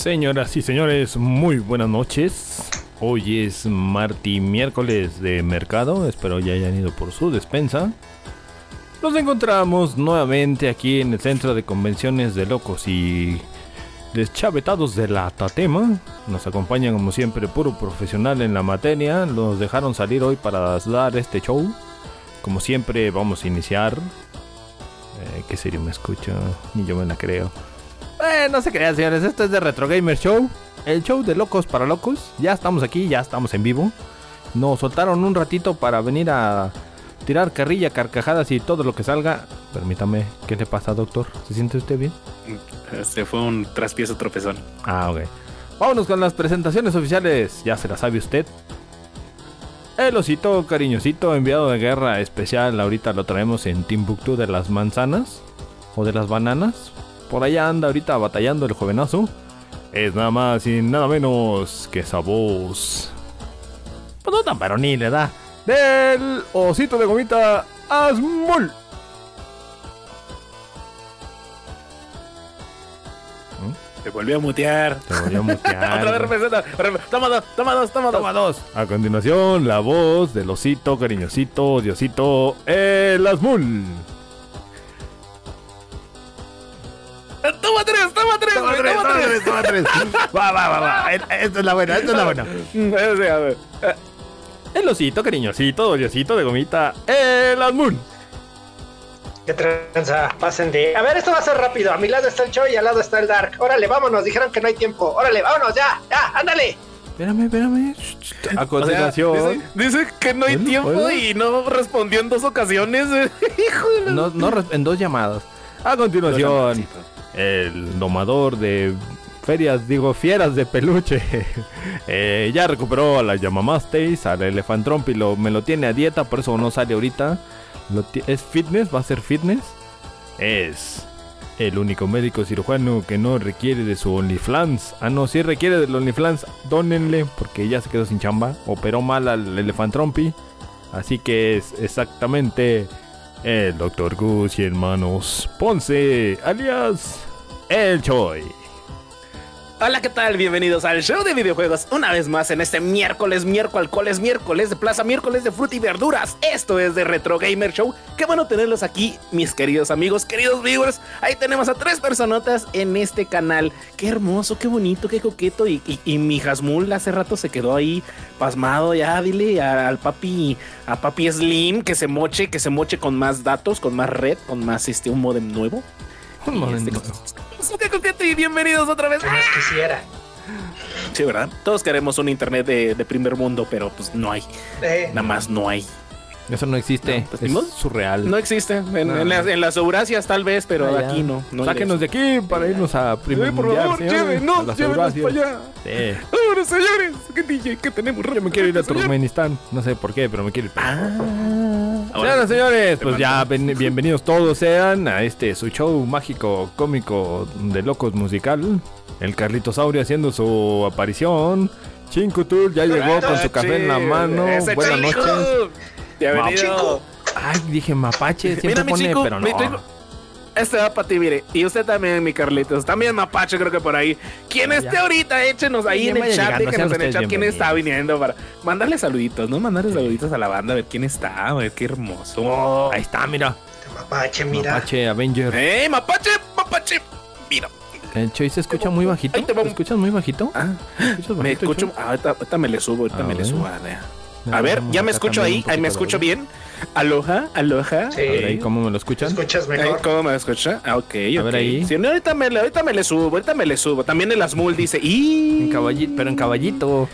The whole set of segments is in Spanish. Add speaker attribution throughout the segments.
Speaker 1: Señoras y señores, muy buenas noches. Hoy es martes miércoles de mercado. Espero ya hayan ido por su despensa. Nos encontramos nuevamente aquí en el centro de convenciones de locos y deschavetados de la Tatema. Nos acompañan como siempre puro profesional en la materia. Nos dejaron salir hoy para dar este show. Como siempre vamos a iniciar. Eh, ¿Qué serio me escucho? Ni yo me la creo. Eh, no se crean, señores. Esto es de Retro Gamer Show. El show de locos para locos. Ya estamos aquí, ya estamos en vivo. Nos soltaron un ratito para venir a tirar carrilla, carcajadas y todo lo que salga. Permítame, ¿qué le pasa, doctor? ¿Se siente usted bien?
Speaker 2: Se fue un traspiezo tropezón.
Speaker 1: Ah, ok. Vámonos con las presentaciones oficiales. Ya se la sabe usted. El osito cariñosito enviado de guerra especial. Ahorita lo traemos en Timbuktu de las manzanas o de las bananas. Por allá anda ahorita batallando el jovenazo. Es nada más y nada menos que esa voz. Pues no tan varonil, ¿verdad? Del osito de gomita Asmul.
Speaker 2: Se volvió a mutear.
Speaker 1: Te voy a mutear.
Speaker 2: Otra vez representa. Toma dos, toma dos, toma dos.
Speaker 1: Toma dos. A continuación, la voz del osito cariñosito, diosito, el Asmul.
Speaker 2: Toma tres, toma tres,
Speaker 1: Toma tres,
Speaker 2: toma tres.
Speaker 1: toma tres. Va, va, va, va. Esta es la buena, esta es la buena.
Speaker 2: Ese, a ver. Eh,
Speaker 1: El osito cariñosito, diosito de gomita, el Asmul.
Speaker 3: Qué tranza, pasen de. A ver, esto va a ser rápido. A mi lado está el show y al lado está el dark. Órale, vámonos. Dijeron que no hay tiempo. Órale, vámonos, ya, ya, ándale.
Speaker 1: Espérame, espérame. A
Speaker 2: o sea,
Speaker 1: continuación.
Speaker 2: dice, dice que no hay tiempo y no respondió en dos ocasiones. Hijo de la-
Speaker 1: No, no, en dos llamadas. A continuación, el domador de ferias, digo, fieras de peluche. Eh, ya recuperó a la Yamamastes, al Elefantromp y lo, me lo tiene a dieta, por eso no sale ahorita. Es fitness, va a ser fitness. Es el único médico cirujano que no requiere de su OnlyFans. Ah, no, si requiere del OnlyFans, dónenle, porque ya se quedó sin chamba. Operó mal al Elefantrompi. Así que es exactamente el Dr. Gus y hermanos Ponce, alias El Choi.
Speaker 2: Hola, ¿qué tal? Bienvenidos al show de videojuegos una vez más en este miércoles, miércoles, miércoles de plaza, miércoles de fruta y verduras. Esto es de Retro Gamer Show. Qué bueno tenerlos aquí, mis queridos amigos, queridos viewers. Ahí tenemos a tres personotas en este canal. Qué hermoso, qué bonito, qué coqueto. Y, y, y mi Hasmul hace rato se quedó ahí pasmado. Ya dile a- al papi, a papi Slim que se moche, que se moche con más datos, con más red, con más este, un modem nuevo.
Speaker 1: Un modem
Speaker 2: este,
Speaker 1: nuevo.
Speaker 2: Qué coqueto y bienvenidos otra vez.
Speaker 3: Más quisiera.
Speaker 2: Sí, ¿verdad? Todos queremos un internet de, de primer mundo, pero pues no hay.
Speaker 3: Eh,
Speaker 2: Nada más no hay.
Speaker 1: Eso no existe,
Speaker 2: No, pues,
Speaker 1: es surreal.
Speaker 2: No existe. En,
Speaker 1: No.
Speaker 2: en las, en las Eurasias tal vez, pero
Speaker 1: Ah,
Speaker 2: aquí no. no
Speaker 1: Sáquenos de aquí para irnos a primer
Speaker 2: Eh, por
Speaker 1: mundial,
Speaker 2: favor, llévenos, llévenos para allá.
Speaker 1: Sí.
Speaker 2: Ahora, señores, ¿qué DJ? ¿Qué tenemos?
Speaker 1: Yo me quiero ir a. Turkmenistán, no sé por qué, pero me quiero ir.
Speaker 2: Ah,
Speaker 1: Señoras, señores, pues ya bienvenidos todos sean a este su show mágico, cómico de locos musical. El Carlitos Saurio haciendo su aparición. Chincutul ya llegó con su café en la mano. Buenas noches.
Speaker 2: Bienvenido.
Speaker 3: Chico.
Speaker 1: Ay, dije mapache, siempre
Speaker 2: Mira, mi
Speaker 1: pone,
Speaker 2: chico,
Speaker 1: pero no.
Speaker 2: tengo- este va para ti, mire. Y usted también, mi Carlitos. También Mapache, creo que por ahí. Quien esté ahorita, échenos ahí en el chat,
Speaker 1: llegando,
Speaker 2: déjenos en el chat quién está viniendo para mandarle saluditos, ¿no? Mandarle saluditos a la banda, a ver quién está, a ver qué hermoso.
Speaker 1: Ahí está, mira.
Speaker 3: Mapache, mira.
Speaker 1: Mapache Avenger.
Speaker 2: ¡Eh, Mapache! ¡Mapache! Mira.
Speaker 1: El Choy se escucha muy bajito.
Speaker 2: Te.
Speaker 1: ¿Te escuchas muy bajito?
Speaker 2: Ah,
Speaker 1: ¿Escuchas
Speaker 2: me
Speaker 1: bajito,
Speaker 2: escucho.
Speaker 1: Choy?
Speaker 2: ah, ahorita, ahorita me le subo, ahorita
Speaker 1: A
Speaker 2: me le subo. A ver,
Speaker 1: Ya,
Speaker 2: A ver, ya me escucho ahí, ahí me escucho bien. Aloha, aloha.
Speaker 3: Sí.
Speaker 1: A ver ahí cómo me lo
Speaker 3: ¿Te
Speaker 1: escuchan.
Speaker 3: escuchas mejor?
Speaker 2: ¿Cómo me escucha? Ah, ok,
Speaker 1: A ver ahí.
Speaker 2: Sí, no, ahorita, me, le- ahorita me le subo, ahorita me le subo. También el Asmul dice, y
Speaker 1: En caballito, pero en caballito.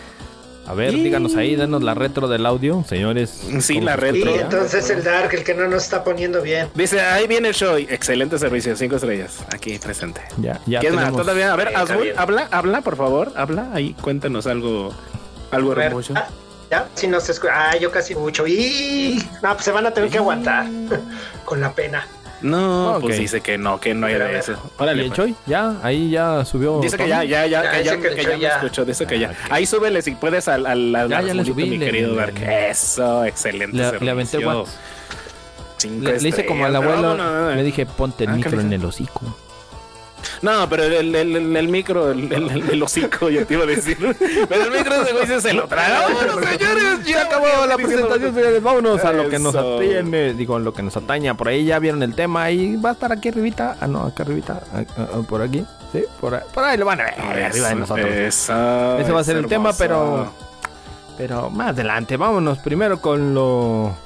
Speaker 1: A ver,
Speaker 2: Y-
Speaker 1: díganos ahí, denos la retro del audio, señores.
Speaker 2: Sí,
Speaker 1: ¿Cómo
Speaker 2: la
Speaker 1: se
Speaker 2: retro.
Speaker 3: Y entonces el Dark, el que no nos está poniendo bien.
Speaker 2: Dice, ahí viene el show. Excelente servicio, cinco estrellas. Aquí presente.
Speaker 1: Ya, ya
Speaker 2: ¿Quién más? Todavía, a ver,
Speaker 3: bien.
Speaker 2: habla, habla, por favor, habla. Ahí, cuéntanos algo, algo hermoso.
Speaker 3: Ya, si no se escucha. Ah, yo casi mucho. Y no, pues se van a tener que aguantar con la pena.
Speaker 2: No,
Speaker 1: Ok.
Speaker 2: pues dice que no, que no era eso.
Speaker 1: ¿Y
Speaker 2: Órale,
Speaker 1: el
Speaker 2: pues.
Speaker 1: Choy? Ya, ahí ya subió.
Speaker 2: Dice que
Speaker 1: todo.
Speaker 2: ya, ya, ya,
Speaker 3: Ya,
Speaker 2: que ya,
Speaker 3: que el
Speaker 2: que ya me
Speaker 3: ya.
Speaker 2: escuchó, dice que ya.
Speaker 1: Ah.
Speaker 2: Ahí súbele si puedes al, al, al
Speaker 1: Ya, ya le subí,
Speaker 2: mi
Speaker 1: le-
Speaker 2: querido
Speaker 1: le-
Speaker 2: Dark. Eso, excelente
Speaker 1: Le, le aventé.
Speaker 2: Cinco
Speaker 1: Le, le hice como al abuelo.
Speaker 2: No, no, no,
Speaker 1: Le dije, ponte el
Speaker 2: Ah, ¿qué
Speaker 1: micro en el hocico.
Speaker 2: No, pero el, el, el, el micro, el, el, hocico, yo te iba a decir. Pero el micro de güey se lo traga. Bueno, señores,
Speaker 1: Ya acabó la presentación, señores. Vámonos a lo que nos atañe. Digo, lo que nos ataña. Por ahí ya vieron el tema. Y va a estar aquí arribita. Ah, no, acá arribita. Ah, ah, ah, por aquí. Sí, por ahí. Por ahí lo van a ver. arriba de nosotros.
Speaker 2: Eso,
Speaker 1: Ese va a ser el tema, pero. Pero más adelante. Vámonos primero con lo.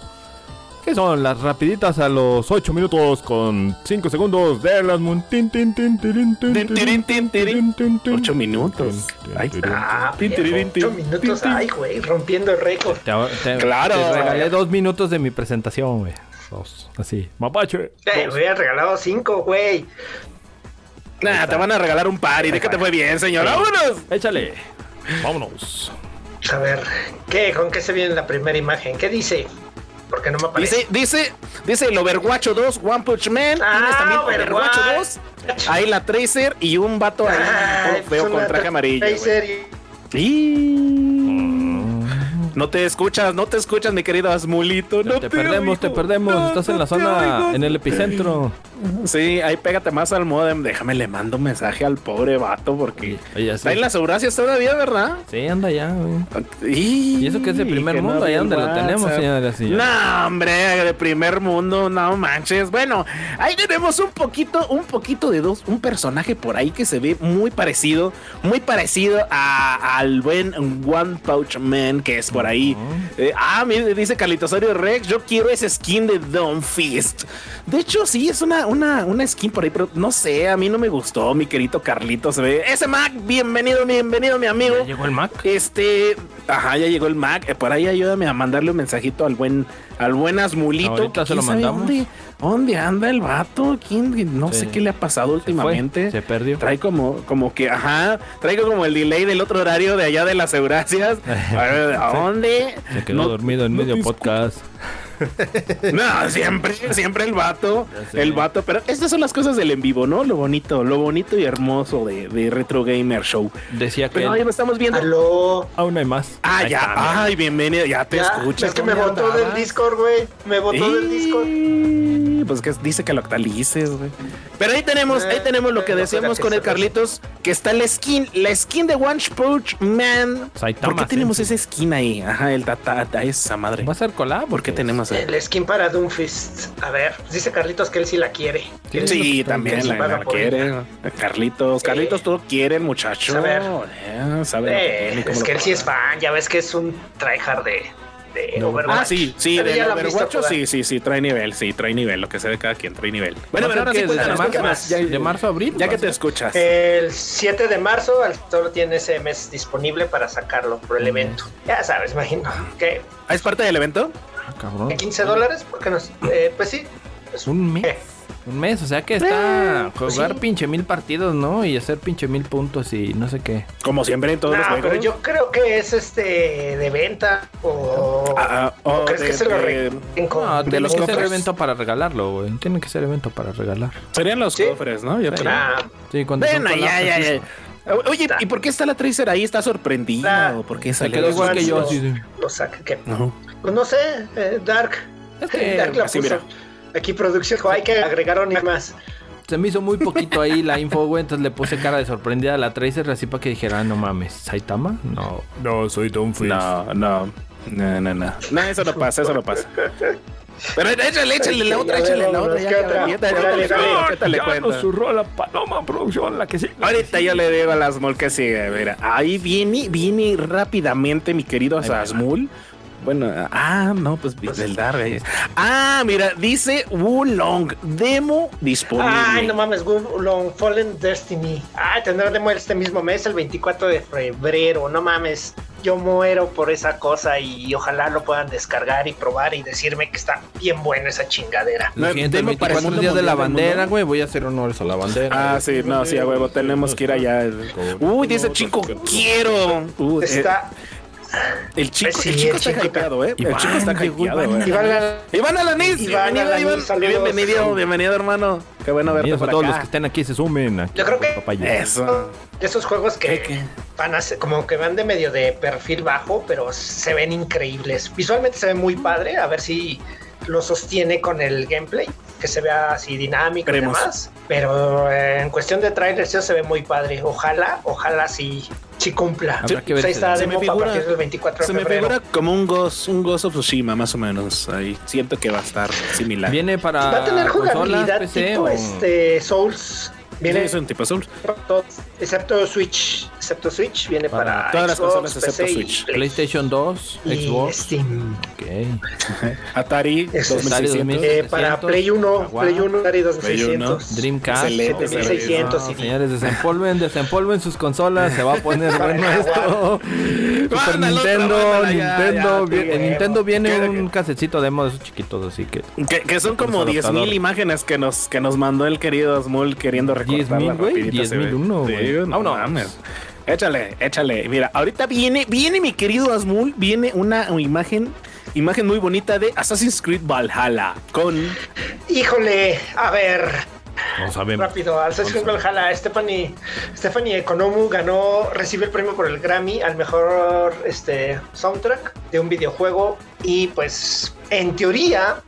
Speaker 1: ¿Qué son? Las rapiditas a los 8 minutos con 5 segundos de las mun- tin, tin, tin, tirin, tin,
Speaker 2: Tin, tirin, tin, tirin.
Speaker 1: tin, tin.
Speaker 2: Ocho minutos. Ahí está.
Speaker 3: Ah, minutos. Ay, güey, rompiendo el récord.
Speaker 1: Te, te-
Speaker 2: Claro.
Speaker 1: te regalé dos minutos de mi presentación, güey. Dos. Así. Mapache.
Speaker 3: Me hubieran regalado cinco, güey.
Speaker 2: Nah, te van a regalar un par y de que te fue bien, señor. ¡Vámonos!
Speaker 1: Échale. Vámonos.
Speaker 3: A ver, ¿qué? ¿Con qué se viene la primera imagen? ¿Qué dice? Porque no me aparece.
Speaker 2: Dice, dice, dice el Overwatch 2, One Punch Man.
Speaker 3: Ah,
Speaker 2: Tienes también.
Speaker 3: Overwatch
Speaker 2: 2. Ahí la Tracer y un vato ahí feo con traje amarillo.
Speaker 3: Tracer Y...
Speaker 2: No te escuchas, no te escuchas, mi querido Asmulito. No
Speaker 1: te, perdemos, te perdemos.
Speaker 2: No,
Speaker 1: Estás en
Speaker 2: no
Speaker 1: la
Speaker 2: te
Speaker 1: zona,
Speaker 2: oigo.
Speaker 1: en el epicentro.
Speaker 2: Sí, ahí pégate más al modem. Déjame, le mando un mensaje al pobre vato porque
Speaker 1: Oye,
Speaker 2: está en las Eurasias todavía, ¿verdad?
Speaker 1: Sí, anda ya, güey.
Speaker 2: Y,
Speaker 1: Y eso que es de primer
Speaker 2: que no
Speaker 1: mundo,
Speaker 2: había
Speaker 1: allá donde lo tenemos, señores, sí.
Speaker 2: No, hombre, de primer mundo, no manches. Bueno, ahí tenemos un poquito, un poquito de dos, un personaje por ahí que se ve muy parecido, muy parecido a- al buen One Pouch Man que es por ahí. Eh, ah, mire, dice Carlitos Osorio Rex, yo quiero ese skin de Dawn Fist. De hecho, sí, es una, una, una skin por ahí, pero no sé, a mí no me gustó, mi querido Carlitos. Ese Mac, bienvenido, bienvenido, mi amigo.
Speaker 1: ¿Ya llegó el Mac?
Speaker 2: Este, ajá, ya llegó el Mac. Eh, Por ahí ayúdame a mandarle un mensajito al buen, al buen Asmulito.
Speaker 1: Ahorita
Speaker 2: que
Speaker 1: se lo
Speaker 2: quién sabe
Speaker 1: mandamos.
Speaker 2: ¿Dónde, dónde anda el vato? ¿Quién? No
Speaker 1: Sí.
Speaker 2: sé qué le ha pasado últimamente.
Speaker 1: Se perdió.
Speaker 2: Trae como, como que, ajá, traigo como el delay del otro horario de allá de las Euracias. A ver, ¿a dónde?
Speaker 1: Se quedó
Speaker 2: No-
Speaker 1: dormido en
Speaker 2: no
Speaker 1: medio podcast.
Speaker 2: No, siempre, siempre el vato,
Speaker 1: Ya
Speaker 2: el vato. Pero estas son las cosas del en vivo, ¿no? Lo bonito, lo bonito y hermoso de, de Retro Gamer Show.
Speaker 1: Decía que
Speaker 2: Pero ahí lo estamos viendo.
Speaker 3: Aló.
Speaker 1: aún hay más.
Speaker 2: Ah,
Speaker 1: Ahí
Speaker 2: ya.
Speaker 1: está.
Speaker 2: Ay, bienvenido. Ya te
Speaker 3: Ya,
Speaker 2: escuchas.
Speaker 3: es que me
Speaker 2: ¿Dónde
Speaker 3: votó del
Speaker 2: andabas?
Speaker 3: Discord, güey. Me votó del Discord.
Speaker 2: Y- Pues que dice que lo actualices, güey. Pero ahí tenemos, ahí
Speaker 3: Eh,
Speaker 2: tenemos lo que
Speaker 3: no,
Speaker 2: decíamos con el. Carlitos, que está la skin, la skin de One Punch Man.
Speaker 1: Saitama
Speaker 2: ¿Por qué tenemos
Speaker 1: Sensei.
Speaker 2: esa skin ahí? Ajá, el tata, esa madre.
Speaker 1: Va a ser collab.
Speaker 2: ¿Por qué
Speaker 1: porque-
Speaker 3: El skin para Doomfist. A ver, dice Carlitos que él sí la quiere.
Speaker 1: Sí,
Speaker 2: también la, quiere. Carlitos, Carlitos, todo quiere, el muchacho.
Speaker 3: A ver.
Speaker 2: Eh, sabe
Speaker 3: Eh, es que él sí es fan, ya ves que es un tryhard de, de
Speaker 1: No.
Speaker 3: Overwatch.
Speaker 2: Ah, sí, sí,
Speaker 3: Pero visto
Speaker 2: Overwatch, sí, sí, sí, trae nivel, sí, trae nivel, lo que sea de cada quien, trae nivel. Bueno, pero ahora sí, cuéntanos,
Speaker 1: marzo,
Speaker 2: cuéntanos,
Speaker 3: ya-
Speaker 1: de marzo a abril.
Speaker 2: ya que te escuchas.
Speaker 3: El 7 de marzo solo tiene ese mes disponible para sacarlo por el evento. Ya sabes, imagino que
Speaker 2: Ah, ¿Es parte del evento?
Speaker 1: Ah, cabrón.
Speaker 3: 15 dólares, ¿por qué no? Eh, pues sí.
Speaker 1: Es un mes.
Speaker 3: Eh,
Speaker 1: Un mes, o sea que está
Speaker 3: Eh, pues
Speaker 1: jugar
Speaker 3: sí.
Speaker 1: pinche mil partidos, ¿no? Y hacer pinche mil puntos y no sé qué.
Speaker 2: Como siempre en todos los juegos.
Speaker 3: pero yo creo que es este de venta o,
Speaker 2: Ah, ah,
Speaker 3: ¿o
Speaker 2: oh,
Speaker 3: crees
Speaker 2: de-
Speaker 3: que se lo
Speaker 2: de-
Speaker 1: No,
Speaker 2: de
Speaker 1: tiene
Speaker 2: los
Speaker 1: que ser evento para regalarlo, güey. Tiene que ser evento para regalar.
Speaker 2: Serían los
Speaker 3: Sí.
Speaker 2: cofres, ¿no? Yo creo.
Speaker 3: Ah,
Speaker 1: Sí, cuando son
Speaker 2: Bueno, ya, ya, ya. Oye, ¿y por qué está la Tracer ahí? ¿Está sorprendida?
Speaker 3: Ah,
Speaker 2: ¿O por qué
Speaker 3: los
Speaker 1: igual que yo,
Speaker 3: fans
Speaker 1: sí, sí.
Speaker 3: lo saca que
Speaker 2: No.
Speaker 3: pues no sé, eh, Dark.
Speaker 1: Es que
Speaker 3: Dark la
Speaker 2: así,
Speaker 3: puso.
Speaker 2: mira.
Speaker 3: Aquí producción dijo, hay que agregar una más.
Speaker 1: se me hizo muy poquito ahí la info, güey. Entonces le puse cara de sorprendida a la Tracer así para que dijera, "Ah, no mames, ¿Saitama? No.
Speaker 4: No, soy Don Face.
Speaker 2: No, no. No, no, no. No, eso no pasa, eso no pasa. Pero échale, échale la otra, échale la otra. Le cuento, le
Speaker 1: ya
Speaker 2: cuento.
Speaker 1: nos zurró la Paloma Producción, la que sí.
Speaker 2: Ahorita yo le digo a las Asmul que sigue, mira. Ahí viene, viene rápidamente mi querido Asmul. Bueno, ah, no, pues del Dark. eh. Ah, mira, dice Wulong, demo disponible.
Speaker 3: Ay, no mames, Long Fallen Destiny. Ay, tendrá demo este mismo mes, el 24 de febrero. No mames, yo muero por esa cosa y ojalá lo puedan descargar y probar y decirme que está bien buena esa chingadera.
Speaker 2: No,
Speaker 1: El
Speaker 2: demo para el
Speaker 1: 24
Speaker 2: mundo
Speaker 1: días de la bandera, güey. Voy a hacer honores a la bandera.
Speaker 2: Ah, sí, no, sí, a huevo, tenemos que ir allá. Uy, dice chico, quiero. Uh, eh,
Speaker 3: Está.
Speaker 2: El chico,
Speaker 3: Sí,
Speaker 2: el chico
Speaker 3: el
Speaker 2: está hypeado, eh. El chico está hypeado,
Speaker 1: Iván.
Speaker 2: eh.
Speaker 3: Iván la-
Speaker 2: Iván Alanis,
Speaker 3: Iván
Speaker 2: bienvenido,
Speaker 3: Alanis,
Speaker 2: Iván.
Speaker 3: saludos.
Speaker 2: Bienvenido, bienvenido, hermano. Qué bueno verte por
Speaker 1: a todos
Speaker 2: acá.
Speaker 1: los que estén aquí, se sumen. Aquí,
Speaker 3: Yo creo que-
Speaker 1: papaya.
Speaker 2: Eso.
Speaker 3: de esos juegos que van a ser como que van de medio de perfil bajo, pero se ven increíbles. Visualmente se ve muy padre, a ver si lo sostiene con el gameplay, que se vea así dinámico
Speaker 2: Veremos.
Speaker 3: y demás. Pero eh, en cuestión de trailers eso se ve muy padre. Ojalá, ojalá sí, sí cumpla.
Speaker 1: Que ver
Speaker 3: está
Speaker 2: se me figura-
Speaker 3: partir del 24
Speaker 2: Se
Speaker 3: de
Speaker 2: me
Speaker 3: febrero.
Speaker 2: figura como un Ghost, un Ghost of Tsushima, más o menos. Ahí siento que va a estar similar.
Speaker 1: Viene para
Speaker 3: Va a tener jugabilidad
Speaker 1: PC
Speaker 3: tipo
Speaker 1: o-
Speaker 3: este Souls.
Speaker 2: Viene es un tipo Souls.
Speaker 3: excepto Switch, excepto Switch, viene
Speaker 1: Para
Speaker 3: para,
Speaker 2: todas las
Speaker 3: Xbox,
Speaker 2: consolas excepto
Speaker 3: PC
Speaker 2: Switch.
Speaker 3: Play.
Speaker 1: PlayStation 2,
Speaker 3: y
Speaker 1: Xbox.
Speaker 3: Steam.
Speaker 1: Ok.
Speaker 2: Atari
Speaker 3: Ese es
Speaker 2: 2600.
Speaker 3: Eh, para
Speaker 1: 700,
Speaker 3: Play 1,
Speaker 1: Jaguar,
Speaker 3: Play 1, Atari
Speaker 2: Play
Speaker 3: 2600.
Speaker 1: Dreamcast.
Speaker 2: Excelente,
Speaker 3: 7600
Speaker 1: No, señores, desempolven, desempolven sus consolas, se va a poner bueno esto. Super Nintendo,
Speaker 2: ya,
Speaker 1: Nintendo,
Speaker 2: ya,
Speaker 1: vi-
Speaker 3: sí,
Speaker 1: en Nintendo viene
Speaker 2: ¿Qué-
Speaker 1: un casecito demo de esos chiquitos, así que
Speaker 2: Que, que son como
Speaker 1: Con su
Speaker 2: 10.000
Speaker 1: adaptador.
Speaker 2: imágenes que nos, que nos mandó el querido Smul queriendo recortarlas
Speaker 1: 10,000, güey,
Speaker 2: rapidito, se ve.
Speaker 1: 10,001,
Speaker 2: Sí,
Speaker 1: güey.
Speaker 2: no
Speaker 1: Vámonos.
Speaker 2: mames. Échale, échale. Mira, ahorita viene, viene mi querido Asmul, viene una imagen, imagen muy bonita de Assassin's Creed Valhalla con
Speaker 3: Híjole, a ver,
Speaker 1: no sabemos.
Speaker 3: rápido, Assassin's Creed Valhalla, Stephanie, Stephanie Economu ganó, recibió el premio por el Grammy al mejor este, soundtrack de un videojuego y pues en teoría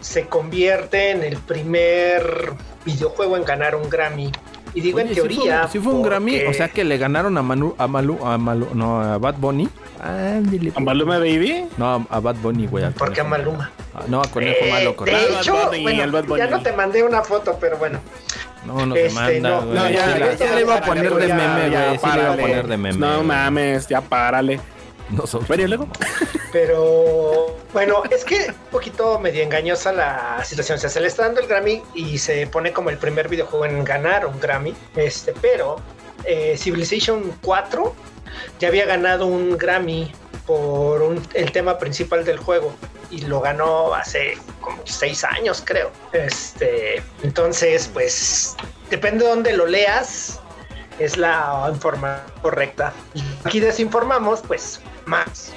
Speaker 3: se convierte en el primer videojuego en ganar un Grammy. Y digo
Speaker 1: Oye,
Speaker 3: en
Speaker 1: ¿sí fue-
Speaker 3: teoría.
Speaker 1: ¿sí fue, un Grammy, o sea que le ganaron a Manu, a Malu, a Malu, no, a Bad Bunny. Ándale, pues.
Speaker 2: Maluma Baby.
Speaker 1: No, a Bad Bunny, güey. al
Speaker 3: Porque a. Maluma.
Speaker 1: Ah, No, a Conejo
Speaker 3: Eh,
Speaker 1: Malo,
Speaker 3: de hecho,
Speaker 2: Bunny,
Speaker 3: bueno, ya no te mandé una foto, pero bueno.
Speaker 1: No, no te
Speaker 3: Este,
Speaker 1: manda,
Speaker 3: no,
Speaker 1: güey.
Speaker 3: no,
Speaker 1: Sí
Speaker 3: ya, ya,
Speaker 1: le iba a poner de meme, güey. Sí le iba a poner de meme.
Speaker 2: No mames, ya párale.
Speaker 1: No son-
Speaker 2: luego.
Speaker 3: Pero bueno, es que un poquito medio engañosa la situación. O sea, se le está dando el Grammy y se pone como el primer videojuego en ganar un Grammy. Este, pero eh, Civilization 4 ya había ganado un Grammy por un- el tema principal del juego y lo ganó hace como seis años, creo. Este, entonces, pues depende de dónde lo leas, es la información correcta. Y aquí desinformamos, pues más.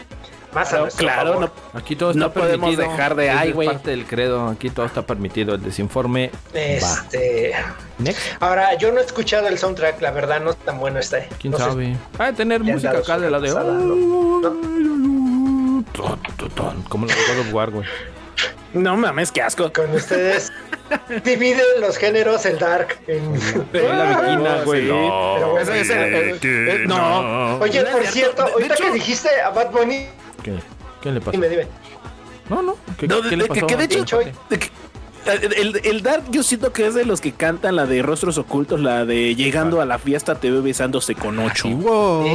Speaker 3: Más a
Speaker 2: Claro,
Speaker 3: nuestro
Speaker 2: claro,
Speaker 3: favor.
Speaker 2: no,
Speaker 1: Aquí todo está
Speaker 2: No podemos
Speaker 1: permitido.
Speaker 2: dejar de, ay, güey.
Speaker 1: parte del credo. Aquí todo está permitido. El desinforme.
Speaker 3: Este,
Speaker 1: Next.
Speaker 3: ahora yo no he escuchado el soundtrack, la verdad no es tan bueno este.
Speaker 1: ¿Quién
Speaker 3: No
Speaker 1: sabe? Ah, tener música acá de la de.
Speaker 3: pasada,
Speaker 1: ton, ton, Como la de God of War, güey.
Speaker 2: No mames, qué asco.
Speaker 3: Con ustedes dividen los géneros el dark. en-
Speaker 1: La viquina, güey. No.
Speaker 2: No.
Speaker 3: Oye, por
Speaker 2: cierto.
Speaker 3: ahorita que dijiste a Bad Bunny,
Speaker 1: ¿Qué? ¿Qué le pasó?
Speaker 3: dime, dime.
Speaker 1: No, no. ¿Qué,
Speaker 2: No,
Speaker 1: qué
Speaker 2: de-
Speaker 1: le
Speaker 2: de- que-
Speaker 1: pasó?
Speaker 2: que de hecho,
Speaker 3: Choy?
Speaker 2: de que- el, el- Dark yo siento que es de los que cantan la de Rostros Ocultos, la de Llegando a la fiesta te veo besándose con ocho.
Speaker 1: Y wow.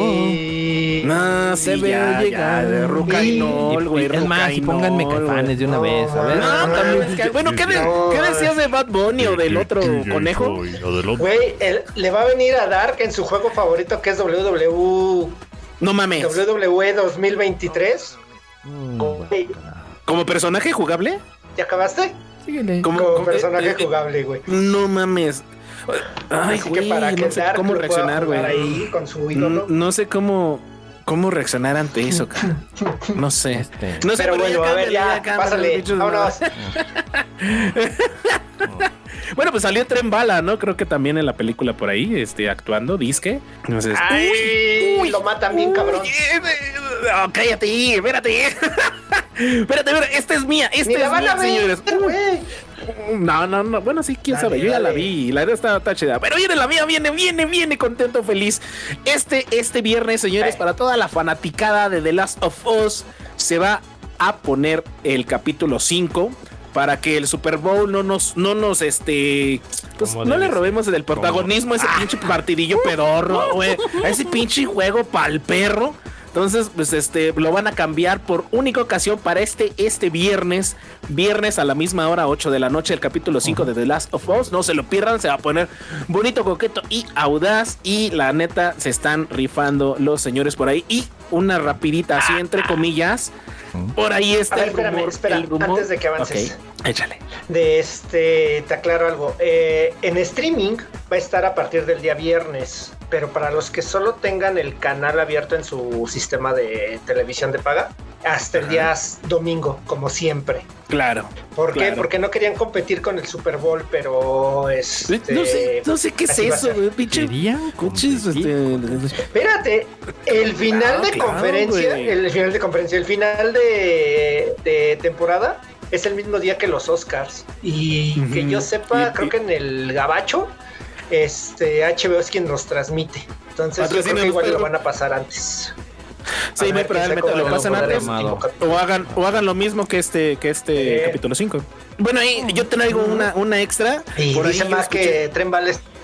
Speaker 2: No,
Speaker 1: Se
Speaker 2: sí,
Speaker 1: ve
Speaker 2: ya,
Speaker 1: llegar.
Speaker 2: Rucainol,
Speaker 1: Y-
Speaker 2: güey.
Speaker 1: y- es más, y pónganme caifanes de una vez. A ver,
Speaker 3: no,
Speaker 2: No,
Speaker 3: no,
Speaker 2: también, es que- bueno, ¿qué, de- qué decías de Bad Bunny o del otro conejo?
Speaker 3: Güey, el- le va a venir a Dark en su juego favorito que es WWE,
Speaker 2: No mames.
Speaker 3: WWE 2023.
Speaker 1: Mm,
Speaker 2: ¿Como personaje jugable?
Speaker 3: ¿Ya acabaste?
Speaker 1: Síguele.
Speaker 2: Como,
Speaker 3: personaje
Speaker 2: eh, eh,
Speaker 3: jugable, güey.
Speaker 2: No mames. Ay,
Speaker 3: Así
Speaker 2: güey,
Speaker 3: que para que
Speaker 2: no sé cómo reaccionar, güey.
Speaker 3: jugar ahí con su
Speaker 2: No, no sé cómo cómo reaccionar ante eso, cara. No sé.
Speaker 1: Este.
Speaker 2: No sé,
Speaker 3: Pero bueno, a ver, ya, pásale,
Speaker 2: bichos,
Speaker 3: vámonos.
Speaker 2: Bueno, pues salió Tren Bala, ¿no? Creo que también en la película por ahí, este, actuando, disque. Entonces,
Speaker 3: Ay, lo matan bien, cabrón.
Speaker 2: Uy, eh, eh, oh, cállate, espérate. espérate, espérate, esta es mía, esta
Speaker 3: Ni la
Speaker 2: es
Speaker 3: van a
Speaker 2: mía,
Speaker 3: ver,
Speaker 2: señores. No, no, no. Bueno, sí, quién sabe. Yo ya la vi. La verdad está, chida. Pero viene la mía, viene, viene, viene contento, feliz. Este, este viernes, señores, para toda la fanaticada de The Last of Us, se va a poner el capítulo 5 para que el Super Bowl no nos, no nos, este, pues no le robemos el protagonismo a ese pinche partidillo pedorro, güey, a ese pinche juego pa'l perro. Entonces, pues este, lo van a cambiar por única ocasión para este, este viernes, viernes a la misma hora, 8 de la noche, el capítulo 5 de The Last of Us. No se lo pierdan, se va a poner bonito, coqueto y audaz. Y la neta, se están rifando los señores por ahí. Y una rapidita, así entre comillas. Por ahí está
Speaker 3: el, rumor, espera, Antes de que avances.
Speaker 2: échale.
Speaker 3: De este, te aclaro algo. Eh, en streaming va a estar a partir del día viernes, pero para los que solo tengan el canal abierto en su sistema de televisión de paga, hasta el día domingo, como siempre.
Speaker 2: Claro.
Speaker 3: ¿Por qué? Porque no querían competir con el Super Bowl, pero este,
Speaker 2: no sé, no sé qué es eso, pinche.
Speaker 3: Este, Espérate, el final de conferencia, el final de conferencia, el final de, de temporada es el mismo día que los Oscars. Y que yo sepa, creo que en el Gabacho, este HBO es quien nos transmite. Entonces, yo creo que igual lo van a pasar antes.
Speaker 2: Sí, muy probablemente lo pasan antes o hagan, o hagan lo mismo que este, que este capítulo 5. Bueno, ahí yo traigo una, una extra.
Speaker 3: Y por dice más que Tren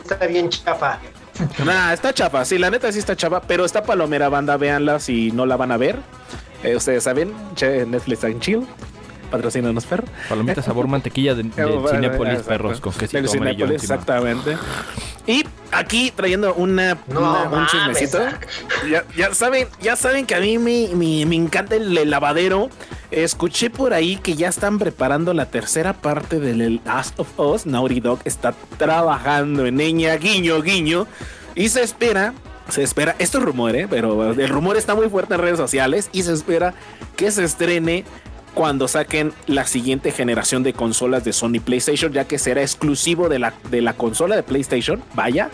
Speaker 3: está bien chafa.
Speaker 2: Nah, está chafa, sí, la neta sí está chafa, pero está palomera banda, véanla si no la van a ver. Eh, ustedes saben, Netflix and chill patrocínanos perro.
Speaker 1: Palomita sabor mantequilla de, de Cinépolis perros con quesito amarillo
Speaker 2: Exactamente. Y aquí trayendo una, un chismecito. Ya, ya, saben, ya saben que a mí me, me, encanta el, lavadero. Escuché por ahí que ya están preparando la tercera parte del Last of Us. Naughty Dog está trabajando en ella, guiño, guiño. Y se espera se espera, esto es rumor, ¿eh? pero el rumor está muy fuerte en redes sociales y se espera que se estrene cuando saquen la siguiente generación de consolas de Sony PlayStation, ya que será exclusivo de la, de la consola de PlayStation, vaya,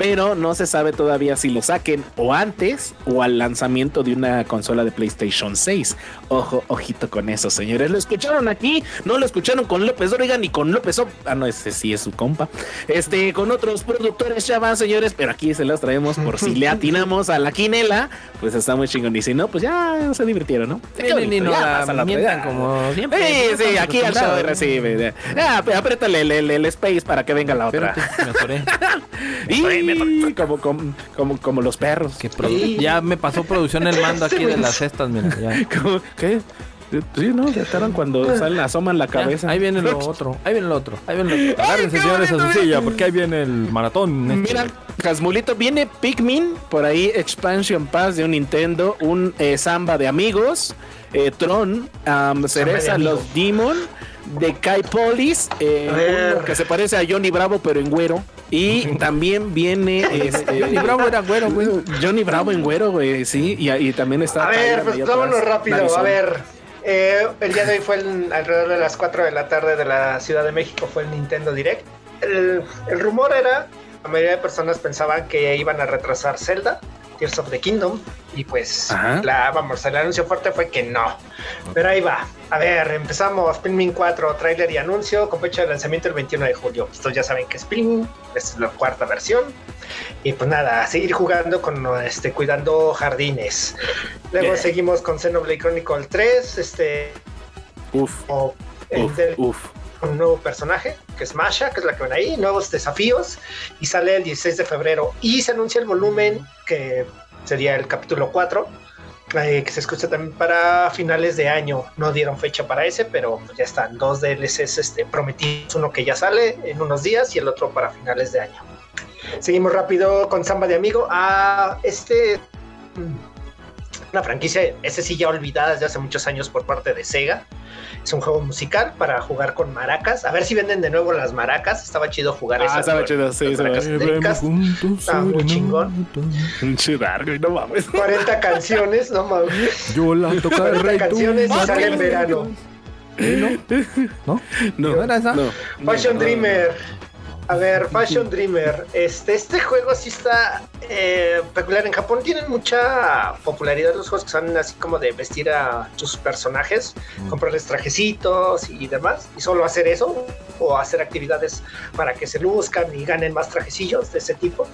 Speaker 2: pero no se sabe todavía si lo saquen o antes o al lanzamiento de una consola de PlayStation 6. Ojo, ojito con eso, señores. Lo escucharon aquí, no lo escucharon con López Dóriga ni con López o Ah, no, ese sí es su compa. Este, con otros productores ya van, señores, pero aquí se los traemos por si le atinamos a la quinela, pues está muy chingón. Y si no, pues ya se divirtieron, ¿no?
Speaker 1: ni no la como siempre.
Speaker 2: Sí, sí, aquí al show recibe. Ah, apriétale el, el, space para que venga la otra. y como, como, como, como, los perros.
Speaker 1: Ya me pasó producción el mando aquí de las cestas, mira.
Speaker 2: ¿Qué? Sí, no, ya estarán cuando salen, asoman la cabeza.
Speaker 1: ahí viene lo otro, ahí viene lo otro, ahí viene lo otro. Agárrense, señores, a su silla, porque ahí viene el maratón.
Speaker 2: Este. Mira, Casmulito, viene Pikmin, por ahí Expansion Pass de un Nintendo, un eh, Samba de amigos, eh, Tron, Cereza, los Demon de Kai Polis, eh, que se parece a Johnny Bravo, pero en güero. Y también viene. Este,
Speaker 1: Johnny Bravo era güero, güey.
Speaker 2: Johnny Bravo en güero, güey, sí. Y, también está.
Speaker 3: A ver, pues vámonos rápido. A ver, eh, el día de hoy fue alrededor de las 4 de la tarde de la Ciudad de México, fue el Nintendo Direct. El, el rumor era: la mayoría de personas pensaban que iban a retrasar Zelda Tears of the Kingdom. Y pues, la, vamos, el anuncio fuerte fue que no. Pero ahí va. A ver, empezamos. Spinmin 4, trailer y anuncio con fecha de lanzamiento el 21 de julio. Estos ya saben que Spin es la cuarta versión. Y pues nada, seguir jugando con este, cuidando jardines. Luego seguimos con Xenoblade Chronicle 3. Este.
Speaker 2: Uf.
Speaker 3: O, uf un nuevo personaje, que es Masha, que es la que ven ahí, nuevos desafíos, y sale el 16 de febrero. Y se anuncia el volumen, que sería el capítulo 4, eh, que se escucha también para finales de año. No dieron fecha para ese, pero pues ya están dos DLCs este, prometidos, uno que ya sale en unos días y el otro para finales de año. Seguimos rápido con Samba de Amigo. ah, este una franquicia, ese sí ya olvidada desde hace muchos años por parte de Sega. Es un juego musical para jugar con maracas. A ver si venden de nuevo las maracas. Estaba chido jugar
Speaker 2: ah, estaba chido, sí,
Speaker 3: Estaba muy chingón.
Speaker 2: Un chidargo, no mames.
Speaker 3: 40 canciones, no mames.
Speaker 1: Yo la toca
Speaker 3: 40 canciones y sale en verano.
Speaker 1: ¿No? ¿No?
Speaker 2: ¿No? ¿No era esa? No.
Speaker 3: Fashion Dreamer. A ver, Fashion Dreamer. Este, este juego sí está eh, peculiar. En Japón tienen mucha popularidad los juegos que son así como de vestir a tus personajes,
Speaker 1: Mm.
Speaker 3: comprarles trajecitos y demás. Y solo hacer eso o hacer actividades para que se luzcan y ganen más trajecillos de ese tipo.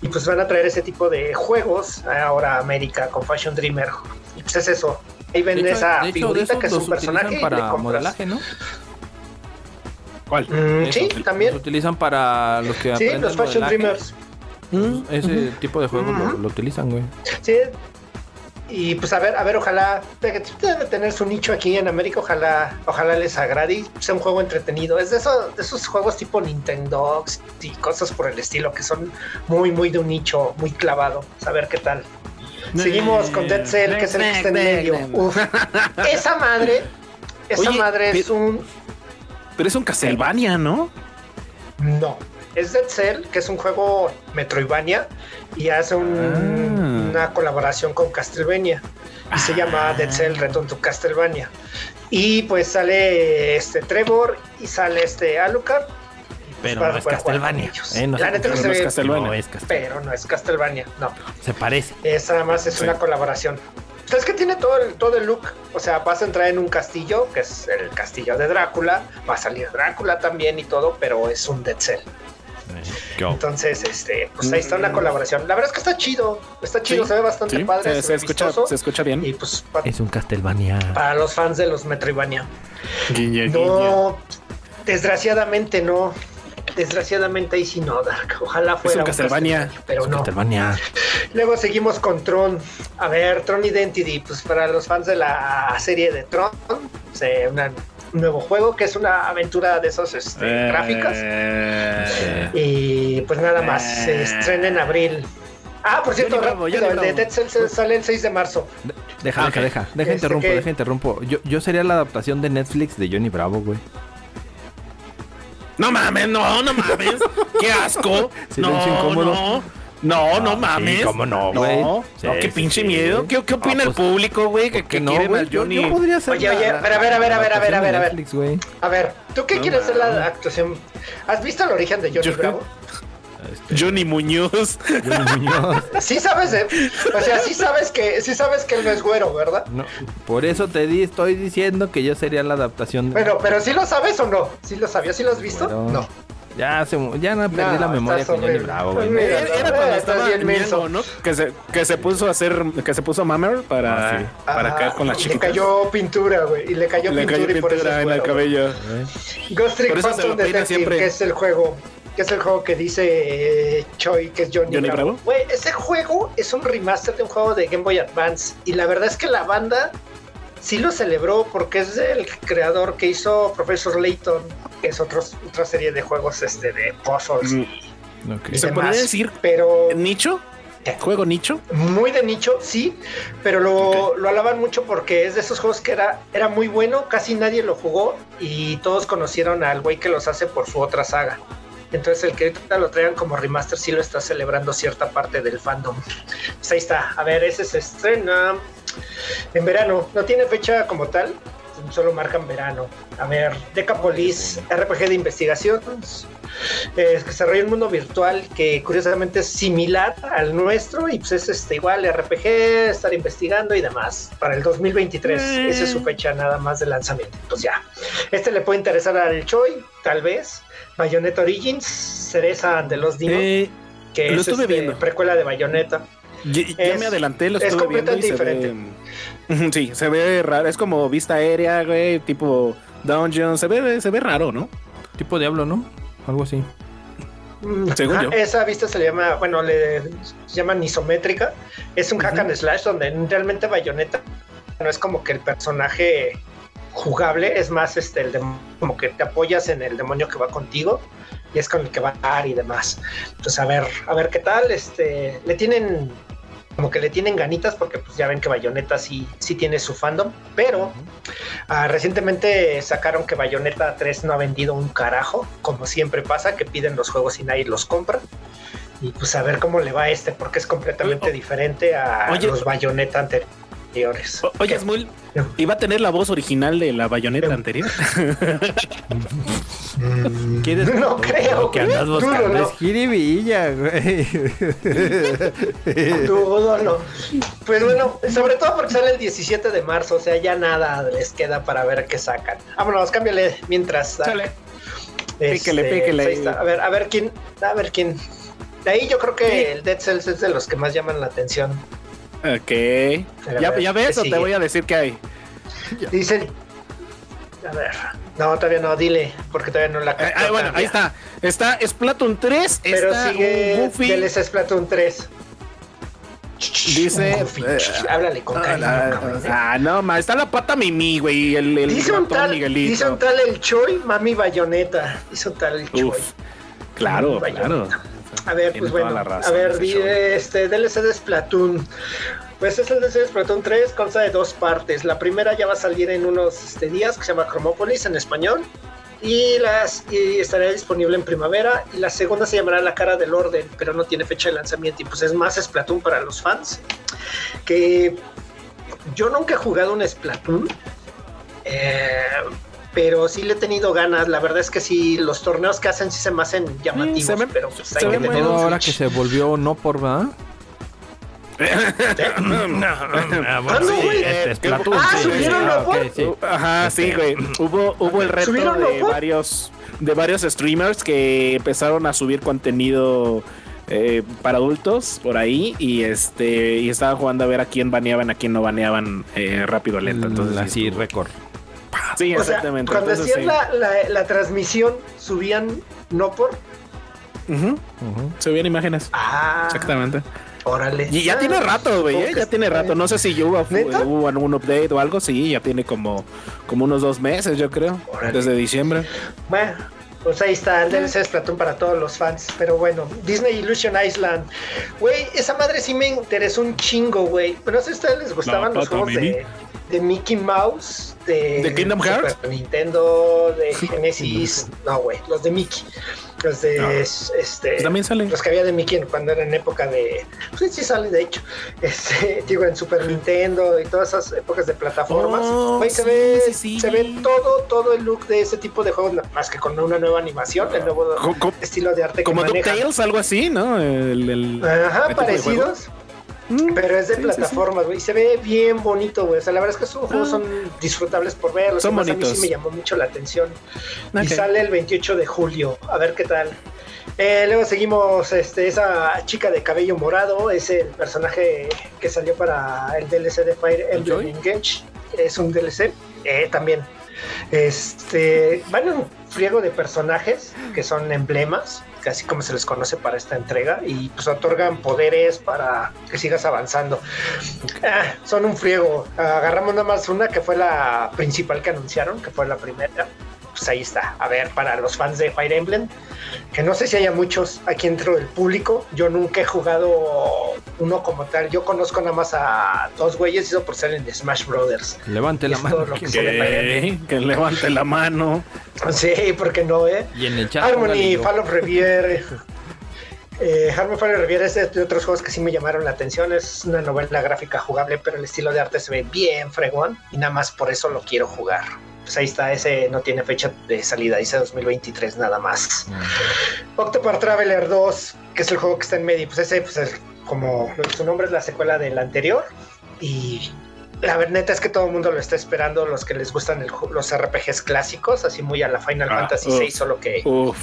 Speaker 3: Y pues van a traer ese tipo de juegos ahora a América con Fashion Dreamer. Y pues es eso. Ahí
Speaker 1: De
Speaker 3: ven
Speaker 1: hecho,
Speaker 3: esa
Speaker 1: de hecho, de
Speaker 3: figurita que es un personaje
Speaker 1: utilizan
Speaker 3: y le
Speaker 1: para
Speaker 3: compras.
Speaker 1: modelaje, ¿no?
Speaker 2: ¿Cuál?
Speaker 3: Mm, sí, también.
Speaker 1: Los utilizan para los que
Speaker 3: Sí,
Speaker 1: aprenden
Speaker 3: los Fashion. Dreamers.
Speaker 2: Mm,
Speaker 1: Ese tipo de juegos lo, utilizan, güey.
Speaker 3: Sí. Y pues a ver, a ver, ojalá debe debe tener su nicho aquí en América, ojalá, ojalá les agrade y sea un juego entretenido. Es de esos, de esos juegos tipo Nintendo y cosas por el estilo que son muy, muy de un nicho, muy clavado. A ver qué tal. Seguimos con Dead Cell, que es el que está en medio. Uf. Esa madre, esa
Speaker 2: Oye,
Speaker 3: madre es un
Speaker 2: Pero es un Castlevania, ¿no?
Speaker 3: No. Es Dead Cell, que es un juego Metroidvania y hace un-
Speaker 2: Ah.
Speaker 3: una colaboración con Castlevania y se llama Dead Cell Return to Castlevania. Y pues sale este Trevor y sale este Alucard. pues,
Speaker 1: Pero no es Castlevania.
Speaker 3: ellos.
Speaker 1: Eh, no
Speaker 3: La
Speaker 1: se
Speaker 3: neta no
Speaker 2: es Castlevania.
Speaker 1: No es Castlevania.
Speaker 3: pero no es Castlevania, no.
Speaker 1: Se parece.
Speaker 3: Es nada más es
Speaker 2: Sí.
Speaker 3: una colaboración. Es que tiene todo el, todo el look. O sea, vas a entrar en un castillo, que es el castillo de Drácula. Va a salir Drácula también y todo, pero es un Dead Cell.
Speaker 1: Eh.
Speaker 3: Entonces, este, pues ahí está una colaboración. La verdad es que está chido, está chido,
Speaker 2: Sí,
Speaker 3: se ve bastante
Speaker 2: Sí,
Speaker 3: padre,
Speaker 2: se,
Speaker 3: se,
Speaker 2: escucha,
Speaker 3: vistoso.
Speaker 2: se escucha bien.
Speaker 3: Y pues pa-
Speaker 1: Es un Castlevania.
Speaker 3: para los fans de los Metroidvania. No, desgraciadamente no. Desgraciadamente ahí sí no, Dark. Ojalá fuera
Speaker 2: un Castlevania.
Speaker 3: Castlevania, pero
Speaker 1: Es un
Speaker 3: no.
Speaker 1: Castlevania.
Speaker 3: Luego seguimos con Tron. A ver, Tron Identity, pues para los fans de la serie de Tron, se- una- un nuevo juego que es una aventura de esos este,
Speaker 2: Eh,
Speaker 3: gráficas.
Speaker 2: eh,
Speaker 3: Y pues nada más, se
Speaker 2: Eh.
Speaker 3: estrena en abril. Ah, por cierto,
Speaker 2: Johnny Bravo,
Speaker 3: rápido,
Speaker 2: Johnny
Speaker 3: el de. Dead Cell se- sale el 6 de marzo.
Speaker 1: Deja, deja, deja. Deja
Speaker 3: Este,
Speaker 1: interrumpo, deja interrumpo. Yo, yo sería la adaptación de Netflix de Johnny Bravo, güey.
Speaker 2: No mames, no, no mames. Qué asco.
Speaker 1: Silencio
Speaker 2: no,
Speaker 1: incómodo.
Speaker 2: no. No, no
Speaker 1: Ah,
Speaker 2: mames.
Speaker 1: sí, cómo no, güey.
Speaker 2: No,
Speaker 1: Sí,
Speaker 2: no, qué
Speaker 1: sí,
Speaker 2: pinche
Speaker 1: sí.
Speaker 2: miedo. ¿Qué, qué opina
Speaker 1: Ah,
Speaker 2: el
Speaker 1: pues,
Speaker 2: público, güey? Que,
Speaker 1: ¿Por
Speaker 2: que
Speaker 1: qué no,
Speaker 2: quieren
Speaker 1: güey?
Speaker 2: al
Speaker 1: Yo,
Speaker 2: Johnny.
Speaker 1: yo podría ser
Speaker 3: Oye,
Speaker 1: la-
Speaker 3: oye, a ver, a ver, a ver, a ver, a ver, a ver.
Speaker 1: Netflix, güey.
Speaker 3: A ver, ¿tú qué
Speaker 2: No
Speaker 3: quieres hacer la actuación? ¿Has visto el origen de Johnny
Speaker 2: Yo-
Speaker 3: Bravo?
Speaker 1: Este,
Speaker 2: Johnny Muñoz.
Speaker 1: Johnny Muñoz.
Speaker 3: Sí sabes, eh? o sea, sí sabes que sí sabes que él no es güero, ¿verdad?
Speaker 1: No, por eso te di, estoy diciendo que yo sería la adaptación. de-
Speaker 3: Bueno, pero sí lo sabes o no? ¿Sí lo sabías? ¿Sí lo has visto?
Speaker 1: Bueno,
Speaker 3: No.
Speaker 1: Ya, se, ya no perdí
Speaker 3: No,
Speaker 1: la memoria con Johnny. Bravo, güey.
Speaker 3: Mira,
Speaker 2: Era, era
Speaker 3: no,
Speaker 2: cuando
Speaker 3: estás
Speaker 2: estaba
Speaker 3: bien menso.
Speaker 2: ¿no? Que se, que se puso a hacer, que se puso a mamer para,
Speaker 1: Ah, sí.
Speaker 2: para
Speaker 3: Ajá,
Speaker 2: caer con las
Speaker 3: y
Speaker 2: chicas.
Speaker 3: Le cayó pintura, güey. Y le cayó
Speaker 2: Le
Speaker 3: pintura
Speaker 2: cayó
Speaker 3: y por eso
Speaker 2: pintura
Speaker 3: es
Speaker 2: en el cabello.
Speaker 1: Eh,
Speaker 3: Ghost Trick
Speaker 2: Por eso
Speaker 3: Phantom Detective,
Speaker 2: siempre.
Speaker 3: que es el juego. Que es el juego que dice eh, Choi, que es Johnny,
Speaker 2: Johnny
Speaker 3: Bravo.
Speaker 2: Bravo.
Speaker 3: Güey, ese juego es un remaster de un juego de Game Boy Advance. Y la verdad es que la banda sí lo celebró porque es el creador que hizo Professor Layton, que es otros- otra serie de juegos este, de puzzles
Speaker 2: Mm.
Speaker 3: y,
Speaker 1: ok.
Speaker 3: y
Speaker 2: ¿Se
Speaker 3: demás.
Speaker 2: podría decir
Speaker 3: Pero
Speaker 2: nicho?
Speaker 3: ¿Qué?
Speaker 2: ¿Juego nicho?
Speaker 3: muy de nicho, sí, pero lo, lo alaban mucho porque es de esos juegos que era, era muy bueno, casi nadie lo jugó y todos conocieron al güey que los hace por su otra saga. Entonces el que lo traigan como remaster sí lo está celebrando cierta parte del fandom. Pues ahí está, a ver, ese se estrena en verano, no tiene fecha como tal, solo marcan verano. A ver, Decapolis, RPG de investigación. Eh, que desarrolla un mundo virtual que curiosamente es similar al nuestro y pues es este igual RPG, estar investigando y demás. Para el 2023,
Speaker 2: Eh.
Speaker 3: esa es su fecha nada más de lanzamiento. Pues ya, este le puede interesar al Choi, tal vez. Bayonetta Origins, Cereza de los Demons,
Speaker 2: Eh,
Speaker 3: que
Speaker 2: lo
Speaker 3: es
Speaker 2: estuve
Speaker 3: este,
Speaker 2: viendo.
Speaker 3: precuela de Bayonetta.
Speaker 2: ya, ya
Speaker 3: Es-
Speaker 2: me adelanté, lo
Speaker 3: es
Speaker 2: estuve viendo y
Speaker 3: completamente
Speaker 2: se ve... Sí, se ve raro. Es como vista aérea, güey, tipo dungeon. Se ve, se ve raro, ¿no?
Speaker 1: Tipo Diablo, ¿no? Algo así.
Speaker 3: Mm,
Speaker 2: Según
Speaker 3: ajá,
Speaker 2: yo.
Speaker 3: Esa vista se le llama, bueno, le llaman isométrica. Es un hack
Speaker 2: Ujú.
Speaker 3: and slash donde realmente Bayonetta no es como que el personaje jugable, es más este el como que te apoyas en el demonio que va contigo y es con el que va a dar y demás. Entonces, a ver, a ver qué tal. Este, le tienen como que le tienen ganitas porque pues ya ven que Bayonetta sí, sí tiene su fandom, pero ah, recientemente sacaron que Bayonetta 3 no ha vendido un carajo, como siempre pasa, que piden los juegos y nadie los compra. Y pues a ver cómo le va a este, porque es completamente
Speaker 2: Oye,
Speaker 3: diferente a
Speaker 2: oye.
Speaker 3: los Bayonetta anteriores. Anteriores.
Speaker 2: O- Oye, Smul, ¿iba a tener la voz original de la bayoneta anterior?
Speaker 1: ¿Quieres?
Speaker 3: No creo,
Speaker 1: que andas buscando
Speaker 3: Dúdalo.
Speaker 1: es jiribilla, güey.
Speaker 3: Dudo, no. Pues bueno, sobre todo porque sale el 17 de marzo, o sea, ya nada les queda para ver qué sacan. Vámonos, cámbiale mientras.
Speaker 2: Sale.
Speaker 3: Este,
Speaker 2: Píquele, píquele.
Speaker 3: pues ahí está. A ver, a ver quién, a ver quién. De ahí yo creo que el Dead Cells es de los que más llaman la atención.
Speaker 2: Ok. ¿Ya, ya ves
Speaker 3: ¿qué
Speaker 2: o te voy a decir que hay?
Speaker 3: Dicen. A ver. No, todavía no, dile, porque todavía no la
Speaker 2: Eh, ah, bueno, ahí está. Está Splatoon 3.
Speaker 3: Pero
Speaker 2: está
Speaker 3: sigue
Speaker 2: Goofy.
Speaker 3: DLC Splatoon 3.
Speaker 2: Dice.
Speaker 3: Goofy,
Speaker 2: eh,
Speaker 3: Háblale con
Speaker 2: ah,
Speaker 3: cariño,
Speaker 2: ah,
Speaker 3: cabrón.
Speaker 2: ah, no, ma, está la pata Mimi, güey. El, el
Speaker 3: Dice un, tal,
Speaker 2: Miguelito.
Speaker 3: dice un tal el Choi, mami bayoneta. Dice un tal el Choi.
Speaker 2: Claro, claro.
Speaker 3: bayoneta. A ver, pues bueno. a ver, este DLC de Splatoon. Pues es el DLC de Splatoon 3, consta de dos partes. La primera ya va a salir en unos este, días, que se llama Chromopolis en español. Y, las, y estará disponible en primavera. Y la segunda se llamará La Cara del Orden, pero no tiene fecha de lanzamiento. Y pues es más Splatoon para los fans. Que yo nunca he jugado un Splatoon. eh, pero sí le he tenido ganas. La verdad es que sí, los torneos que hacen sí se me hacen llamativos.
Speaker 2: se ven-
Speaker 3: pero pues
Speaker 2: se
Speaker 3: hay que tener
Speaker 1: ahora que se volvió no por, ¿verdad?
Speaker 3: ¿Cuándo,
Speaker 1: Ah,
Speaker 3: güey?
Speaker 1: este,
Speaker 3: Ah,
Speaker 1: sí,
Speaker 3: ¿subieron
Speaker 1: sí,
Speaker 3: no
Speaker 1: ah,
Speaker 3: por?
Speaker 1: ok, sí.
Speaker 2: Ajá, sí, güey. Hubo, hubo el reto
Speaker 3: ¿Subieron
Speaker 2: de varios, de varios streamers que empezaron a subir contenido eh, para adultos por ahí y este y estaban jugando a ver a quién baneaban, a quién no baneaban eh, rápido o lento. Entonces,
Speaker 1: así,
Speaker 2: sí,
Speaker 1: récord.
Speaker 2: Sí,
Speaker 3: O sea,
Speaker 2: exactamente.
Speaker 3: cuando
Speaker 2: Entonces,
Speaker 3: hacían
Speaker 2: sí.
Speaker 3: la, la, la transmisión, subían no por.
Speaker 2: Ujú,
Speaker 1: Ujú.
Speaker 2: Subían imágenes.
Speaker 3: Ah,
Speaker 2: Exactamente.
Speaker 3: órale.
Speaker 2: Y ya
Speaker 3: Ah,
Speaker 2: tiene rato, güey, ¿eh? ya tiene rato. No sé si yo hubo,
Speaker 3: ¿Neta?
Speaker 2: hubo algún update o algo. Sí, ya tiene como, como unos dos meses, yo creo.
Speaker 3: Órale.
Speaker 2: Desde diciembre.
Speaker 3: Bueno, pues ahí está el DLC de Splatoon para todos los fans. Pero bueno, Disney Illusion Island. Güey, esa madre sí me interesó un chingo, güey. No sé si a ustedes les gustaban los juegos de, de Mickey Mouse, de,
Speaker 2: ¿De Kingdom Hearts?
Speaker 3: Super Nintendo, de Genesis. no, güey, los de Mickey. Los de
Speaker 2: No.
Speaker 3: este.
Speaker 2: Pues también salen.
Speaker 3: Los que había de Mickey cuando era en época de. Pues sí, salen de hecho. Este, digo, en Super Nintendo y todas esas épocas de plataformas.
Speaker 2: Oh,
Speaker 3: se
Speaker 2: sí,
Speaker 3: ve,
Speaker 2: sí, sí.
Speaker 3: se ve todo, todo el look de ese tipo de juegos, más que con una nueva animación, el nuevo estilo de arte que
Speaker 2: Como
Speaker 3: maneja.
Speaker 2: DuckTales, algo así, ¿no? El, el-
Speaker 3: Ajá,
Speaker 2: ¿qué tipo de
Speaker 3: parecidos.
Speaker 2: Mm,
Speaker 3: Pero es de
Speaker 2: sí, sí, sí.
Speaker 3: plataformas, güey. Se ve bien bonito, güey. O sea, la verdad es que esos juegos
Speaker 2: Ah.
Speaker 3: son disfrutables por verlos.
Speaker 2: Son
Speaker 3: más A mí
Speaker 2: bonitos.
Speaker 3: sí me llamó mucho la atención. Y sale el 28 de julio. A ver qué tal. Eh, luego seguimos este, esa chica de cabello morado. Es el personaje que salió para el DLC de Fire Emblem? Engage. Es un DLC. Eh, también. Este, van un friego de personajes que son emblemas, casi como se les conoce para esta entrega, y pues otorgan poderes para que sigas avanzando. Ah, son un friego. Agarramos nada más una que fue la principal que anunciaron, que fue la primera. Pues ahí está. A ver, para los fans de Fire Emblem, que no sé si haya muchos aquí dentro del público. Yo nunca he jugado uno como tal. Yo conozco nada más a dos güeyes, eso por ser en Smash Brothers.
Speaker 1: Levante
Speaker 3: Y
Speaker 1: la mano.
Speaker 3: que
Speaker 2: que levante la mano.
Speaker 3: Sí, ¿por qué no, eh?
Speaker 1: Y en el chat.
Speaker 3: Harmony, Fall of Revier. Eh, Harmony Fall of Revier es de, de otros juegos que sí me llamaron la atención. Es una novela gráfica jugable, pero el estilo de arte se ve bien fregón y nada más por eso lo quiero jugar. Pues ahí está, ese no tiene fecha de salida, dice 2023 nada más. Octopath Traveler 2, que es el juego que está en medio, pues ese, pues es como su nombre es la secuela del anterior. Y la verdad neta es que todo el mundo lo está esperando, los que les gustan el los RPGs clásicos, así muy a la Final
Speaker 2: Ah,
Speaker 3: Fantasy. VI, solo que
Speaker 2: Uf.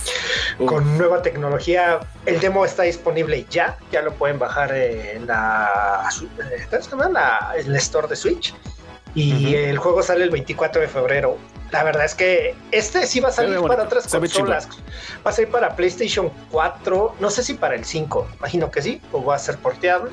Speaker 2: uf.
Speaker 3: con nueva tecnología. El demo está disponible ya, ya lo pueden bajar en la, su- eh, ¿cómo se llama? La- en el store de Switch. Y el juego sale el 24 de febrero. La verdad es que este sí va a salir para otras
Speaker 2: se
Speaker 3: consolas. Va a salir para PlayStation 4, no sé si para el 5, imagino que sí, o va a ser porteable,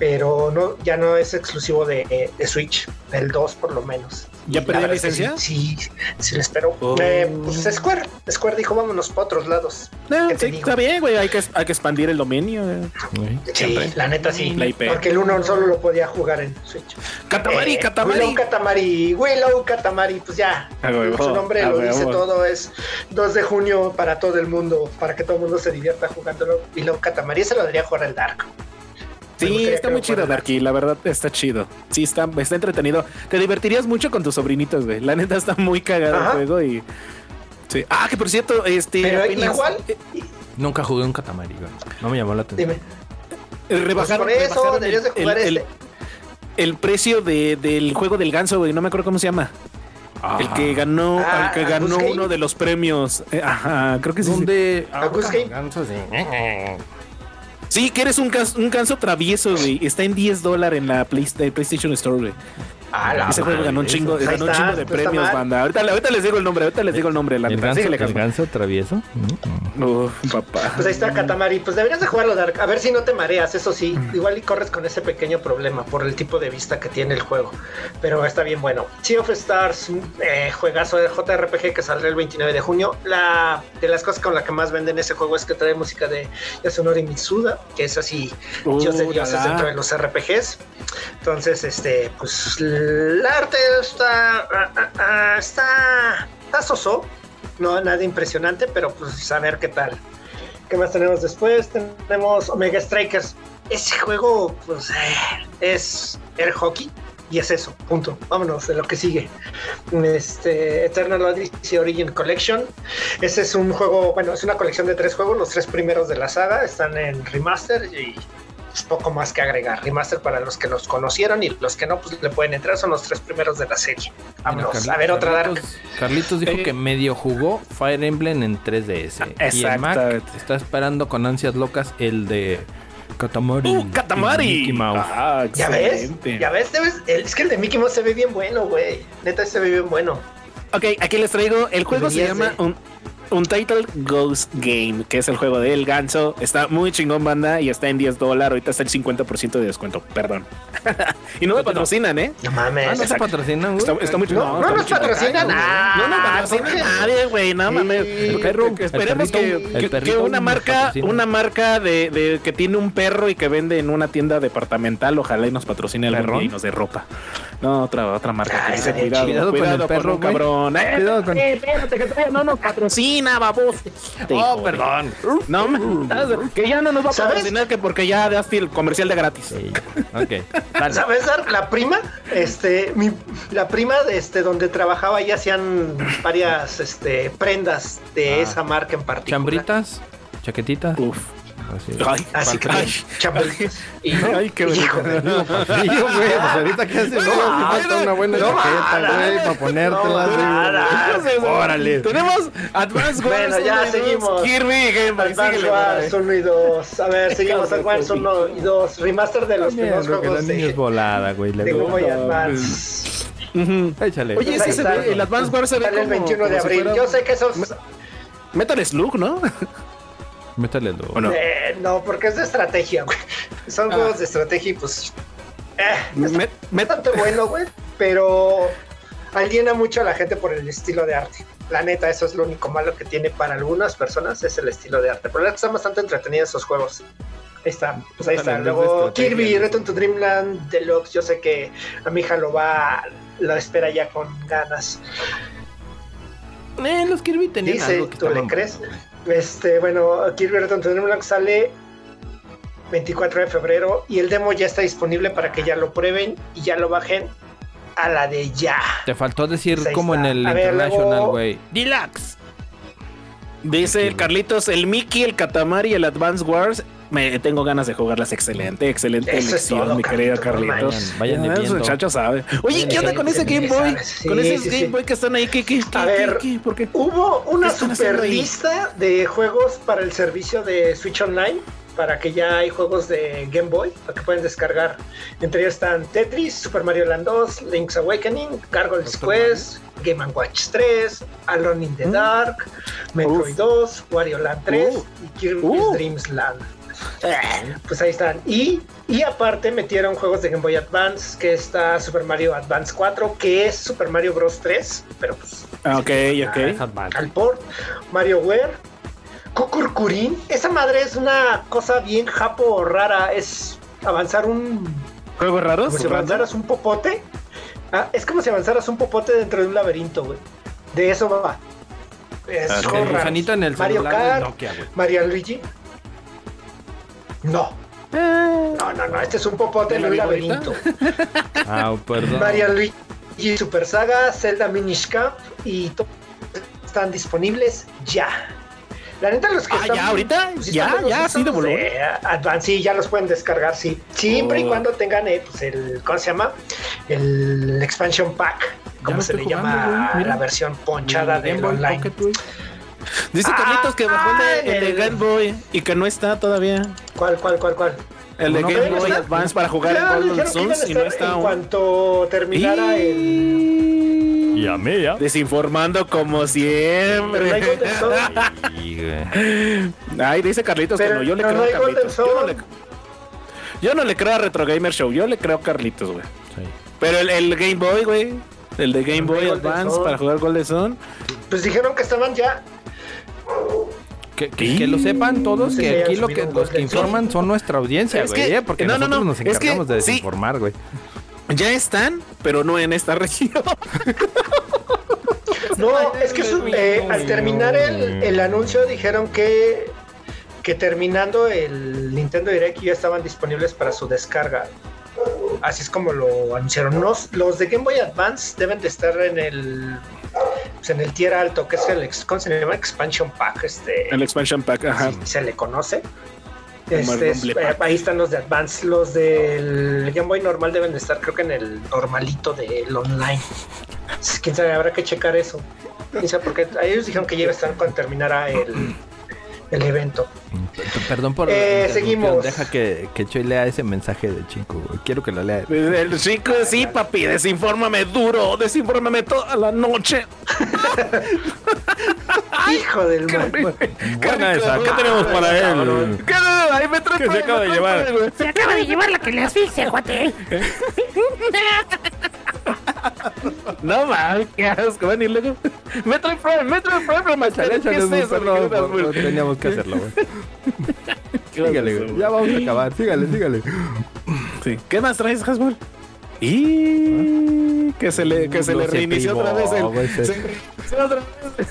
Speaker 3: pero no, ya no es exclusivo de, eh, de Switch, del 2 por lo menos.
Speaker 2: ¿Ya perdió
Speaker 3: que
Speaker 2: licencia?
Speaker 3: Sí, sí, sí le espero.
Speaker 2: Oh.
Speaker 3: Eh, pues Square, Square dijo vámonos para otros lados.
Speaker 2: No,
Speaker 3: ¿Qué te
Speaker 2: sí, está bien, güey. Hay que, hay que expandir el dominio. eh.
Speaker 1: Sí.
Speaker 2: Siempre.
Speaker 3: la neta sí.
Speaker 2: La IP.
Speaker 3: Porque el uno solo lo podía jugar en Switch.
Speaker 2: Katamari,
Speaker 3: Eh,
Speaker 2: Katamari.
Speaker 3: Willow Katamari, Willow Katamari, pues ya. Su nombre lo dice todo, es 2 de junio para todo el mundo, para que todo el mundo se divierta jugándolo. Willow Katamari, ese lo debería jugar el Dark.
Speaker 2: Sí, está muy chido. Darky. La verdad está chido. Sí, está, está entretenido. Te divertirías mucho con tus sobrinitos, güey. La neta está muy cagado
Speaker 3: Ajá.
Speaker 2: el juego y. Sí. Ah, que por cierto, este.
Speaker 3: Pero
Speaker 2: apenas-
Speaker 3: igual,
Speaker 2: eh,
Speaker 1: Nunca jugué un Katamari, güey. No me llamó la atención.
Speaker 3: dime.
Speaker 2: eh, rebajaron,
Speaker 3: Pues por eso
Speaker 2: rebajaron
Speaker 3: deberías de jugar
Speaker 2: el,
Speaker 3: este.
Speaker 2: el precio de, del juego del ganso, güey. No me acuerdo cómo se llama. El que ganó,
Speaker 3: Ah,
Speaker 2: el que ganó uno de los premios. Eh, ajá, creo que sí. sí.
Speaker 1: ¿Dónde? Gansos, sí.
Speaker 2: Sí, que eres un, ganso travieso, güey. Está en 10 dólares en la eh, PlayStation Store, güey.
Speaker 3: Ah, la
Speaker 2: Ese juego ganó un chingo, ganó un chingo de premios,
Speaker 3: mal.
Speaker 2: banda. Ahorita, ahorita les digo el nombre, ahorita les digo el nombre. La
Speaker 1: ¿El ganso,
Speaker 2: Síguele,
Speaker 1: el ganso travieso? Mm.
Speaker 2: Uf, papá.
Speaker 3: Pues ahí está Katamari. Pues deberías de jugarlo, Dark. A ver si no te mareas, eso sí. Igual y corres con ese pequeño problema por el tipo de vista que tiene el juego. Pero está bien bueno. Sea of Stars, eh, juegazo de JRPG que saldrá el 29 de junio. La de las cosas con la que más venden ese juego es que trae música de Yasunori Mitsuda, que es así,
Speaker 2: Uh,
Speaker 3: dios de
Speaker 2: la,
Speaker 3: dioses
Speaker 2: la.
Speaker 3: dentro de los RPGs. Entonces, este, pues el arte está, ah, ah, ah, está, está soso. No, nada impresionante, pero pues a ver qué tal. ¿Qué más tenemos después? Tenemos Omega Strikers. Ese juego, pues, eh, es air hockey. Y es eso, punto. Vámonos de lo que sigue. Este Eternal Odyssey Origin Collection. Ese es un juego, bueno, es una colección de tres juegos. Los tres primeros de la saga están en remaster y poco más que agregar. Remaster para los que los conocieron y los que no, pues le pueden entrar. Son los tres primeros de la serie. Vámonos.
Speaker 1: Mira,
Speaker 3: a ver, otra Dark.
Speaker 1: Carlitos, dijo
Speaker 2: Eh.
Speaker 1: que medio jugó Fire Emblem en 3DS. Y el Mac está esperando con ansias locas el de Katamari.
Speaker 2: ¡Uh, Katamari!
Speaker 1: Mickey Mouse.
Speaker 2: Ah,
Speaker 3: Ya ves, ya ves, es que el de Mickey Mouse se ve bien bueno, güey. Neta, se ve bien bueno.
Speaker 2: Ok, aquí les traigo. El juego se llama un, Untitled Ghost Game, que es el juego del ganso. Está muy chingón, banda, y está en 10 dólares. Ahorita está el 50% de descuento, perdón. y no me patrocinan, ¿eh?
Speaker 3: No mames.
Speaker 1: Ah, no se patrocinan, güey.
Speaker 2: Está, está muy chingón.
Speaker 3: No, nos
Speaker 2: muy chingón.
Speaker 3: patrocina nada.
Speaker 2: No nos patrocina nadie, güey. No mames.
Speaker 3: Sí,
Speaker 2: Que-
Speaker 1: perro,
Speaker 2: que esperemos
Speaker 1: el
Speaker 2: que,
Speaker 1: perrito,
Speaker 2: que-
Speaker 1: el
Speaker 2: que una marca, una marca de, de que tiene un perro y que vende en una tienda departamental, ojalá y nos patrocine
Speaker 1: ¿Perrón?
Speaker 2: día y nos dé ropa. No, otra, otra marca que cuidado, cuidado,
Speaker 1: Cuidado con el perro,
Speaker 2: cabrón. Eh,
Speaker 1: Cuidado con-
Speaker 2: eh, espérate, que todavía no nos patrocina, babos.
Speaker 1: Oh, perdón.
Speaker 2: No, que ya no nos va a
Speaker 3: ¿Sabes?
Speaker 2: patrocinar que porque ya daste el comercial de gratis.
Speaker 1: Sí.
Speaker 3: ¿Sabes, Dark? La prima, este, mi, la prima de este, donde trabajaba y hacían varias este, prendas de
Speaker 1: Ah.
Speaker 3: esa marca en particular.
Speaker 1: Chambritas, chaquetitas.
Speaker 2: Uf.
Speaker 1: Así.
Speaker 2: Ay,
Speaker 3: Así que. Y,
Speaker 2: ay, qué bonito.
Speaker 1: Frío, güey. Pues ahorita que hace, no, falta una buena
Speaker 3: no,
Speaker 1: chaqueta, güey, para ponértela. Órale.
Speaker 2: Tenemos Advance Wars.
Speaker 3: Bueno, ya seguimos.
Speaker 2: Kirby Game Boy.
Speaker 3: Advance Wars
Speaker 2: brother.
Speaker 3: 1 y 2. A ver, seguimos. Advance
Speaker 2: su
Speaker 3: 1 y 2. Remaster de los primeros
Speaker 1: que la
Speaker 3: juegos
Speaker 1: niña es
Speaker 3: de,
Speaker 1: volada, güey. le
Speaker 3: de Game. Advance.
Speaker 1: Échale.
Speaker 2: Oye, ese se ve, el Advance Wars se ve
Speaker 3: Sale el
Speaker 2: como-
Speaker 3: 21 de
Speaker 2: como
Speaker 3: abril. Yo sé que esos.
Speaker 2: Metal Slug, ¿no?
Speaker 1: Métale lo.
Speaker 2: ¿O no?
Speaker 3: Eh, no, porque es de estrategia, güey. Son
Speaker 2: Ah.
Speaker 3: juegos de estrategia y pues. Eh, es bastante bueno, güey. Pero aliena mucho a la gente por el estilo de arte. La neta, eso es lo único malo que tiene para algunas personas, es el estilo de arte. Pero la están bastante entretenidos esos juegos. Ahí está, pues ahí está. Luego Kirby. Return to Dreamland Deluxe. Yo sé que a mi hija lo va, lo espera ya con ganas.
Speaker 1: Eh, los Kirby tenían
Speaker 3: Dice,
Speaker 1: algo que
Speaker 3: ¿tú le crees? Este, bueno, Kirby Return to Dreamland sale 24 de febrero y el demo ya está disponible para que ya lo prueben y ya lo bajen a la de ya.
Speaker 1: Te faltó decir
Speaker 3: Pues ahí
Speaker 1: como en el
Speaker 3: A
Speaker 1: International,
Speaker 3: luego-
Speaker 1: güey. Deluxe.
Speaker 2: Dice el Carlitos, el Mickey, el Katamari y el Advance Wars. Me tengo ganas de jugarlas. Excelente, excelente
Speaker 3: Eso es
Speaker 2: elección,
Speaker 3: todo,
Speaker 2: mi querido
Speaker 3: Carlitos.
Speaker 1: Vayan- vayan
Speaker 2: muchacho sabe. Oye, ¿qué onda con ese Game Boy?
Speaker 3: Sí,
Speaker 2: con esos
Speaker 3: sí,
Speaker 2: Game
Speaker 3: sí.
Speaker 2: Boy que están ahí, ¿qué, qué, qué,
Speaker 3: A
Speaker 2: qué,
Speaker 3: ver.
Speaker 2: qué? ¿Por qué?
Speaker 3: Hubo una
Speaker 2: ¿Qué están haciendo
Speaker 3: super lista de juegos para el servicio de Switch Online. Para que ya hay juegos de Game Boy para que pueden descargar. Entre ellos están Tetris, Super Mario Land 2, Link's Awakening, Gargoyle's Quest, Game Watch 3, Alone in the Dark, Metroid
Speaker 2: Uf.
Speaker 3: 2, Wario Land 3
Speaker 2: Uf.
Speaker 3: y Kirby's
Speaker 2: Uf.
Speaker 3: Dreams Land. Pues ahí están. Y, y aparte metieron juegos de Game Boy Advance, que está Super Mario Advance 4, que es Super Mario Bros. 3, pero pues
Speaker 2: Ah, Ok, ok.
Speaker 3: al port, MarioWare, Kukurkurin. Esa madre es una cosa bien japo rara. Es avanzar un.
Speaker 2: ¿Juegos raros?
Speaker 3: Como si avanzaras un popote. Ah, es como si avanzaras un popote dentro de un laberinto, güey. De eso va. Es
Speaker 1: Ah,
Speaker 3: raros.
Speaker 1: gusanito en el
Speaker 3: Mario Kart,
Speaker 1: Nokia.
Speaker 3: Mario Luigi. No. No, no, no, este es un popote
Speaker 2: ¿Ya
Speaker 3: en un laberinto.
Speaker 1: Ah, perdón.
Speaker 3: Mario Luigi Super Saga, Zelda Minish Cap y todos están disponibles ya. La neta, los que
Speaker 2: Ah,
Speaker 3: están.
Speaker 2: ¿ya ahorita?
Speaker 3: pues,
Speaker 2: ¿Ya?
Speaker 3: están-
Speaker 2: ¿Ya? ¿Así de volumen?
Speaker 3: Advance, sí, ya los pueden descargar, sí. Siempre y
Speaker 2: Oh.
Speaker 3: cuando tengan eh, pues, el. ¿Cómo se llama? El Expansion Pack. Como
Speaker 1: lo
Speaker 3: se le llama
Speaker 1: güey,
Speaker 3: la versión ponchada del online.
Speaker 1: Pocket,
Speaker 2: Dice
Speaker 3: Ah,
Speaker 2: Carlitos que bajó el de, el de
Speaker 3: el-
Speaker 2: Game Boy y que no está todavía.
Speaker 3: ¿Cuál, cuál, cuál, cuál?
Speaker 2: El de
Speaker 1: No,
Speaker 2: Game
Speaker 3: ¿todavía no
Speaker 2: Boy? Advance para jugar
Speaker 3: Ya,
Speaker 2: en
Speaker 3: que
Speaker 2: Suns y no está
Speaker 3: En
Speaker 2: aún.
Speaker 3: cuanto terminara el.
Speaker 1: Y a mí, ya.
Speaker 2: Desinformando como
Speaker 3: Pero no hay
Speaker 2: siempre.
Speaker 3: Golden Sun.
Speaker 1: Y, güey.
Speaker 2: Ay, dice Carlitos que
Speaker 3: Pero-
Speaker 2: no. Yo le creo
Speaker 3: no
Speaker 2: a Carlitos. Yo no,
Speaker 3: Sun.
Speaker 2: le, yo no le creo a Retro Gamer Show. Yo le creo a Carlitos, güey.
Speaker 1: Sí.
Speaker 2: Pero el, el Game Boy, güey. El de Game Boy Advance para jugar Golden Sun.
Speaker 3: Pues dijeron que estaban ya.
Speaker 1: Que, que- que lo sepan todos que aquí lo que, los que informan son nuestra audiencia,
Speaker 2: Es
Speaker 1: güey,
Speaker 2: que-
Speaker 1: ¿eh? porque
Speaker 2: no, no,
Speaker 1: nosotros
Speaker 2: no,
Speaker 1: nos
Speaker 2: es que
Speaker 1: encargamos de
Speaker 2: sí.
Speaker 1: desinformar, güey.
Speaker 2: Ya están, pero no en esta región.
Speaker 3: No, es que su- eh, al terminar el, el anuncio dijeron que, que terminando el Nintendo Direct ya estaban disponibles para su descarga. Así es como lo anunciaron. Los, los de Game Boy Advance deben de estar en el pues, en el tier alto, que es el ex- ¿cómo se llama? Expansion Pack, este
Speaker 2: El expansion pack, ajá.
Speaker 3: se le conoce. Este, es- ahí están los de Advance. Los del Game Boy normal deben de estar, creo que en el normalito del online. Quién sabe, habrá que checar eso. Quién sabe, porque ellos dijeron que ya iba a estar cuando terminara el, el evento.
Speaker 1: Perdón por
Speaker 3: Eh, seguimos.
Speaker 1: Deja que, que Choy lea ese mensaje de chico, güey. Quiero que lo lea.
Speaker 2: El chico, sí, papi, desinfórmame duro, desinfórmame toda la noche.
Speaker 3: Hijo del mal.
Speaker 1: Buena esa, ¿qué tenemos para él?
Speaker 2: ¿Qué? Ahí me trae
Speaker 1: ¿Qué se acaba de llevar?
Speaker 4: Se acaba de llevar la que le asfixia, cuate.
Speaker 2: No mames, qué asco, y luego. Metroid Prime, Metroid Prime, Master,
Speaker 1: Échale,
Speaker 2: ¿qué es eso?
Speaker 1: por-
Speaker 2: Azul?
Speaker 1: teníamos que hacerlo, güey.
Speaker 2: ¿Qué vas a
Speaker 1: Sígale,
Speaker 2: hacer,
Speaker 1: güey. Ya vamos a acabar. Sígale, sígale.
Speaker 2: Sí. ¿Qué más traes, Hasbul? Y que se le, que se
Speaker 1: No
Speaker 2: le reinició otra vez el.
Speaker 1: Se
Speaker 2: reinició otra vez.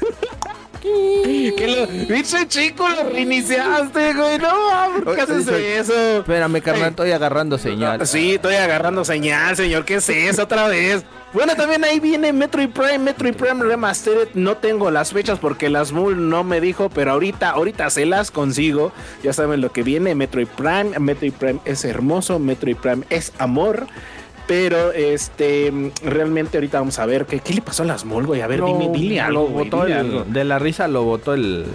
Speaker 2: Que lo, bicho chico, lo reiniciaste, güey. No, ¿por qué haces eso?
Speaker 1: Espérame, carnal, estoy agarrando señal.
Speaker 2: Sí, estoy agarrando señal, señor. ¿Qué es eso otra vez? Bueno, también ahí viene Metroid Prime, Metroid Prime Remastered. No tengo las fechas porque las Mul no me dijo, pero ahorita, ahorita se las consigo. Ya saben lo que viene. Metroid Prime, Metroid Prime es hermoso, Metroid Prime es amor. Pero este, realmente ahorita vamos a ver qué, qué le pasó a las Mul, güey. A ver,
Speaker 1: Lo-
Speaker 2: dime, dile algo.
Speaker 1: lo
Speaker 2: güey,
Speaker 1: botó
Speaker 2: dile
Speaker 1: el-
Speaker 2: algo.
Speaker 1: de la risa lo votó el,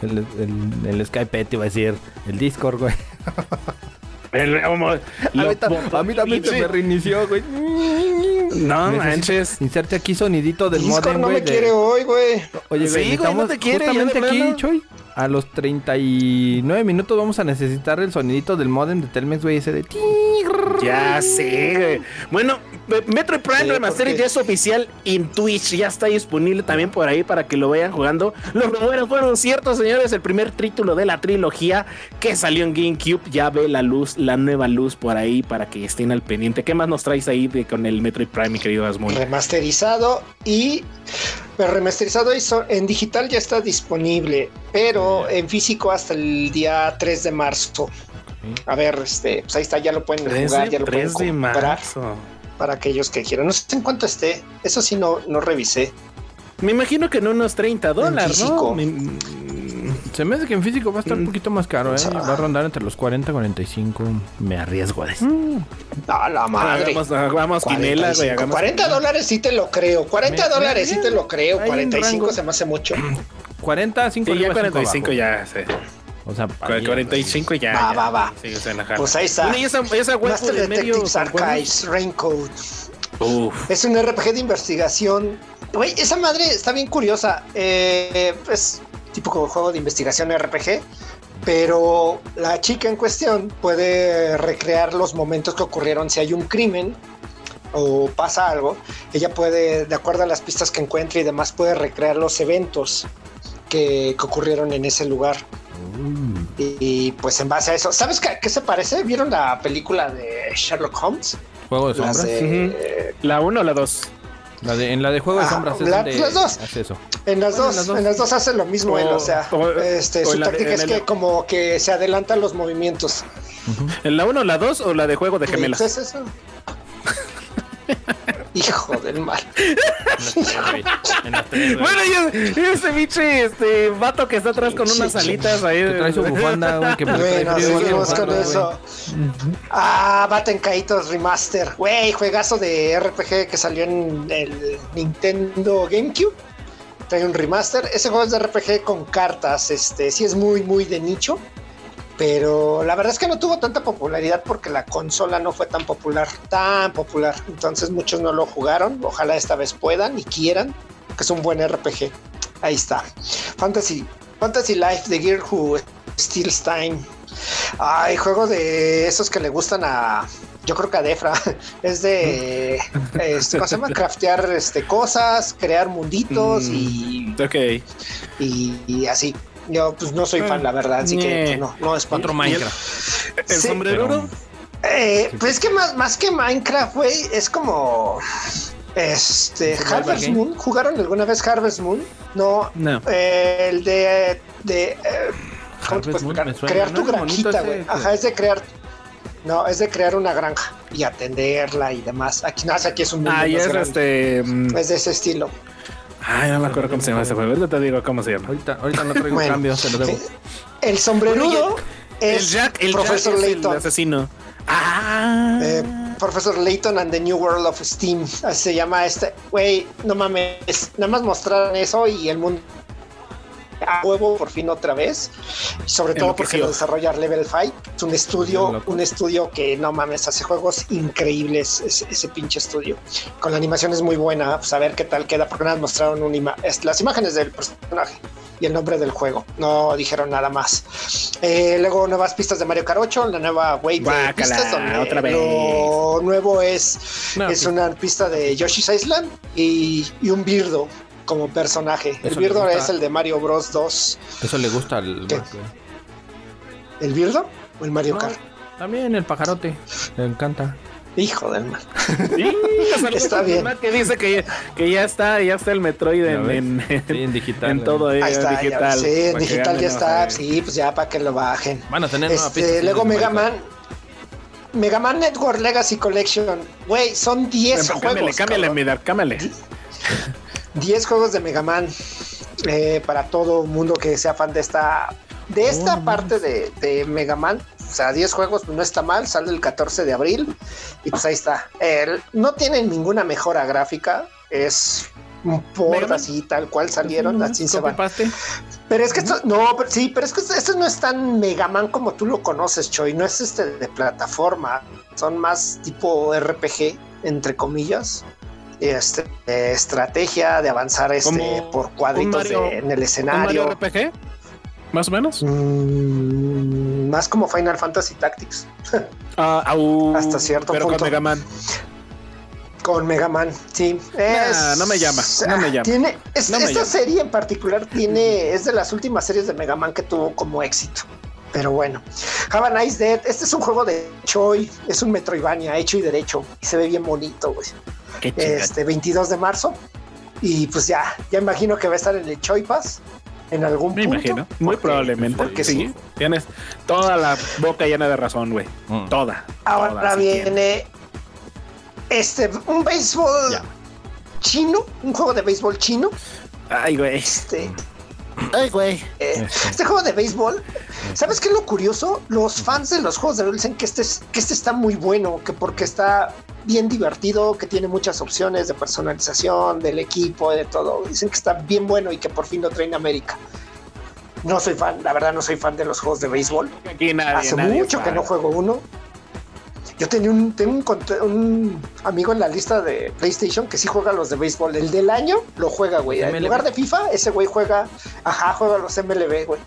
Speaker 1: el, el, el Skype, te iba a decir, el Discord, güey.
Speaker 2: El-
Speaker 1: A
Speaker 2: lo
Speaker 1: mí, ta-
Speaker 2: botó
Speaker 1: a mí también se me reinició, güey.
Speaker 2: No
Speaker 1: Necesito-
Speaker 2: manches.
Speaker 1: Inserte aquí sonidito del
Speaker 3: Discord
Speaker 1: modem,
Speaker 3: no
Speaker 1: güey.
Speaker 3: me
Speaker 1: de-
Speaker 3: quiere hoy, güey.
Speaker 1: Oye,
Speaker 2: Sí,
Speaker 1: güey,
Speaker 2: no te quiere,
Speaker 1: justamente aquí. Choy. A los 39 minutos vamos a necesitar el sonidito del modem de Telmex, güey, ese de...
Speaker 2: Ya sé. Bueno, Metroid Prime
Speaker 3: Sí,
Speaker 2: Remastered
Speaker 3: porque-
Speaker 2: ya es oficial en Twitch. Ya está disponible también por ahí para que lo vayan jugando. Los rumores fueron ciertos, señores. El primer título de la trilogía que salió en GameCube ya ve la luz, la nueva luz por ahí para que estén al pendiente. ¿Qué más nos traes ahí de- con el Metroid Prime, mi querido Asmund?
Speaker 3: Remasterizado y. Pero remasterizado y so- en digital ya está disponible, pero en físico hasta el día 3 de marzo. A ver, este, pues ahí está, ya lo pueden
Speaker 2: 3
Speaker 3: jugar,
Speaker 2: de,
Speaker 3: ya lo pueden
Speaker 2: 3 de
Speaker 3: comprar
Speaker 2: marzo.
Speaker 3: Para aquellos que quieran. No sé en cuánto esté, eso sí no, no revisé.
Speaker 2: Me imagino que en unos 30 dólares, ¿no?
Speaker 3: físico.
Speaker 2: Me-
Speaker 1: Se me hace que en físico va a estar un
Speaker 2: Mm.
Speaker 1: poquito más caro, ¿eh?
Speaker 3: A-
Speaker 1: Va a rondar entre los 40 y 45. Me arriesgo a decir.
Speaker 3: A la madre.
Speaker 2: Hagamos, hagamos quinela, güey.
Speaker 3: 45.
Speaker 2: hagamos
Speaker 3: 40 dólares sí te lo creo. 40
Speaker 1: Me- me-
Speaker 3: dólares sí te lo creo.
Speaker 1: hay un
Speaker 3: 45
Speaker 1: rango.
Speaker 3: se me hace mucho.
Speaker 1: 40, 5
Speaker 2: Sí, ya
Speaker 1: arriba, cinco
Speaker 2: 45
Speaker 1: abajo.
Speaker 2: ya, sí.
Speaker 1: O sea,
Speaker 2: Cu- 45 ya.
Speaker 3: Va,
Speaker 2: ya.
Speaker 3: va, va.
Speaker 2: Sí, o sea, en la jala.
Speaker 3: Pues ahí está.
Speaker 2: Bueno, y esa, esa web
Speaker 3: Master
Speaker 2: de medio.
Speaker 3: Detectives Archives, Raincoat.
Speaker 2: Uf.
Speaker 3: Es un RPG de investigación. Güey, esa madre está bien curiosa. Eh, es tipo como juego de investigación RPG. Pero la chica en cuestión puede recrear los momentos que ocurrieron si hay un crimen o pasa algo. Ella puede, de acuerdo a las pistas que encuentre y demás, puede recrear los eventos que, que ocurrieron en ese lugar. Y, y, pues en base a eso, ¿sabes qué, qué se parece? ¿Vieron la película de Sherlock Holmes?
Speaker 1: Juego de sombras.
Speaker 3: de-
Speaker 2: ¿La 1 o la 2?
Speaker 1: La de- en la de Juego de
Speaker 3: Ah,
Speaker 1: sombras
Speaker 3: la- las dos.
Speaker 1: hace eso.
Speaker 3: En las,
Speaker 1: Bueno,
Speaker 3: dos,
Speaker 1: en las dos.
Speaker 3: en las dos hace lo mismo él,
Speaker 2: O-
Speaker 3: o sea,
Speaker 2: o-
Speaker 3: este,
Speaker 2: o
Speaker 3: su
Speaker 2: de-
Speaker 3: táctica es
Speaker 2: el-
Speaker 3: que como que se adelantan los movimientos.
Speaker 2: ¿En la 1, la 2 o la de juego de gemelas?
Speaker 3: Pues es eso. Hijo del mal.
Speaker 2: Bueno, y, ese biche, este vato que está atrás con unas alitas ahí.
Speaker 1: Que trae su bufanda, güey, que trae
Speaker 3: Bueno, seguimos con
Speaker 1: bufanda,
Speaker 3: eso. Ah, Baten Kaitos Remaster. Güey, juegazo de RPG que salió en el Nintendo GameCube. Trae un remaster. Ese juego es de RPG con cartas. Este, sí es muy, muy de nicho. Pero la verdad es que no tuvo tanta popularidad porque la consola no fue tan popular, tan popular. Entonces muchos no lo jugaron. Ojalá esta vez puedan y quieran, que es un buen RPG. Ahí está. Fantasy, Fantasy Life The Gear Who Steals Time. Hay juegos de esos que le gustan a. Yo creo que a Defra. Es de. este, ¿Cómo se llama? Craftear este, cosas, crear munditos y,
Speaker 2: Ok.
Speaker 3: y, y así. Yo pues no soy fan, la verdad, así que
Speaker 2: Ñe.
Speaker 3: pues, no, no es para
Speaker 1: Otro Minecraft.
Speaker 2: ¿El
Speaker 3: Sí,
Speaker 2: sombrero?
Speaker 3: Eh, pues es que más, más que Minecraft, güey, es como. Este.
Speaker 1: ¿Survival
Speaker 3: Harvest? Moon. ¿Jugaron alguna vez Harvest Moon? No.
Speaker 2: No.
Speaker 3: eh, el de. de eh, ¿cómo te
Speaker 1: Harvest
Speaker 3: puedo
Speaker 1: Moon,
Speaker 3: explicar?
Speaker 1: me suena,
Speaker 3: Crear
Speaker 1: ¿no?
Speaker 3: tu granjita, güey. Ajá, es de crear. No, es de crear una granja y atenderla y demás. Aquí no, aquí es un mundo
Speaker 2: Ah, y
Speaker 3: más
Speaker 2: es
Speaker 3: grande.
Speaker 2: este. mm,
Speaker 3: Es de ese estilo.
Speaker 2: Ay, no me acuerdo cómo se llama ese juego. Ahorita te digo cómo se llama.
Speaker 1: Ahorita, ahorita no traigo
Speaker 3: Bueno.
Speaker 1: cambios, se lo debo.
Speaker 3: El sombrerudo
Speaker 2: El
Speaker 3: es
Speaker 2: Jack, el
Speaker 3: Profesor
Speaker 2: Jack es el
Speaker 3: Layton.
Speaker 2: asesino. Ah.
Speaker 3: Eh, Professor Layton and the New World of Steam. Así se llama este. Güey, no mames. Nada más mostraron eso y el mundo a huevo por fin otra vez. Sobre todo porque lo desarrolla Level 5. Es un estudio, un estudio que no mames, hace juegos increíbles. Ese, ese pinche estudio. Con la animación es muy buena. Pues a ver qué tal queda. Porque más mostraron una ima- las imágenes del personaje y el nombre del juego. No dijeron nada más. Eh, luego nuevas pistas de Mario 8, la nueva wave de
Speaker 2: Guácala,
Speaker 3: pistas donde
Speaker 2: otra vez.
Speaker 3: lo nuevo es,
Speaker 1: No,
Speaker 3: es una pista de Yoshi's Island y, y un Birdo como personaje.
Speaker 1: Eso
Speaker 3: el Birdo es el de Mario Bros 2.
Speaker 1: Eso le gusta al.
Speaker 3: ¿Qué? ¿El Birdo o el Mario
Speaker 1: No.
Speaker 3: Kart?
Speaker 1: También el pajarote. Le encanta.
Speaker 3: Hijo del mal.
Speaker 2: Sí,
Speaker 3: Está bien.
Speaker 2: Que dice que, que ya está, ya está el Metroid en, en,
Speaker 1: Sí, en digital.
Speaker 2: en todo eh,
Speaker 3: Ahí está, ya-
Speaker 2: digital.
Speaker 3: sí, en digital ya está.
Speaker 2: Eh,
Speaker 3: Sí, pues ya para que lo bajen.
Speaker 1: Van a tener nueva
Speaker 3: Este,
Speaker 1: pista.
Speaker 3: luego Mega Man. Mega Man Network Legacy Collection. Güey, son 10
Speaker 2: Cámbiale,
Speaker 3: juegos.
Speaker 2: cámbiale. Midar, cámbiale.
Speaker 3: 10 juegos de Mega Man eh, para todo mundo que sea fan de esta de esta parte de, de Mega Man. O sea, 10 juegos pues, no está mal, sale el 14 de abril y pues ahí está. El- no tienen ninguna mejora gráfica, es un
Speaker 2: Mega
Speaker 3: port
Speaker 2: Man.
Speaker 3: así tal cual salieron, así se van. Pero es que esto, no, pero sí, pero es que esto no es tan Mega Man como tú lo conoces, Choi. No es este de plataforma. Son más tipo RPG, entre comillas. Este, eh, estrategia de avanzar este por cuadritos
Speaker 2: Mario-
Speaker 3: de- en el
Speaker 2: ¿Un Mario
Speaker 3: escenario.
Speaker 2: RPG? ¿Más o menos?
Speaker 3: Mm, más como Final Fantasy Tactics
Speaker 2: Ah,
Speaker 3: Hasta cierto
Speaker 2: pero
Speaker 3: punto.
Speaker 2: con Mega Man.
Speaker 3: con Mega Man. Sí,
Speaker 2: Nah, no me llama, no me llama.
Speaker 3: Tiene, es-
Speaker 2: No me
Speaker 3: esta
Speaker 2: llama.
Speaker 3: serie en particular tiene, es de las últimas series de Mega Man que tuvo como éxito. Pero bueno, Have a Nice Dead. Este es un juego de Choi, es un Metroidvania hecho y derecho y se ve bien bonito, güey. Este 22 de marzo y pues ya, ya imagino que va a estar en el Choi Pass en algún
Speaker 2: Me
Speaker 3: punto.
Speaker 2: imagino. Muy
Speaker 3: porque-
Speaker 2: probablemente.
Speaker 3: porque
Speaker 2: sí.
Speaker 3: sí.
Speaker 2: Tienes toda la boca llena de razón, güey.
Speaker 1: Mm.
Speaker 2: Toda.
Speaker 3: Ahora
Speaker 2: toda,
Speaker 3: viene este un béisbol
Speaker 2: Ya.
Speaker 3: chino, un juego de béisbol chino.
Speaker 2: Ay, güey.
Speaker 3: Este,
Speaker 2: Ay, güey.
Speaker 3: eh,
Speaker 1: Este.
Speaker 3: este juego de béisbol, ¿sabes qué es lo curioso? Los fans de los juegos de béisbol dicen que este, es- que este está muy bueno, que porque está bien divertido, que tiene muchas opciones de personalización del equipo, de todo. Dicen que está bien bueno y que por fin lo traen a América. No soy fan, la verdad no soy fan de los juegos de béisbol.
Speaker 2: Aquí nadie.
Speaker 3: Hace
Speaker 2: nadie
Speaker 3: mucho que no juego uno. Yo tenía un, tengo un, un amigo en la lista de PlayStation que sí juega los de béisbol. El del año lo juega, güey. En lugar de FIFA, ese güey juega, ajá, juega los MLB, güey.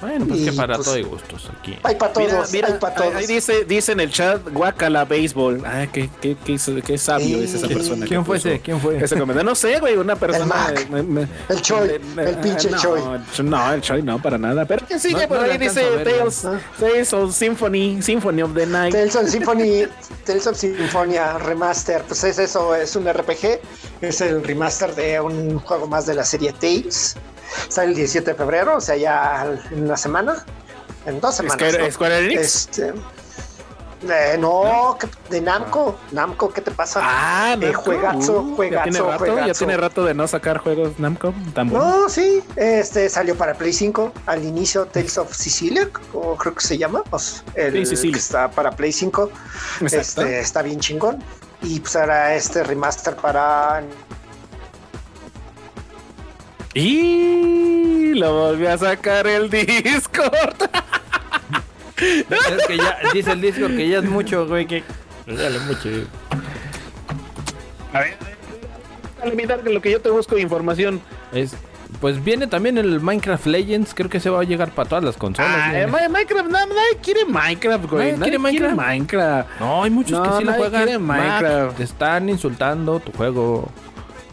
Speaker 1: Bueno, pues
Speaker 3: Y,
Speaker 1: que para
Speaker 3: pues,
Speaker 1: todo hay gustos aquí.
Speaker 3: Hay para todos,
Speaker 2: Mira, mira,
Speaker 3: hay para
Speaker 2: ahí-
Speaker 3: todos.
Speaker 2: ahí dice, dice en el chat, guacala béisbol. Ay, qué, qué, qué, qué sabio es esa persona.
Speaker 1: ¿Quién fue ese? ¿Quién fue?
Speaker 2: Ese comentario. No sé, güey, una persona.
Speaker 3: Mac.
Speaker 2: me- me-
Speaker 3: El Choi,
Speaker 2: eh,
Speaker 3: el pinche
Speaker 2: no,
Speaker 3: Choi.
Speaker 2: No, el Choi no, para nada. Pero que sigue
Speaker 1: No-
Speaker 2: por
Speaker 1: no
Speaker 2: ahí dice
Speaker 1: ver,
Speaker 2: Tales. Tales of Symphony, Symphony of the Night.
Speaker 3: Tales of Symphony, Tales of Symphonia Remaster, pues es eso, es un RPG, es el remaster de un juego más de la serie Tales. Sale el 17 de febrero, o sea, ya en una semana. en dos semanas.
Speaker 2: Square,
Speaker 3: ¿no?
Speaker 2: Square Enix.
Speaker 3: Este, eh, no, ¿qué- de Namco, Namco, ¿qué te pasa?
Speaker 2: Ah,
Speaker 3: Eh,
Speaker 2: Namco.
Speaker 3: juegazo,
Speaker 2: Uh,
Speaker 3: juegazo,
Speaker 2: ya tiene rato, ya
Speaker 3: juegazo.
Speaker 2: tiene rato de no sacar juegos Namco tan.
Speaker 3: No, sí, este salió para Play 5 al inicio Tales of Sicilia, o creo que se llama, pues, el
Speaker 2: Sí,
Speaker 3: que está para Play 5,
Speaker 2: Exacto.
Speaker 3: este, está bien chingón. Y pues ahora este remaster para
Speaker 2: Y lo volvió a sacar el Discord.
Speaker 1: Es que ya, dice el Discord que ya es mucho, güey, que... Dale mucho.
Speaker 2: A ver, al limitar que lo que yo te busco información.
Speaker 1: Es, pues viene también el Minecraft Legends, creo que se va a llegar para todas las consolas.
Speaker 2: Ah, eh, Minecraft, no, nadie quiere Minecraft, güey.
Speaker 1: Nadie
Speaker 2: Nadie
Speaker 1: quiere
Speaker 2: quiere
Speaker 1: Minecraft. No, hay muchos
Speaker 2: No,
Speaker 1: que sí lo
Speaker 2: nadie
Speaker 1: juegan. Mac,
Speaker 2: Minecraft.
Speaker 1: te están insultando tu juego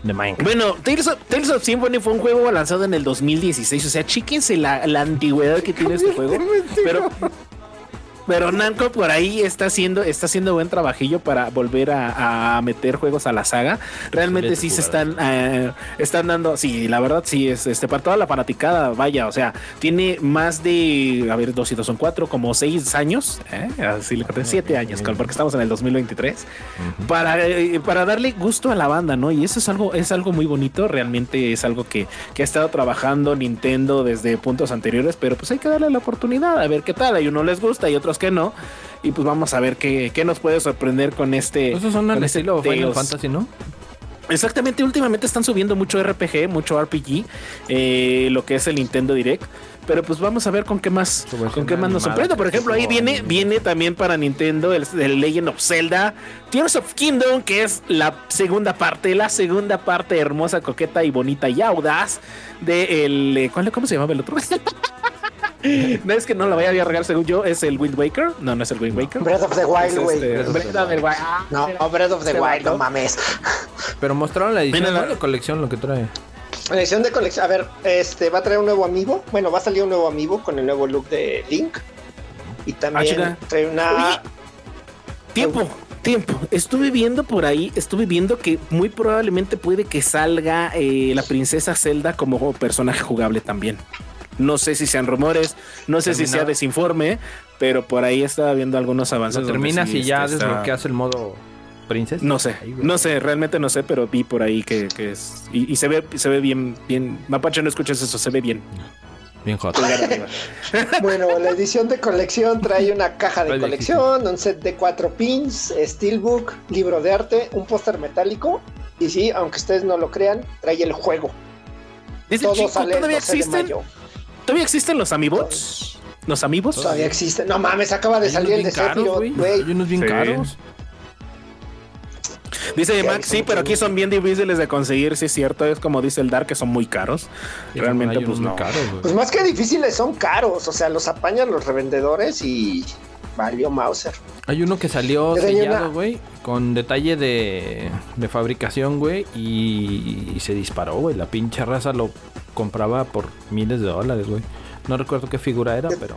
Speaker 1: de Minecraft.
Speaker 2: Bueno, Tales of, Tales of Symphony fue un juego lanzado en el 2016. O sea, chíquense la, la antigüedad que tiene este juego. Pero, pero Namco por ahí está haciendo, está haciendo buen trabajillo para volver a, a meter juegos a la saga. Realmente sí se están, eh, están dando, sí, la verdad sí, es este para toda la fanaticada, vaya, o sea, tiene más de, a ver, dos y dos son cuatro, como seis años, ¿eh? así le conté, siete años, porque estamos en el 2023 para, eh, para darle gusto a la banda, ¿no? Y eso es algo, es algo muy bonito, realmente es algo que, que ha estado trabajando Nintendo desde puntos anteriores, pero pues hay que darle la oportunidad a ver qué tal. Hay unos les gusta y otros que no. Y pues vamos a ver qué, qué nos puede sorprender con este.
Speaker 1: Esos son
Speaker 2: con este
Speaker 1: estilo Final
Speaker 2: Tales.
Speaker 1: Fantasy, ¿no?
Speaker 2: Exactamente, últimamente están subiendo mucho RPG, mucho RPG, eh, lo que es el Nintendo Direct. Pero pues vamos a ver con qué más, con qué más nos sorprende. Por ejemplo, ahí viene, viene también para Nintendo el, el Legend of Zelda, Tears of Kingdom, que es la segunda parte, la segunda parte hermosa, coqueta y bonita y audaz de el, eh, ¿cuál, ¿cómo se llamaba el otro? no es que no lo vaya a regar según yo, es el Wind Waker. No, no es el Wind Waker.
Speaker 3: Breath of the Wild,
Speaker 2: Es
Speaker 3: güey.
Speaker 2: este, Breath of the Wild. Ah,
Speaker 3: No,
Speaker 2: mira,
Speaker 3: Breath of the
Speaker 2: este
Speaker 3: Wild, no mames.
Speaker 1: Pero mostraron la edición
Speaker 2: la-
Speaker 1: ¿no? de colección, lo que trae.
Speaker 3: La edición de colección, a ver, este va a traer un nuevo amiibo. Bueno, va a salir un nuevo amiibo con el nuevo look de Link. Y
Speaker 2: Ah,
Speaker 3: también trae una.
Speaker 2: Tiempo, tiempo. Estuve viendo por ahí, estuve viendo que muy probablemente puede que salga eh, la princesa Zelda como personaje jugable también. No sé si sean rumores, no sé si
Speaker 1: Termina-
Speaker 2: sea desinforme, pero por ahí estaba viendo algunos avances.
Speaker 1: Terminas
Speaker 2: sí,
Speaker 1: y ya
Speaker 2: este, está-
Speaker 1: desbloqueas el modo princesa.
Speaker 2: No sé, no sé, realmente no sé, pero vi por ahí que, que es. Y, y se ve, se ve bien, bien. Mapache, no escuches eso, se ve bien.
Speaker 1: Bien hot.
Speaker 3: Bueno, la edición de colección trae una caja de colección, un set de cuatro pins, steelbook, libro de arte, un póster metálico. Y sí, aunque ustedes no lo crean, trae el juego.
Speaker 2: Dice
Speaker 3: Todo
Speaker 2: Chico,
Speaker 3: sale
Speaker 2: ¿todavía
Speaker 3: 12 de
Speaker 2: existen?
Speaker 3: mayo.
Speaker 2: ¿Todavía existen los amiibots? ¿Los amigos?
Speaker 3: Todavía existe. No mames, acaba de
Speaker 1: Hay
Speaker 3: salir el de Sephiroth,
Speaker 1: güey. Hay unos bien
Speaker 2: Sí.
Speaker 1: caros.
Speaker 2: Dice
Speaker 3: Sí,
Speaker 2: Max, sí, pero aquí son bien difíciles de conseguir, sí es cierto, es como dice el Dark, que son muy caros. Realmente, pues no.
Speaker 1: caros.
Speaker 3: Pues más que difíciles, son caros. O sea, los apañan los revendedores y valió Mauser.
Speaker 1: Hay uno que salió sellado,
Speaker 3: una-
Speaker 1: güey, con detalle de, de fabricación, güey, y, y se disparó, güey. La pinche raza lo compraba por miles de dólares, güey. No recuerdo qué figura era, pero...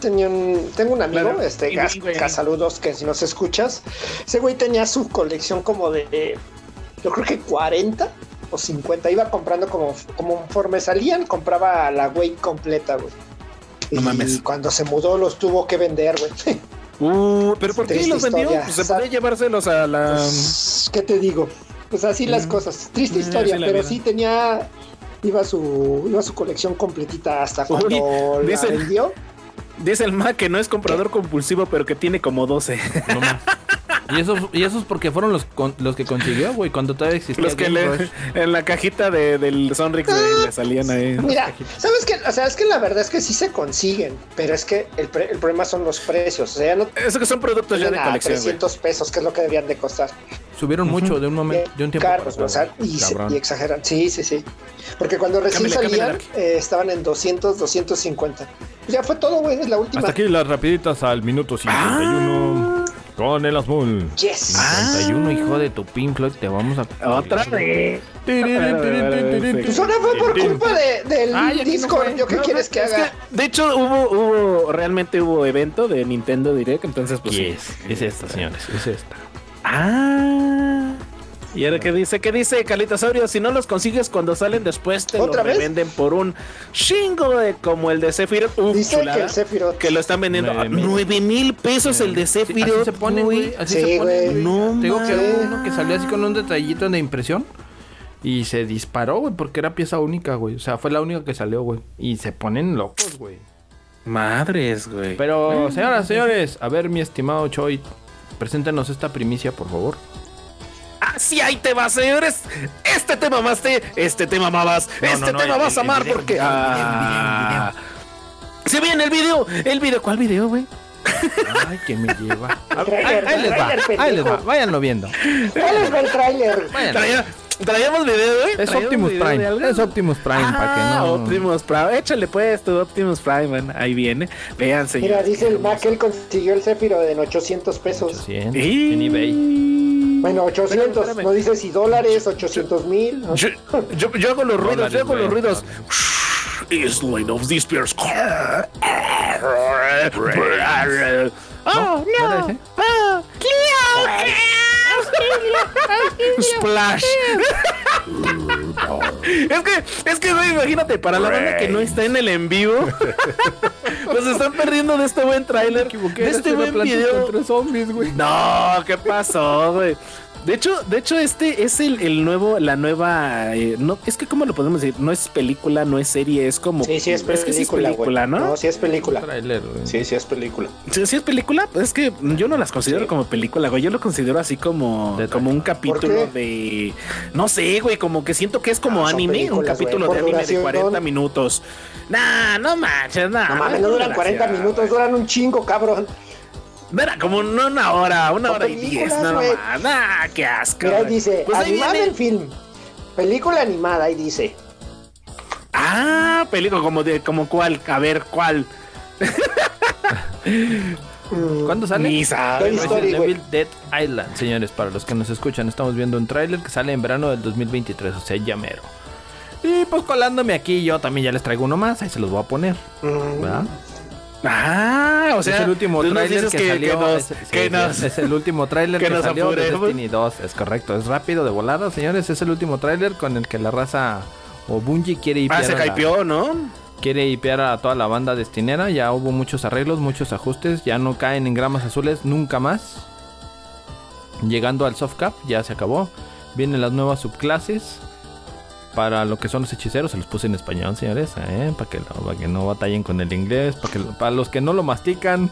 Speaker 3: Tenía un, tengo un amigo,
Speaker 2: Claro.
Speaker 3: este,
Speaker 2: Y
Speaker 3: Gas,
Speaker 2: güey.
Speaker 3: Gas, saludos, que si nos escuchas, ese güey tenía su colección como de, eh, yo creo que 40 o 50, iba comprando como, como conforme salían, compraba la güey completa, güey.
Speaker 2: No
Speaker 3: y
Speaker 2: mames.
Speaker 3: cuando se mudó los tuvo que vender, güey.
Speaker 2: Uh, pero ¿por qué los vendió? Pues se podía llevárselos a la.
Speaker 3: Pues, ¿Qué te digo? Pues así las
Speaker 2: Mm.
Speaker 3: cosas. Triste
Speaker 2: Mm,
Speaker 3: historia, pero sí tenía, iba su, iba su colección completita hasta cuando
Speaker 2: Uy,
Speaker 3: la
Speaker 2: dice-
Speaker 3: vendió.
Speaker 2: Dice el Mac que no es comprador compulsivo, pero que tiene como 12.
Speaker 1: No y esos y esos porque fueron los con- los que consiguió, güey, cuando todavía existía
Speaker 2: Los que le, en la cajita de, del Sonrix güey, le salían ahí.
Speaker 3: Mira, ¿sabes qué? O sea, es que la verdad es que sí se consiguen, pero es que el, pre- el problema son los precios. O sea, ya no
Speaker 2: Eso que son productos ya de colección. güey.
Speaker 3: 300 pesos, que es lo que deberían de costar.
Speaker 1: Subieron mucho de un momento, de un tiempo.
Speaker 3: Caros,
Speaker 1: para
Speaker 3: o sea,
Speaker 1: acá,
Speaker 3: y, se-
Speaker 1: cabrón.
Speaker 3: y exageran. Sí, sí, sí. Porque cuando recién
Speaker 2: Cámbiale,
Speaker 3: salían, eh, estaban en 200, 250. Pues ya fue todo, güey, es la última.
Speaker 1: Hasta aquí las rapiditas al minuto 51 con el Azul.
Speaker 3: Yes.
Speaker 1: 51, hijo de tu Pink Floyd, te vamos a...
Speaker 2: Otra vez.
Speaker 3: Pues ahora fue por culpa de, del
Speaker 1: Ay, aquí no
Speaker 3: Discord.
Speaker 1: fue.
Speaker 3: ¿Yo qué
Speaker 2: No,
Speaker 3: quieres
Speaker 2: no,
Speaker 3: que haga?
Speaker 2: de hecho, hubo, hubo, realmente hubo evento de Nintendo Direct, entonces pues. sí.
Speaker 1: Yes, es esta, señores, es esta.
Speaker 2: Ah. ¿Y ahora qué dice? ¿Qué dice Calitasaurio? Si no los consigues cuando salen después, te
Speaker 3: ¿Otra
Speaker 2: lo
Speaker 3: vez?
Speaker 2: revenden por un chingo de como el de Sephiroth. Uf,
Speaker 3: Dice
Speaker 2: chulada,
Speaker 3: que el Sephiroth.
Speaker 2: que lo están vendiendo a
Speaker 1: Nueve mil.
Speaker 2: 9 mil pesos el de
Speaker 1: Sí, así
Speaker 2: Sephiroth.
Speaker 1: se pone, güey. Así
Speaker 3: Sí,
Speaker 1: se pone.
Speaker 2: No
Speaker 1: Te digo que hubo uno que salió así con un detallito de impresión. Y se disparó, güey, porque era pieza única, güey. O sea, fue la única que salió, güey. Y se ponen locos, güey.
Speaker 2: Madres, güey.
Speaker 1: Pero, señoras, señores, a ver, mi estimado Choi, preséntenos esta primicia, por favor.
Speaker 2: Así ahí te vas, señores. Este tema mamaste, este tema mamás,
Speaker 1: No,
Speaker 2: este
Speaker 1: no, no,
Speaker 2: tema
Speaker 1: el-
Speaker 2: vas a amar
Speaker 1: video,
Speaker 2: porque. Ah. Se viene el video, el video, ¿cuál video, güey?
Speaker 1: Ay, que me lleva.
Speaker 3: Trailer,
Speaker 1: ahí, ahí les va,
Speaker 3: trailer,
Speaker 1: ahí les va, váyanlo viendo.
Speaker 3: ¿Cuál es el tráiler?
Speaker 2: Traíamos video, güey.
Speaker 1: Es Optimus Prime, es Optimus Prime, para que
Speaker 2: Ah,
Speaker 1: no...
Speaker 2: Optimus Prime. Échale pues tu Optimus Prime, man. Ahí viene. Vean, señores.
Speaker 3: Mira, dice el Mac que él consiguió el Sephiroth en 800 pesos.
Speaker 1: 100,
Speaker 2: Y-
Speaker 1: en eBay.
Speaker 3: Bueno, 800,
Speaker 2: espérame.
Speaker 3: no dice si dólares, 800 mil. ¿no?
Speaker 2: Yo, yo, yo hago los ruidos, yo hago los ruidos. Is Lane of the Spears. Oh,
Speaker 1: ¿No era
Speaker 2: Splash. es que, es que, güey, imagínate, para la banda que no está en el en vivo, pues están perdiendo de este buen tráiler, de este buen video.
Speaker 1: Contra zombies, güey.
Speaker 2: No, ¿qué pasó, güey? De hecho, de hecho, este es el, el nuevo, la nueva, eh, no, es que cómo lo podemos decir, no es película, no es serie, es como,
Speaker 3: Sí, sí es película,
Speaker 2: que sí es película. ¿no?
Speaker 3: No, sí es película.
Speaker 1: Trailer.
Speaker 3: Sí, sí es película.
Speaker 2: Sí, sí es película, pues es que yo no las considero
Speaker 3: Sí.
Speaker 2: como película, güey. Yo lo considero así como,
Speaker 1: De
Speaker 2: como un
Speaker 3: ¿Por
Speaker 2: capítulo de. No sé, güey, como que siento que es como
Speaker 3: Ah,
Speaker 2: anime, un capítulo
Speaker 3: güey,
Speaker 2: de anime de
Speaker 3: duración.
Speaker 2: 40 minutos. Nah, no manches, nah.
Speaker 3: No mames, no duran 40 minutos, duran un chingo, cabrón.
Speaker 2: Mira, como no una hora, una hora y diez, nada
Speaker 3: güey.
Speaker 2: más. Nah, qué asco.
Speaker 3: Mira, ahí dice,
Speaker 2: Pues ahí
Speaker 3: animada
Speaker 2: viene-
Speaker 3: el film. Película animada, ahí dice.
Speaker 2: Ah, película como de, como cuál, a ver, cuál.
Speaker 3: Mm,
Speaker 1: ¿Cuándo sale?
Speaker 2: Ni sabe,
Speaker 3: Toy
Speaker 2: güey.
Speaker 3: Story,
Speaker 1: Resident
Speaker 3: güey.
Speaker 1: Evil Dead Island, señores, para los que nos escuchan, estamos viendo un tráiler que sale en verano del 2023, o sea, ya mero. Y pues colándome aquí, yo también ya les traigo uno más, ahí se los voy a poner,
Speaker 3: mm,
Speaker 1: ¿verdad?
Speaker 2: Ah, o sea,
Speaker 1: es el último tráiler
Speaker 2: dices
Speaker 1: que, salió.
Speaker 2: nos,
Speaker 1: es,
Speaker 2: que
Speaker 1: sí,
Speaker 2: nos-
Speaker 1: es el último tráiler
Speaker 2: que
Speaker 1: que, salió de. Destiny 2, es correcto, es rápido de volada, señores, es el último tráiler con el que la raza o Bungie quiere
Speaker 2: Ah,
Speaker 1: hipear,
Speaker 2: se hypeó, ¿no?
Speaker 1: quiere hipear a toda la banda destinera, ya hubo muchos arreglos, muchos ajustes, ya no caen en gramas azules nunca más. Llegando al soft cap, ya se acabó. Vienen las nuevas subclases. Para lo que son los hechiceros, se los puse en español, señores, ¿eh? para que, no- para que no batallen con el inglés, para que para los que no lo mastican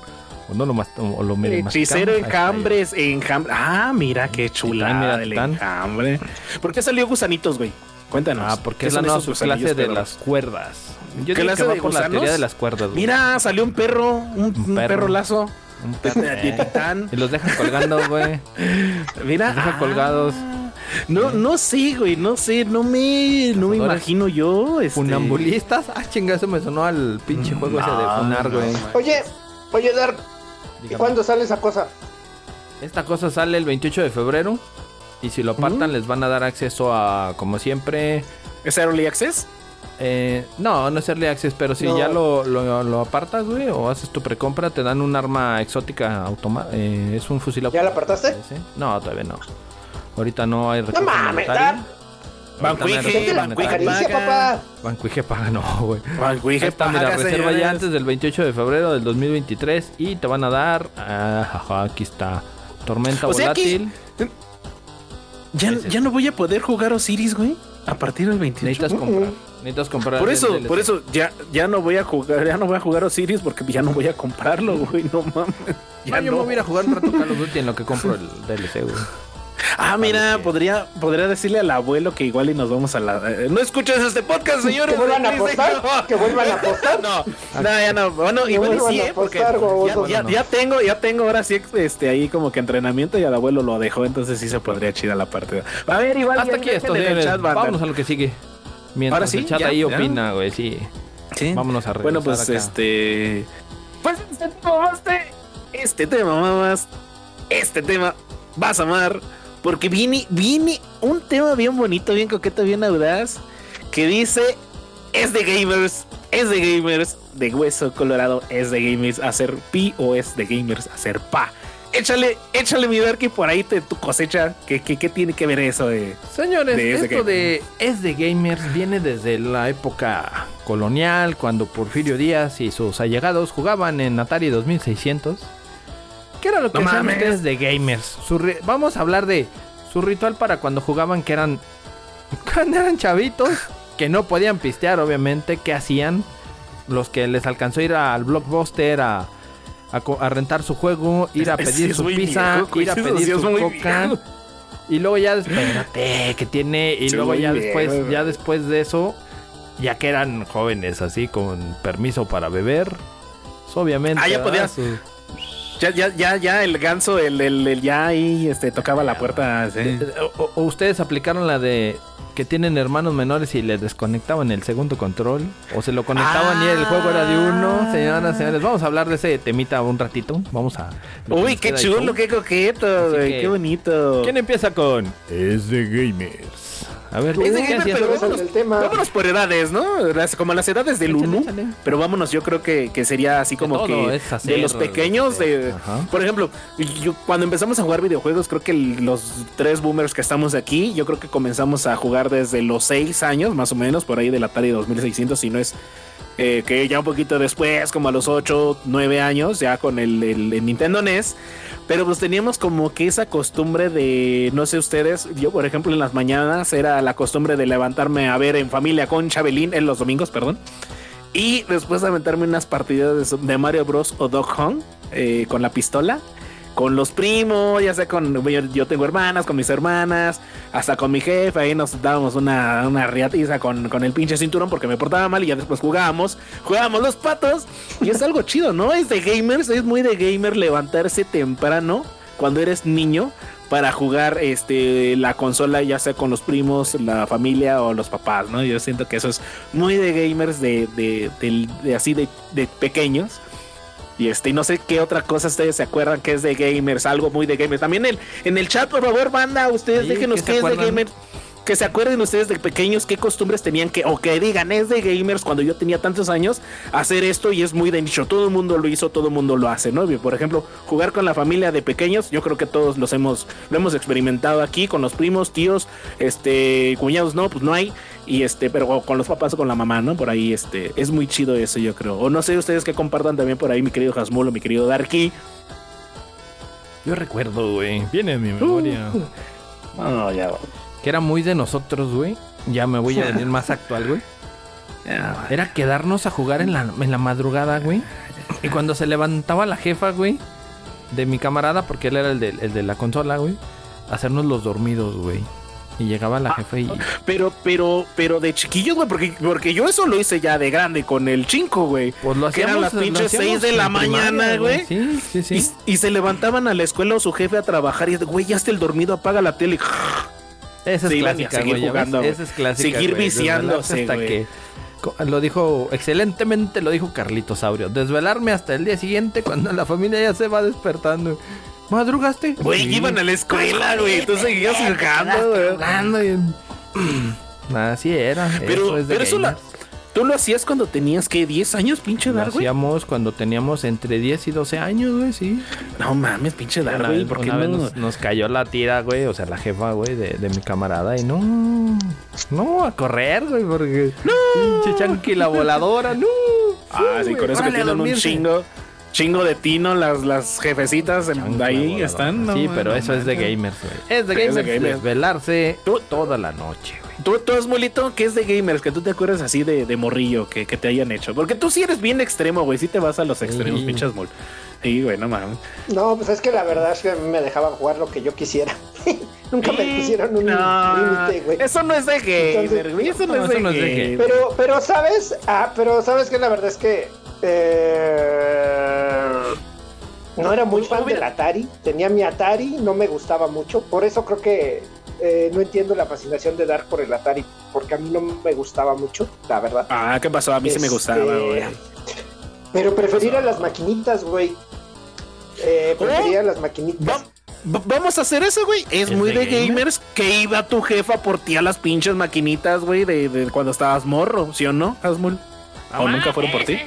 Speaker 1: o no lo mas- o lo
Speaker 2: Hechicero enjambres, enjambre. Ah, mira qué chula
Speaker 1: mira,
Speaker 2: el
Speaker 1: Titán.
Speaker 2: enjambre. ¿por qué salió gusanitos, güey? Cuéntanos.
Speaker 1: Ah, porque
Speaker 2: ¿Qué
Speaker 1: es la nueva
Speaker 2: gusanillos
Speaker 1: de las cuerdas. Yo
Speaker 2: ¿Qué clase
Speaker 1: que va
Speaker 2: de
Speaker 1: por la
Speaker 2: gusanos?
Speaker 1: teoría de las cuerdas. güey.
Speaker 2: Mira, salió un perro, un, un
Speaker 1: perro.
Speaker 2: perro. lazo.
Speaker 1: Un perro.
Speaker 2: de titán.
Speaker 1: Y los dejan colgando, güey.
Speaker 2: Mira.
Speaker 1: Los deja colgados.
Speaker 2: No, no sé, güey, no sé, no me, no me imagino yo. Este...
Speaker 1: Funambulistas. Ah, chinga, eso me sonó al pinche juego ese de Funar,
Speaker 2: no,
Speaker 1: güey.
Speaker 3: Oye, oye, Dark, ¿y
Speaker 1: Dígame.
Speaker 3: cuándo sale esa cosa?
Speaker 1: Esta cosa sale el 28 de febrero. Y si lo apartan, les van a dar acceso a, como siempre.
Speaker 2: ¿Es Early Access?
Speaker 1: eh, no, no es Early Access, pero si
Speaker 3: No.
Speaker 1: ya lo, lo, lo apartas, güey, o haces tu precompra, te dan un arma exótica automática. es un fusil
Speaker 3: ¿Ya la apartaste?
Speaker 1: No, todavía no. Ahorita no hay
Speaker 3: No
Speaker 1: recursos
Speaker 3: mames,
Speaker 1: no monetarios.
Speaker 3: caricia,
Speaker 2: paga.
Speaker 3: papá.
Speaker 1: Banquije paga, no, güey.
Speaker 2: Banquije
Speaker 1: Ahí está, mira,
Speaker 2: paga,
Speaker 1: reserva
Speaker 2: señores.
Speaker 1: ya antes del 28 de febrero del 2023 y te van a dar, ah, ajá, aquí está, tormenta
Speaker 2: O sea que-
Speaker 1: volátil.
Speaker 2: Ya, ya no voy a poder jugar Osiris, güey. A partir del 28.
Speaker 1: Necesitas comprar, necesitas comprar.
Speaker 2: Por eso, por eso ya, ya no voy a jugar, ya no voy a jugar Osiris porque ya no voy a comprarlo, güey. No mames. Ya
Speaker 1: yo
Speaker 2: no.
Speaker 1: me voy a ir a jugar un rato Call of Duty en lo que compro el DLC, güey.
Speaker 2: Ah, mira,
Speaker 1: que-
Speaker 2: podría, podría decirle al abuelo que igual y nos vamos a la. eh, no escuchas este podcast, señores.
Speaker 3: ¿Que vuelvan a apostar?
Speaker 2: PlayStation.
Speaker 3: ¿Que vuelvan a apostar?
Speaker 2: No, no, ya no. Bueno,
Speaker 3: Que
Speaker 2: igual y sí, eh, porque
Speaker 3: apostar,
Speaker 2: ya,
Speaker 3: babosos.
Speaker 2: ya,
Speaker 1: No, no.
Speaker 2: ya tengo, ya tengo ahora sí este ahí como que entrenamiento y al abuelo lo dejó, entonces sí se podría chida la partida. A ver, igual
Speaker 1: Hasta aquí esto,
Speaker 2: en el chat.
Speaker 1: Vámonos a lo que sigue. Mientras
Speaker 2: Ahora sí,
Speaker 1: el chat
Speaker 2: ya,
Speaker 1: ahí
Speaker 2: ya.
Speaker 1: opina, güey, sí.
Speaker 2: Sí.
Speaker 1: Vámonos a regresar
Speaker 2: Bueno, pues
Speaker 1: acá.
Speaker 2: este. Pues este tema, este, este tema, mamás. Este tema vas a amar. Porque viene, viene un tema bien bonito, bien coqueto, bien audaz. Que dice: es de gamers, es de gamers, de hueso colorado, es de gamers hacer pi o es de gamers hacer pa. échale, échale mi Darky por ahí te, tu cosecha. ¿Qué, qué, qué tiene que ver eso de.
Speaker 1: Señores,
Speaker 2: De
Speaker 1: esto de es de gamers viene desde la época colonial, cuando Porfirio Díaz y sus allegados jugaban en Atari 2600. ¿Qué era lo que
Speaker 2: No
Speaker 1: hacían
Speaker 2: mames.
Speaker 1: ustedes de gamers? Su Vamos a hablar de su ritual para cuando jugaban, que eran cuando eran chavitos, que no podían pistear, obviamente. ¿Qué hacían? Los que les alcanzó a ir al blockbuster a, a rentar su juego, ir a pedir su pizza,
Speaker 2: viejo,
Speaker 1: ir a pedir
Speaker 2: sí
Speaker 1: su coca.
Speaker 2: viejo.
Speaker 1: Y luego ya después, espérate, que tiene, y
Speaker 2: Sí,
Speaker 1: luego ya después, ya después de eso, ya que eran jóvenes así, con permiso para beber, pues, obviamente.
Speaker 2: Ah, ya podías. Ya, ya, ya, ya, el ganso, el, el, el ya ahí este, tocaba la puerta. sí.
Speaker 1: Eh, o, o ustedes aplicaron la de que tienen hermanos menores y les desconectaban el segundo control, o se lo conectaban y el juego era de uno, señoras, señores, vamos a hablar de ese temita un ratito, vamos a...
Speaker 2: Uy, qué chulo, qué coqueto, güey,
Speaker 1: que-
Speaker 2: qué bonito.
Speaker 1: ¿Quién empieza con? Es de gamers. A ver,
Speaker 2: de
Speaker 1: ¿qué hacías?
Speaker 2: vámonos,
Speaker 3: el tema.
Speaker 2: vámonos por edades, ¿no? Las- como las edades del
Speaker 1: échale.
Speaker 2: Pero vámonos, yo creo que, que sería así como que
Speaker 1: hacer,
Speaker 2: de los pequeños, de,
Speaker 1: Ajá.
Speaker 2: por ejemplo, yo, cuando empezamos a jugar videojuegos, creo que los tres boomers que estamos aquí, yo creo que comenzamos a jugar desde los seis años, más o menos, por ahí del Atari 2600, si no es eh, que ya un poquito después, como a los 8, 9 años, ya con el, Nintendo NES. Pero pues teníamos como que esa costumbre de, no sé ustedes, yo por ejemplo en las mañanas era la costumbre de levantarme a ver en familia con Chabelín, en los domingos, perdón. Y después de aventarme unas partidas de, de Mario Bros. o Dog Hunt eh, con la pistola. Con los primos, ya sea con. Yo, tengo hermanas, con mis hermanas, hasta con mi jefe. Ahí nos dábamos una, una riatiza con, con el pinche cinturón porque me portaba mal y ya después jugábamos. Jugábamos los patos. Y es algo chido, ¿no? Es de gamers, es muy de gamer levantarse temprano cuando eres niño para jugar este la consola ya sea con los primos, la familia o los papás, ¿no? Yo siento que eso es muy de gamers de, de, de así de, de pequeños. Y este, y no sé qué otra cosa ustedes se acuerdan que es de gamers, algo muy de gamers. También el, en el chat, por favor, banda, ustedes
Speaker 1: Sí,
Speaker 2: déjenos
Speaker 1: ¿qué
Speaker 2: es de gamers. Que se acuerden ustedes de pequeños qué costumbres tenían que, o que digan, es de gamers cuando yo tenía tantos años, hacer esto y es muy de nicho. Todo el mundo lo hizo, todo el mundo lo hace, ¿no? Por ejemplo, jugar con la familia de pequeños, yo creo que todos los hemos, lo hemos experimentado aquí, con los primos, tíos, este, cuñados, no, pues no hay. Y este, pero con los papás o con la mamá, ¿no? Por ahí, este, es muy chido eso, yo creo. O no sé ustedes que compartan también por ahí, mi querido Hasmulo, mi querido Darky.
Speaker 1: Yo recuerdo, güey, viene en mi memoria.
Speaker 2: No, ya,
Speaker 1: Que era muy de nosotros, güey. Ya me voy a venir más actual, güey. Era quedarnos a jugar en la, en la madrugada, güey. Y cuando se levantaba la jefa, güey, de mi camarada, porque él era el de, el de la consola, güey, hacernos los dormidos, güey. Y llegaba la jefa y.
Speaker 2: Pero, pero, pero de chiquillos, güey, porque, porque yo eso lo hice ya de grande con el chinco, güey.
Speaker 1: Pues lo
Speaker 2: Que eran
Speaker 1: hacíamos.
Speaker 2: las pinches
Speaker 1: lo hacíamos
Speaker 2: seis de la mañana, güey.
Speaker 1: Sí, sí, sí.
Speaker 2: Y, y se levantaban a la escuela o su jefe a trabajar y güey, ya está el dormido, apaga la tele.
Speaker 1: Esa es clásica,
Speaker 2: seguir jugando.
Speaker 1: Esa es clásica.
Speaker 2: Seguir viciándose,
Speaker 1: desvelarse hasta que. Lo dijo excelentemente, lo dijo Carlitos Saurio. Desvelarme hasta el día siguiente cuando la familia ya se va despertando. ¿Madrugaste?
Speaker 2: Güey,
Speaker 1: Sí.
Speaker 2: iban a la escuela, güey. Tú seguías jugando, güey.
Speaker 1: Jugando y- Así era.
Speaker 2: Pero,
Speaker 1: eso es de
Speaker 2: pero eso lo,
Speaker 1: gamers.
Speaker 2: tú lo hacías cuando tenías que 10 años, pinche
Speaker 1: Lo
Speaker 2: Dar, güey.
Speaker 1: hacíamos cuando teníamos entre 10 y 12 años, güey, sí.
Speaker 2: No mames, pinche Dar, güey.
Speaker 1: vez,
Speaker 2: ¿Por qué
Speaker 1: una vez
Speaker 2: no?
Speaker 1: nos, nos cayó la tira, güey, o sea, la jefa, güey, de, de mi camarada. Y no, no, a correr, güey, porque... No. Pinche chanquila voladora, no.
Speaker 2: Ah, sí, con eso que tienen un chingo. Chingo de tino, las, las jefecitas en-
Speaker 1: Chancla
Speaker 2: ahí están. no
Speaker 1: sí, pero eso es de gamers, güey. Es de
Speaker 2: Es de
Speaker 1: gamers,
Speaker 2: gamers.
Speaker 1: desvelarse
Speaker 2: Tú-
Speaker 1: toda la noche.
Speaker 2: Tú, tú es molito, ¿qué es de gamers? Que tú te acuerdas así de, de morrillo que, que te hayan hecho. Porque tú sí eres bien extremo, güey. Sí te vas a los extremos,
Speaker 1: Sí.
Speaker 2: pinches mol. Sí, güey, no mames.
Speaker 3: No, pues es que la verdad es que a mí me dejaban jugar lo que yo quisiera. Nunca me pusieron un
Speaker 2: no,
Speaker 3: límite, güey.
Speaker 2: Eso no es de gamer,
Speaker 3: Entonces-
Speaker 2: güey. Eso no,
Speaker 1: No,
Speaker 2: es,
Speaker 1: eso
Speaker 2: de
Speaker 1: no es de
Speaker 2: gamer.
Speaker 3: Pero, pero sabes, ah, pero sabes que la verdad es que eh, no era muy fan del Atari. Tenía mi Atari, no me gustaba mucho. Por eso creo que eh, no entiendo la fascinación de Dark por el Atari, porque a mí no me gustaba mucho, la verdad.
Speaker 2: Ah, ¿qué pasó? A mí sí me
Speaker 3: Este,
Speaker 2: gustaba, güey.
Speaker 3: Pero prefería las maquinitas, güey. Eh, prefería las maquinitas.
Speaker 2: Va- va- vamos a hacer eso, güey. Es,
Speaker 1: ¿Es
Speaker 2: muy
Speaker 1: de
Speaker 2: de
Speaker 1: gamer?
Speaker 2: gamers que iba tu jefa por ti a las pinches maquinitas, güey, de, de cuando estabas morro, ¿sí o no, Hasmul? ¿O nunca fueron por ti?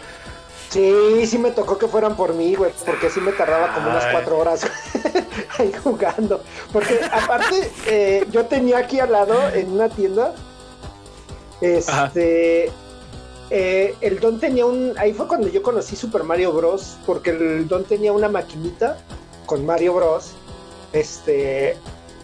Speaker 3: Sí, sí me tocó que fueran por mí, güey, porque sí me tardaba como unas cuatro horas ahí jugando. Porque aparte, eh, yo tenía aquí al lado, en una tienda, este, eh, el Don tenía un, ahí fue cuando yo conocí Super Mario Bros, porque el Don tenía una maquinita con Mario Bros, este,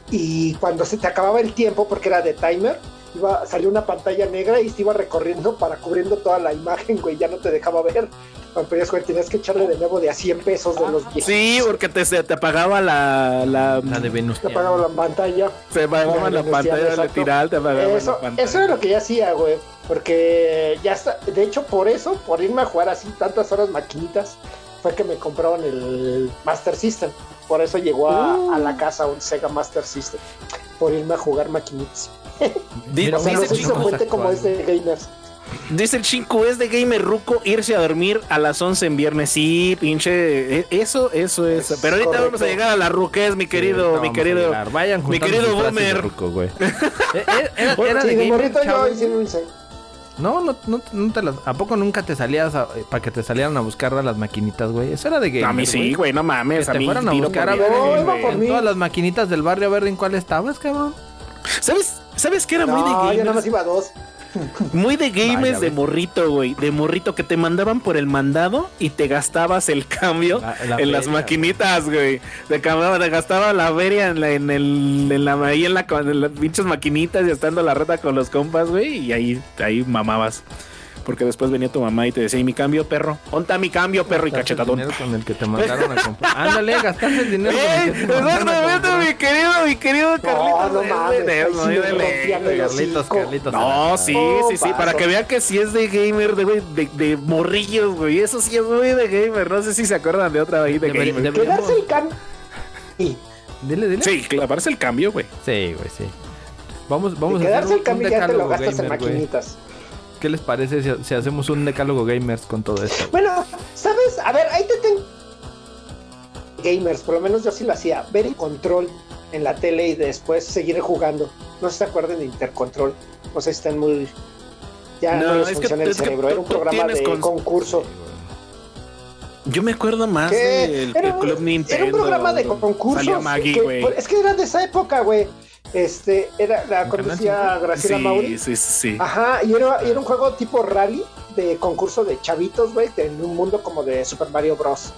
Speaker 3: y cuando se te acababa el tiempo, porque era de timer, iba, salió una pantalla negra y se iba recorriendo para cubriendo toda la imagen, güey, ya no te dejaba ver. Cuando pedías, güey, tenías que echarle de nuevo de a 100 pesos de los viejos.
Speaker 2: Sí, porque te, te apagaba la, la,
Speaker 1: La de Venus.
Speaker 3: Te apagaba la pantalla.
Speaker 2: se apagaba la
Speaker 3: ya,
Speaker 2: pantalla de te apagaba
Speaker 3: Eso,
Speaker 2: la pantalla.
Speaker 3: eso era lo que yo hacía, güey. Porque ya está. De hecho, por eso, por irme a jugar así tantas horas maquinitas, fue que me compraron el Master System. Por eso llegó a, a la casa un Sega Master System. Por irme a jugar maquinitas.
Speaker 2: Di-
Speaker 1: Mira,
Speaker 3: O sea, no
Speaker 2: dice,
Speaker 3: se
Speaker 2: el
Speaker 3: como es de gamers.
Speaker 2: dice el chinco, es de gamer ruco irse a dormir a las 11 en viernes. Sí, pinche. e- Eso, eso es.
Speaker 3: Es
Speaker 2: Pero ahorita
Speaker 3: correcto.
Speaker 2: vamos a llegar a la ruquez, mi querido, mi querido.
Speaker 1: Vayan
Speaker 2: mi querido boomer.
Speaker 1: Eh, eh, No, no, no, no te las. ¿A poco nunca te salías para que te salieran a buscar a las maquinitas, güey? Eso era de gamer.
Speaker 2: A mí sí, güey, no mames.
Speaker 1: Que
Speaker 2: A
Speaker 1: te
Speaker 2: mí
Speaker 1: fueran a buscar a ver
Speaker 3: No,
Speaker 1: en todas las maquinitas del barrio a ver en cuál estabas, cabrón.
Speaker 2: ¿Sabes? ¿Sabes qué era muy de
Speaker 3: No, yo nada
Speaker 2: gamers?
Speaker 3: más iba a dos.
Speaker 2: Muy de gamers
Speaker 1: Vaya,
Speaker 2: de morrito, güey. De morrito que te mandaban por el mandado y te gastabas el cambio
Speaker 1: La- la
Speaker 2: en las maquinitas, güey. Te, cambiaba- te gastaba la feria en, la, en el, en la, ahí en, la, en las pinches maquinitas y estando la reta con los compas, güey. Y ahí, ahí mamabas. Porque después venía tu mamá y te decía, ¿y mi cambio, perro? ¿Onta mi cambio, perro? Y
Speaker 1: el
Speaker 2: cachetadón.
Speaker 1: dinero con el que te mandaron a comprar. Ándale, gastaste el dinero con
Speaker 2: ¡Ey!
Speaker 1: el que te mandaron a
Speaker 2: Exactamente, mi querido, mi querido Carlitos.
Speaker 3: no mames, el
Speaker 1: Carlitos. Carlitos.
Speaker 2: No, sí,
Speaker 3: No,
Speaker 2: sí, sí, para que vean que sí es de gamer, de, de, de morrillos, güey. Eso sí es muy de gamer. No sé si se acuerdan de otra ahí de gamer.
Speaker 3: Quedarse el can. Y
Speaker 1: Dile, dile.
Speaker 2: Sí, claro, parece el cambio, güey.
Speaker 1: Sí, güey, sí. Vamos, vamos a hacer un,
Speaker 3: el cambio
Speaker 1: un
Speaker 3: ya te lo
Speaker 1: decálogo
Speaker 3: gastas en
Speaker 1: gamer, güey.
Speaker 3: maquinitas.
Speaker 1: ¿Qué les parece si, si hacemos un decálogo gamers con todo esto?
Speaker 3: Bueno, ¿sabes? A ver, ahí te tengo. Gamers, por lo menos yo sí lo hacía. Ver el control en la tele y después seguir jugando. No se acuerdan de Intercontrol. Sé si están muy. Ya no,
Speaker 2: No,
Speaker 3: les
Speaker 2: que-
Speaker 3: funciona el cerebro. Era un programa de
Speaker 2: con-
Speaker 3: concurso.
Speaker 2: Yo me acuerdo más del Club Nintendo.
Speaker 3: Era un programa de concursos.
Speaker 2: Maggie,
Speaker 3: que-
Speaker 2: güey.
Speaker 3: es que era de esa época, güey. Este, era la
Speaker 1: ¿En
Speaker 3: conducía Graciela
Speaker 2: Sí,
Speaker 3: Mauri.
Speaker 2: sí, sí, sí.
Speaker 3: Ajá, y era, y era un juego tipo rally de concurso de chavitos, güey, en un mundo como de Super Mario Bros.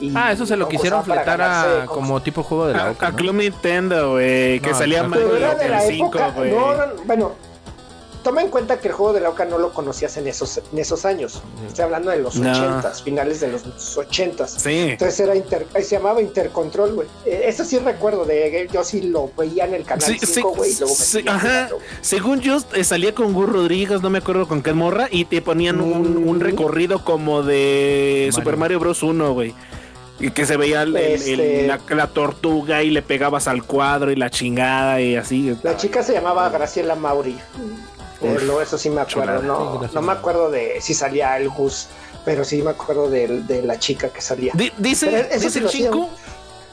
Speaker 3: Y
Speaker 1: Ah, eso se lo quisieron fletar
Speaker 3: ganarse
Speaker 1: a como tipo juego de la
Speaker 2: A,
Speaker 1: Oca,
Speaker 2: a
Speaker 1: ¿no?
Speaker 2: Club Nintendo, güey. Que
Speaker 1: No,
Speaker 2: salía
Speaker 1: no,
Speaker 3: de la
Speaker 2: el 5,
Speaker 3: época.
Speaker 2: güey.
Speaker 3: No, no, bueno, toma en cuenta que el juego de la Oca no lo conocías en esos, en esos años. Estoy hablando de los
Speaker 2: No.
Speaker 3: ochentas, finales de los ochentas.
Speaker 2: Sí.
Speaker 3: Entonces era inter, eh, se llamaba Intercontrol, güey. Eh, Eso sí recuerdo de yo sí lo veía en el canal
Speaker 2: Sí, sí,
Speaker 3: 5, güey,
Speaker 2: sí, ajá. Según yo, eh, salía con Gus Rodríguez, no me acuerdo con qué morra, y te ponían un, un
Speaker 3: Mm.
Speaker 2: recorrido como de
Speaker 1: Mario.
Speaker 2: Super Mario Bros. 1, güey. Y que se veía el-
Speaker 3: Este-
Speaker 2: el- la, la tortuga y le pegabas al cuadro y la chingada y así.
Speaker 3: La chica se llamaba Graciela Mauri. Eso sí me acuerdo, no, no me acuerdo de si salía el Gus, pero sí me acuerdo de, de la chica que salía.
Speaker 2: Di- dice
Speaker 3: sí
Speaker 2: el chico,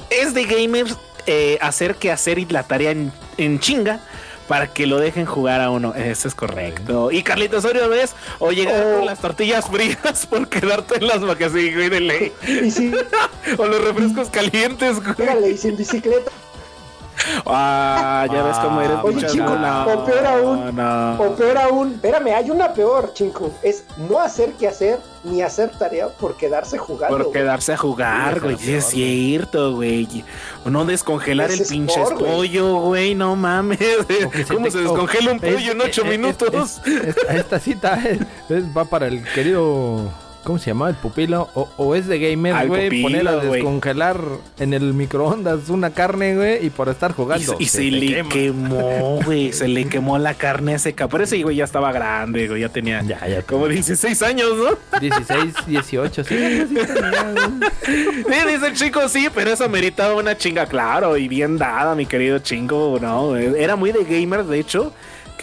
Speaker 2: es de gamers eh, hacer que hacer y la tarea en, en chinga para que lo dejen jugar a uno. Eso es correcto. Y Carlitos Osorio ves o llegar
Speaker 3: Oh.
Speaker 2: con las tortillas frías por quedarte en las vacas sí, güey, de ley.
Speaker 3: Y
Speaker 2: O los refrescos calientes, güey.
Speaker 3: y sin bicicleta.
Speaker 2: Ah, ya ves cómo eres.
Speaker 3: Oye,
Speaker 2: pinche
Speaker 3: chico,
Speaker 2: no,
Speaker 3: o peor aún,
Speaker 2: no.
Speaker 3: O peor aún, espérame, hay una peor, chinco. Es no hacer que hacer ni hacer tarea por quedarse jugando.
Speaker 2: Por quedarse a jugar,
Speaker 1: Sí,
Speaker 2: güey.
Speaker 1: esa es
Speaker 2: cierto, güey. O no descongelar
Speaker 3: Ese
Speaker 2: el pinche pollo, güey. No mames.
Speaker 1: Se
Speaker 2: ¿Cómo
Speaker 1: te-
Speaker 2: se descongela un
Speaker 1: es-
Speaker 2: pollo en ocho
Speaker 1: es- es-
Speaker 2: minutos?
Speaker 1: es- esta, esta cita es- es- va para el querido. ¿Cómo se llama? El pupilo. O, o es de gamer, güey. Poner a descongelar en el microondas una carne, güey. Y por estar jugando.
Speaker 2: y se, le
Speaker 1: quema.
Speaker 2: quemó, güey. Se le quemó la carne seca. Pero ese güey ya estaba grande, güey. Ya tenía
Speaker 1: Ya, ya.
Speaker 2: como 16 años, ¿no?
Speaker 1: 16, 18, sí. Sí,
Speaker 2: dice el chico, sí, pero eso meritaba una chinga, claro, y bien dada, mi querido chingo, ¿no? Era muy de gamer, de hecho,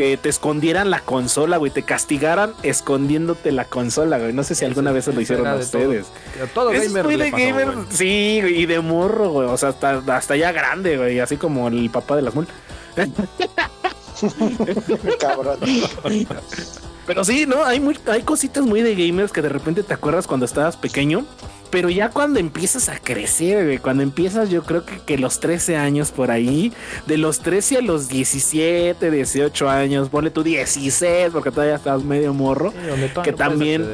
Speaker 2: que te escondieran la consola, güey, te castigaran escondiéndote la consola, güey. No sé si alguna vez se lo hicieron a
Speaker 1: todo-
Speaker 2: ustedes.
Speaker 1: Todo,
Speaker 2: es
Speaker 1: gamer
Speaker 2: muy
Speaker 1: le
Speaker 2: de
Speaker 1: pasó,
Speaker 2: gamer,
Speaker 1: güey.
Speaker 2: sí, güey, y de morro, güey. O sea, hasta, hasta ya grande, güey, así como el papá de las mul.
Speaker 3: Cabrón.
Speaker 2: Pero sí, ¿no? Hay, muy, hay cositas muy de gamers que de repente te acuerdas cuando estabas pequeño. Pero ya cuando empiezas a crecer, güey, cuando empiezas yo creo que, que los 13 años por ahí, de los 13 a los 17, 18 años, ponle tú 16 porque todavía estás medio morro.
Speaker 1: Sí,
Speaker 2: que también-.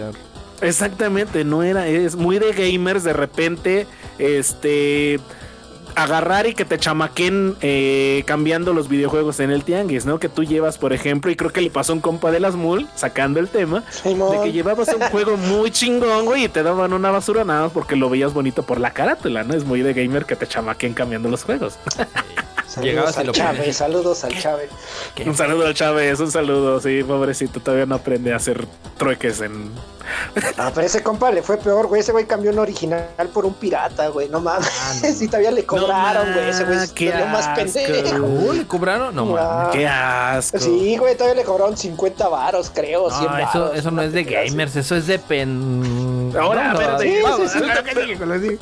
Speaker 2: Exactamente, no era, es muy de gamers de repente, este, agarrar y que te chamaquen eh, cambiando los videojuegos en el tianguis, ¿no? Que tú llevas, por ejemplo, y creo que le pasó a un compa de las mul, sacando el tema, de que llevabas un juego muy chingón, güey, y te daban una basura nada más porque lo veías bonito por la carátula, ¿no? Es muy de gamer que te chamaquen cambiando los juegos.
Speaker 3: Saludos
Speaker 1: Llegabas
Speaker 3: al Chávez, saludos al Chávez.
Speaker 2: Un saludo al Chávez, un saludo, sí, pobrecito, todavía no aprende a hacer trueques en...
Speaker 3: Ah, pero ese compa le fue peor, güey. Ese güey cambió un original por un pirata, güey. No mames. Y todavía le cobraron, güey. Ese güey
Speaker 2: qué
Speaker 3: salió más
Speaker 2: asco.
Speaker 3: pendejo.
Speaker 1: Uh, ¿Le cobraron? No,
Speaker 3: Ah.
Speaker 1: mames.
Speaker 2: ¡Qué asco!
Speaker 3: Sí, güey, todavía le cobraron 50 varos, creo. 100
Speaker 1: No, eso,
Speaker 3: varos,
Speaker 1: eso no es de
Speaker 3: así.
Speaker 1: gamers, eso es de pen.
Speaker 2: Ahora, a ver.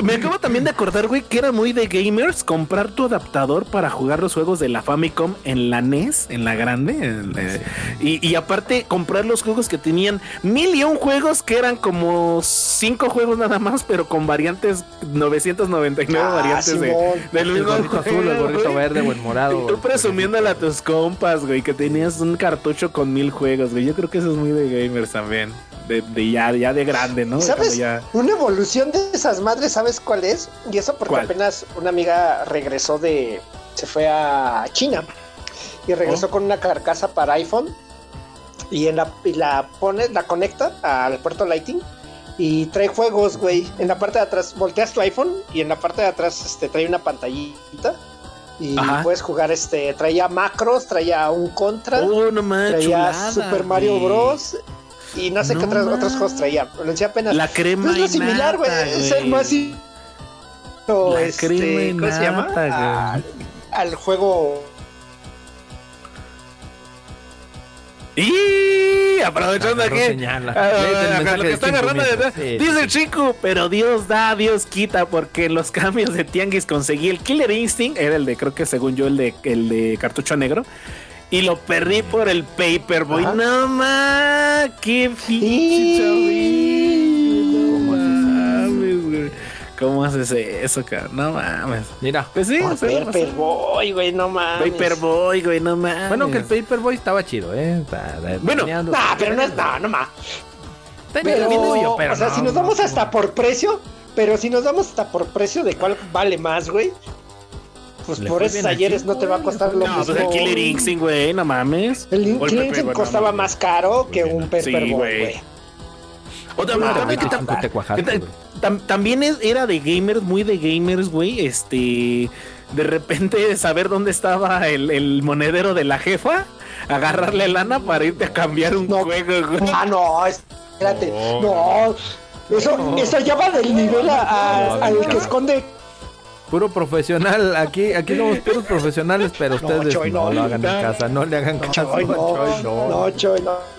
Speaker 2: Me acabo también de acordar, güey, que era muy de gamers comprar tu adaptador para jugar los juegos de la Famicom en la NES, en la grande. en, eh, y, y aparte, comprar los juegos que tenían mil y un juegos que eran como cinco juegos nada más, pero con variantes 999
Speaker 3: Ah,
Speaker 2: variantes de, del
Speaker 1: El
Speaker 2: mismo
Speaker 1: gorrito azul, el gorrito
Speaker 2: güey.
Speaker 1: verde o el morado.
Speaker 2: Y tú presumiéndole a tus compas, güey, que tenías un cartucho con mil juegos, güey. Yo creo que eso es muy de gamers también. De, de ya, ya de grande, ¿no?
Speaker 3: ¿Sabes?
Speaker 2: Ya-
Speaker 3: Una evolución de esas madres, ¿sabes cuál es? Y eso porque
Speaker 2: ¿Cuál?
Speaker 3: apenas una amiga regresó de. Se fue a China y regresó con una carcasa para iPhone. Y, en la, y la pone, la conecta al puerto Lighting y trae juegos, güey. En la parte de atrás, volteas tu iPhone y en la parte de atrás este, trae una pantallita. Y
Speaker 2: Ajá.
Speaker 3: puedes jugar, este, traía macros, traía un contra,
Speaker 2: Oh, no
Speaker 3: traía
Speaker 2: chulada,
Speaker 3: Super Mario. Bros. Y no sé
Speaker 2: No
Speaker 3: qué otros, otros juegos traía. Lo decía apenas.
Speaker 2: La crema
Speaker 3: es lo similar, güey.
Speaker 2: nata,
Speaker 3: Es el más.
Speaker 2: La
Speaker 3: este,
Speaker 2: crema y
Speaker 3: ¿Cómo se llama?
Speaker 2: nata.
Speaker 3: Al, al juego.
Speaker 2: Y aprovechando aquí. lo que está agarrando de Dice el chico, pero Dios da, Dios quita, porque en los cambios de Tianguis conseguí el Killer Instinct, era el de, creo que según yo, el de, el de cartucho negro. Y lo perdí por el Paperboy.
Speaker 3: Ajá.
Speaker 2: No más, qué pinche No güey. ¿Cómo haces eso, cabrón? No mames.
Speaker 1: Mira.
Speaker 2: Pues sí,
Speaker 3: Oh,
Speaker 2: o sea,
Speaker 3: Paperboy, güey, no mames.
Speaker 2: Paperboy, güey, no mames.
Speaker 1: Bueno, que el Paperboy estaba chido, ¿eh? Está-
Speaker 2: Bueno,
Speaker 1: tenía-
Speaker 3: Nah, pero no es. No, no más. Pero, o sea,
Speaker 1: no,
Speaker 3: si nos
Speaker 1: no,
Speaker 3: vamos
Speaker 1: no.
Speaker 3: hasta por precio, pero si nos vamos hasta por precio de cuál vale más, güey. Pues por esos
Speaker 1: chico,
Speaker 3: no te va a costar lo
Speaker 2: No,
Speaker 3: mismo.
Speaker 2: pues el Killer Instinct, güey, no mames.
Speaker 3: El Killer Instinct
Speaker 2: no
Speaker 3: costaba más caro que un Paperboy,
Speaker 2: güey. también,
Speaker 3: Ah, no,
Speaker 2: era de gamers, muy de gamers, güey. Este, de repente saber dónde estaba el, el monedero de la jefa, agarrarle lana para irte a cambiar un
Speaker 3: No.
Speaker 2: juego, güey.
Speaker 3: Ah, no, espérate. No. Eso, eso ya va del nivel a- a-
Speaker 1: No,
Speaker 3: al
Speaker 1: no.
Speaker 3: que esconde.
Speaker 1: Puro profesional, aquí, aquí somos puros profesionales, pero
Speaker 3: No,
Speaker 1: ustedes
Speaker 3: Choy,
Speaker 1: no,
Speaker 3: no,
Speaker 1: lo hagan en casa, no le hagan caso.
Speaker 3: Choy, no,
Speaker 1: Choy,
Speaker 3: no, Choy, no.